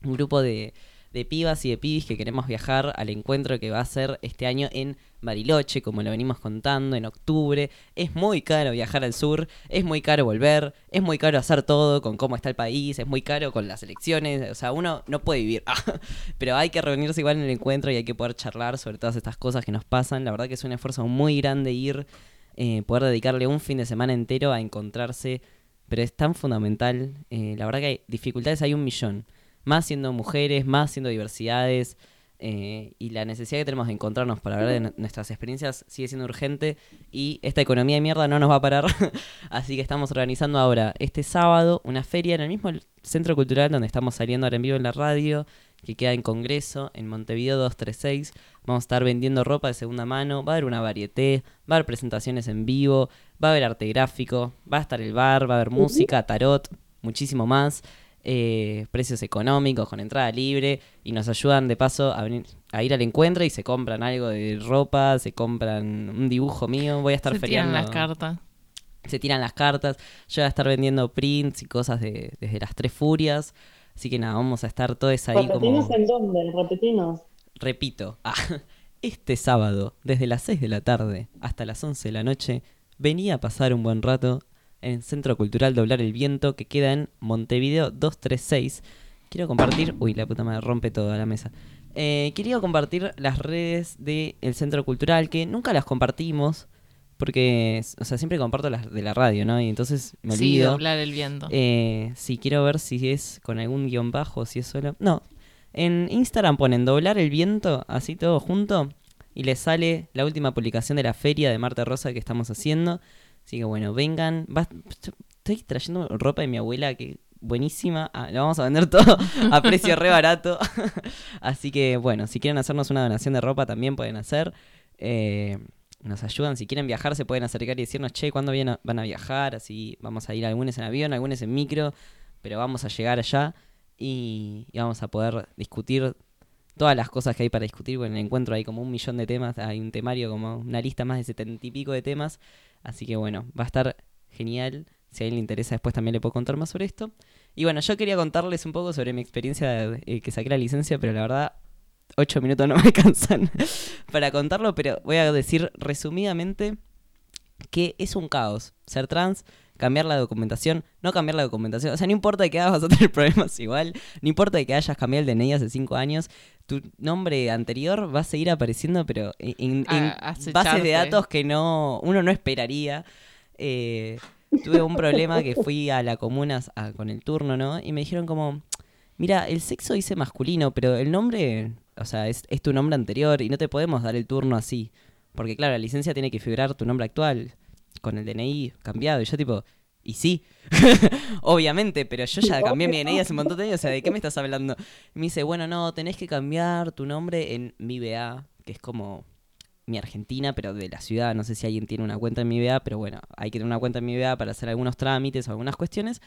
un grupo de, de pibas y de pibis que queremos viajar al encuentro que va a ser este año en Bariloche, como lo venimos contando, en octubre. Es muy caro viajar al sur, es muy caro volver, es muy caro hacer todo con cómo está el país, es muy caro con las elecciones, o sea, uno no puede vivir. Pero hay que reunirse igual en el encuentro y hay que poder charlar sobre todas estas cosas que nos pasan. La verdad que es un esfuerzo muy grande ir, eh, poder dedicarle un fin de semana entero a encontrarse, pero es tan fundamental. eh, la verdad que hay dificultades hay un millón más siendo mujeres, más siendo diversidades, eh, y la necesidad que tenemos de encontrarnos para hablar de nu- nuestras experiencias sigue siendo urgente y esta economía de mierda no nos va a parar. Así que estamos organizando ahora este sábado una feria en el mismo centro cultural donde estamos saliendo ahora en vivo en la radio, que queda en Congreso, en Montevideo 236. Vamos a estar vendiendo ropa de segunda mano, va a haber una varieté, va a haber presentaciones en vivo, va a haber arte gráfico, va a estar el bar, va a haber música, tarot, muchísimo más eh, precios económicos, con entrada libre, y nos ayudan de paso a, venir, a ir al encuentro y se compran algo de ropa, se compran un dibujo mío, voy a estar Se tiran las cartas. Se tiran las cartas, yo voy a estar vendiendo prints y cosas de, desde las tres furias, así que nada, vamos a estar todos ahí ¿Repetinos como... en dónde? Repetinos. Repito, ah, este sábado, desde las 6 de la tarde hasta las 11 de la noche, venía a pasar un buen rato en el Centro Cultural Doblar el Viento, que queda en Montevideo 236. Quiero compartir... Uy, la puta madre, rompe toda la mesa. Eh, quería compartir las redes del Centro Cultural, que nunca las compartimos, porque, o sea, siempre comparto las de la radio, ¿no? Y entonces me Sí, olvido. doblar el viento. Eh, sí, quiero ver si es con algún guion bajo, si es solo. No. En Instagram ponen doblar el viento, así todo junto, y les sale la última publicación de la feria de Marte Rosa que estamos haciendo. Así que bueno, vengan. Va- estoy trayendo ropa de mi abuela que buenísima. Ah, lo vamos a vender todo a precio re barato. Así que bueno, si quieren hacernos una donación de ropa también pueden hacer. Eh, nos ayudan. Si quieren viajar, se pueden acercar y decirnos, che, ¿cuándo van a viajar? Así vamos a ir algunos en avión, algunos en micro, pero vamos a llegar allá y, y vamos a poder discutir todas las cosas que hay para discutir. Bueno, en el encuentro hay como un millón de temas, hay un temario, como una lista más de setenta y pico de temas. Así que bueno, va a estar genial. Si a alguien le interesa, después también le puedo contar más sobre esto. Y bueno, yo quería contarles un poco sobre mi experiencia eh, que saqué la licencia, pero la verdad, ocho minutos no me alcanzan para contarlo, pero voy a decir resumidamente que es un caos ser trans, cambiar la documentación, no cambiar la documentación. O sea, no importa de que hagas, vas a tener problemas igual. No importa de que hayas cambiado el DNI hace cinco años. Tu nombre anterior va a seguir apareciendo, pero en, en- A- bases de datos que no uno no esperaría. Eh, tuve un problema que fui a la comuna a- con el turno, ¿no? Y me dijeron como, mira, el sexo dice masculino, pero el nombre, o sea, es, es tu nombre anterior y no te podemos dar el turno así. Porque claro, la licencia tiene que figurar tu nombre actual, con el DNI cambiado. Y yo tipo, y sí, obviamente, pero yo ya cambié mi DNI hace un montón de años, o sea, ¿de qué me estás hablando? Y me dice, bueno, no, tenés que cambiar tu nombre en mi BA, que es como mi Argentina, pero de la ciudad. No sé si alguien tiene una cuenta en mi BA, pero bueno, hay que tener una cuenta en mi BA para hacer algunos trámites o algunas cuestiones.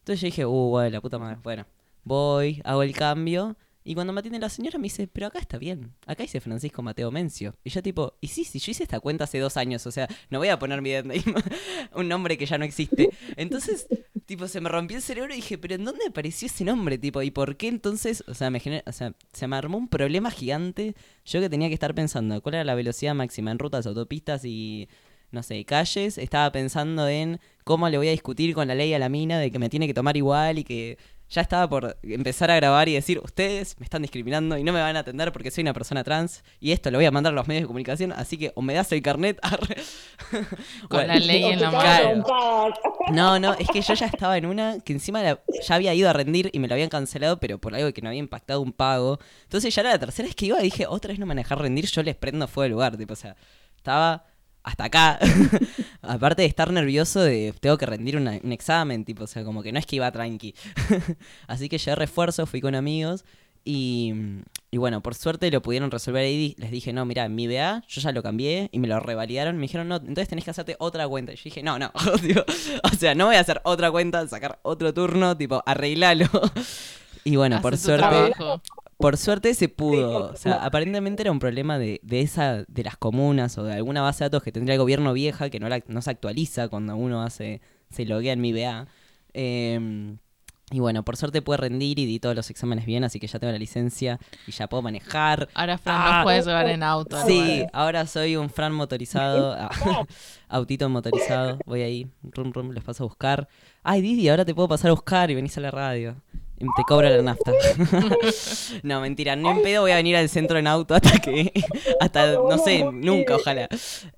Entonces yo dije, uh, bueno, la puta madre. Bueno, voy, hago el cambio. Y cuando me atiende la señora me dice, pero acá está bien. Acá dice Francisco Mateo Mencio. Y yo tipo, y sí, sí, yo hice esta cuenta hace dos años. O sea, no voy a poner mi un nombre que ya no existe. Entonces, tipo, se me rompió el cerebro y dije, pero ¿en dónde apareció ese nombre? Tipo, ¿y por qué entonces? O sea, me gener- o sea, se me armó un problema gigante. Yo que tenía que estar pensando cuál era la velocidad máxima en rutas, autopistas y no sé, calles, estaba pensando en cómo le voy a discutir con la ley a la mina de que me tiene que tomar igual y que ya estaba por empezar a grabar y decir, ustedes me están discriminando y no me van a atender porque soy una persona trans y esto lo voy a mandar a los medios de comunicación, así que o me das el carnet arre. Con la ley en la mano. No, no, es que yo ya estaba en una que encima la- ya había ido a rendir y me lo habían cancelado, pero por algo que no había impactado un pago. Entonces ya era la tercera vez que iba y dije, otra vez no me van a dejar rendir, yo les prendo fuego al lugar. Tipo, o sea, estaba hasta acá. Aparte de estar nervioso de tengo que rendir una- un examen, tipo, o sea, como que no es que iba tranqui. Así que llevé refuerzo, fui con amigos y, y bueno, por suerte lo pudieron resolver ahí. Les dije, no, mira, mi BA, yo ya lo cambié y me lo revalidaron. Me dijeron, no, entonces tenés que hacerte otra cuenta. Y yo dije, no, no, o sea, no voy a hacer otra cuenta, sacar otro turno, tipo, arreglalo. Y bueno, por suerte, trabajo. Por suerte se pudo. O sea, aparentemente era un problema de, de esa, de las comunas o de alguna base de datos que tendría el gobierno vieja que no, la- no se actualiza cuando uno hace, se loguea en mi BA. Eh, y bueno, por suerte pude rendir y di todos los exámenes bien, así que ya tengo la licencia y ya puedo manejar. Ahora Fran Ah. nos puede llevar en auto. Sí, ahora soy un Fran motorizado, ah, autito motorizado. Voy ahí, rum rum, les paso a buscar. Ay, Didi, ahora te puedo pasar a buscar y venís a la radio. Te cobro la nafta. no, mentira, no en pedo voy a venir al centro en auto hasta que. Hasta, no sé, nunca, ojalá.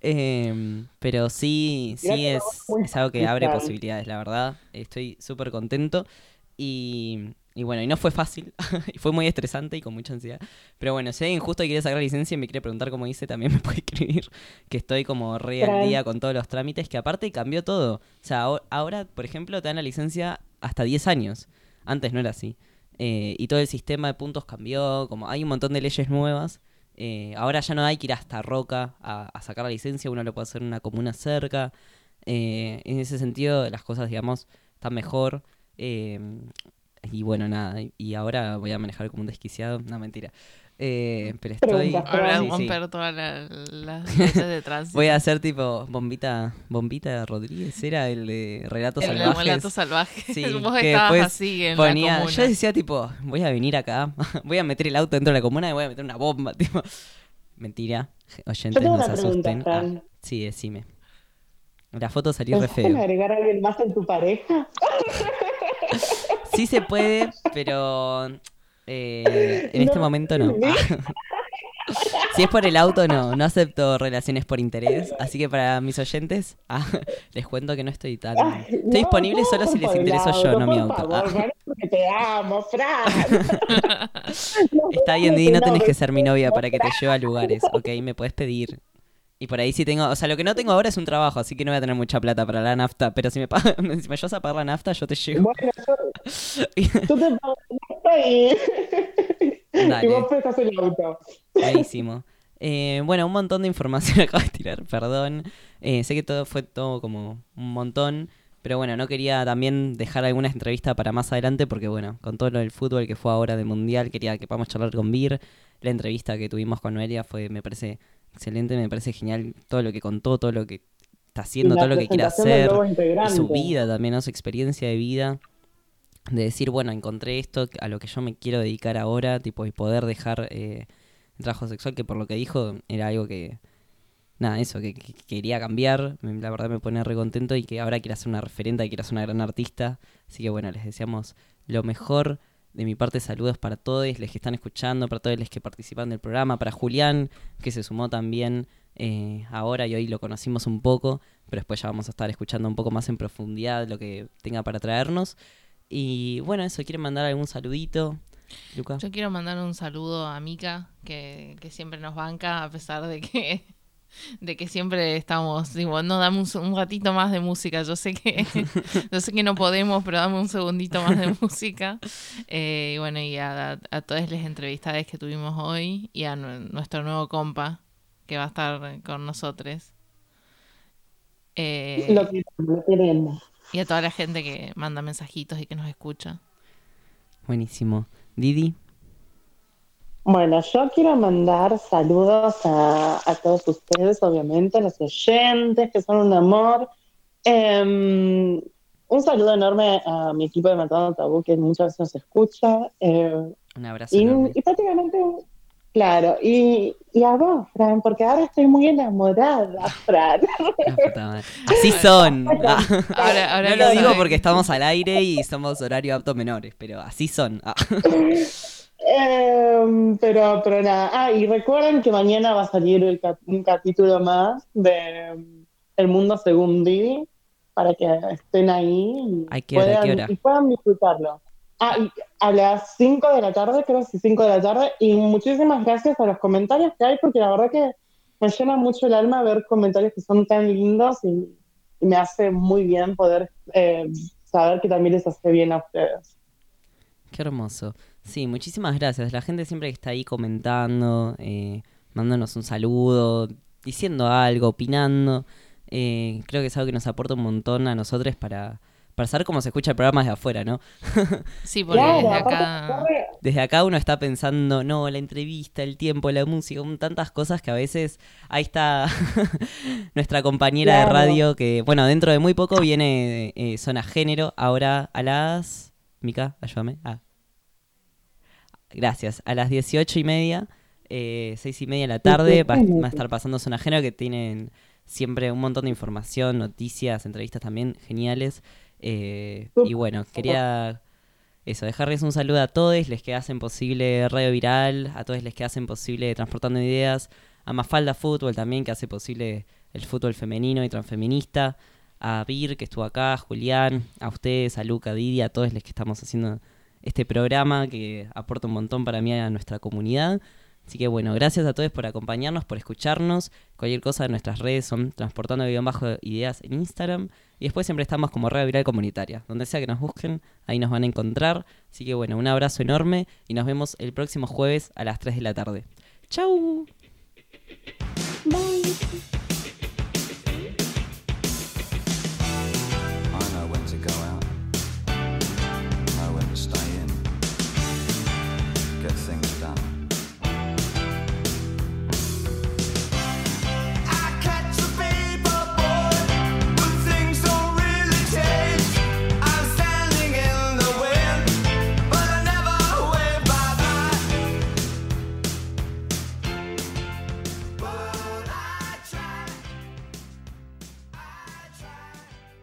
Em, pero sí, sí es, es algo que abre posibilidades, la verdad. Estoy súper contento. Y, y bueno, y no fue fácil. y fue muy estresante y con mucha ansiedad. Pero bueno, si alguien justo quiere sacar la licencia y me quiere preguntar cómo hice, también me puede escribir. Que estoy como re al día con todos los trámites. Que aparte cambió todo. O sea, aho- ahora, por ejemplo, te dan la licencia hasta 10 años. Antes no era así. Eh, y todo el sistema de puntos cambió. Como hay un montón de leyes nuevas. Eh, ahora ya no hay que ir hasta Roca a, sacar la licencia. Uno lo puede hacer en una comuna cerca. Eh, en ese sentido, las cosas, digamos, están mejor. Eh, y bueno, nada. Y ahora voy a manejar como un desquiciado. No, mentira. Eh, pero estoy. Ahora sí, a sí. romper todas la- las leyes de tránsito. Voy a hacer tipo Bombita Bombita Rodríguez, era el de Relatos El Salvajes. Relatos Salvajes. Sí, Vos que estabas así en la ponía, comuna. Yo decía tipo, voy a venir acá, voy a meter el auto dentro de la comuna y voy a meter una bomba, tipo. Mentira, oyentes, no se asusten. Ah, sí, decime. La foto salió re ¿Pensaste en feo. agregar a alguien más en tu pareja? Sí se puede, pero eh, en este momento no. Si es por el auto, no. No acepto relaciones por interés. Así que para mis oyentes, ah, les cuento que no estoy tan. Ay, Estoy no, disponible solo si les intereso yo, no mi auto. favor, Ah, porque te amo, Fran. Está bien, Didi, no tenés que ser mi novia no, para que te lleve a lugares, ¿ok? Me puedes pedir. Y por ahí sí tengo, o sea, lo que no tengo ahora es un trabajo, así que no voy a tener mucha plata para la nafta, pero si me, pagan, si me ayudas a pagar la nafta, yo te llevo. Bueno, yo, tú te pagas esto y, y Dale. vos prestas el auto. Buenísimo. Eh, bueno, un montón de información acabo de tirar, perdón. Eh, sé que todo fue todo como un montón, Pero bueno, no quería también dejar alguna entrevista para más adelante porque bueno, con todo lo del fútbol que fue ahora de Mundial, quería que podamos charlar con Vir. La entrevista que tuvimos con Noelia fue, me parece excelente, me parece genial todo lo que contó, todo lo que está haciendo, todo lo que quiere hacer, su vida también, ¿no? su experiencia de vida. De decir, bueno, encontré esto a lo que yo me quiero dedicar ahora, tipo, y poder dejar eh, el trabajo sexual, que por lo que dijo era algo que, nada, eso, que, que quería cambiar, la verdad me pone re contento y que ahora quiere ser una referente, quiere ser una gran artista. Así que bueno, les deseamos lo mejor. De mi parte, saludos para todos los que están escuchando, para todos los que participan del programa, para Julián, que se sumó también eh, ahora y hoy lo conocimos un poco, pero después ya vamos a estar escuchando un poco más en profundidad lo que tenga para traernos. Y bueno, eso, ¿quieren mandar algún saludito? Luca. Yo quiero mandar un saludo a Mika, que, que siempre nos banca, a pesar de que, de que siempre estamos, digo, no, dame un, un ratito más de música. Yo sé que, yo sé que no podemos, pero dame un segundito más de música. Eh, y bueno, y a, a todas las entrevistadas que tuvimos hoy y a nu- nuestro nuevo compa, que va a estar con nosotros. Eh, Lo queremos, lo queremos. y a toda la gente que manda mensajitos y que nos escucha. Buenísimo. Didi. Bueno, yo quiero mandar saludos a, a todos ustedes, obviamente, a los oyentes, que son un amor. Em, un saludo enorme a mi equipo de Matando Tabú, que muchas veces nos escucha. eh, Un abrazo. y, prácticamente, claro, y, y a vos, Fran, porque ahora estoy muy enamorada, Fran. Así son. Ah. Ahora- ahora no lo lo digo porque estamos al aire y somos horario apto menores, pero así son. Ah. Em, pero, pero nada. Ah, y recuerden que mañana va a salir el cap- un capítulo más de em, El Mundo Según Didi, para que estén ahí y, ¿A qué hora, a puedan, qué hora? y puedan disfrutarlo. Ah, y a las 5 de la tarde, creo que sí, 5 de la tarde, y muchísimas gracias a los comentarios que hay, porque la verdad que me llena mucho el alma ver comentarios que son tan lindos y, y me hace muy bien poder eh, saber que también les hace bien a ustedes. Qué hermoso. Sí, muchísimas gracias. La gente siempre que está ahí comentando, eh, mandándonos un saludo, diciendo algo, opinando. eh, creo que es algo que nos aporta un montón a nosotros para, para saber cómo se escucha el programa desde afuera, ¿no? Sí, porque Claro, desde acá... Desde acá uno está pensando, no, la entrevista, el tiempo, la música, tantas cosas que a veces ahí está nuestra compañera de radio que, bueno, dentro de muy poco viene eh, Zona Género, ahora a las... Mica, ayúdame. Ah. Gracias, a las 18 y media, eh, 6 y media de la tarde va, a estar pasando Zona Género que tienen siempre un montón de información, noticias, entrevistas también geniales. eh, y bueno, quería eso, dejarles un saludo a todos les que hacen posible Radio Viral, a todos les que hacen posible Transportando Ideas, a Mafalda Fútbol también, que hace posible el fútbol femenino y transfeminista, a Vir, que estuvo acá, a Julián, a ustedes, a Luca, a Didi, a todos los que estamos haciendo este programa que aporta un montón para mí a nuestra comunidad. Así que bueno, gracias a todos por acompañarnos, por escucharnos. Cualquier cosa de nuestras redes son transportando guion bajo ideas en Instagram. Y después siempre estamos como Radio Viral Comunitaria. Donde sea que nos busquen, ahí nos van a encontrar. Así que bueno, un abrazo enorme y nos vemos el próximo jueves a las 3 de la tarde. ¡Chau! Bye.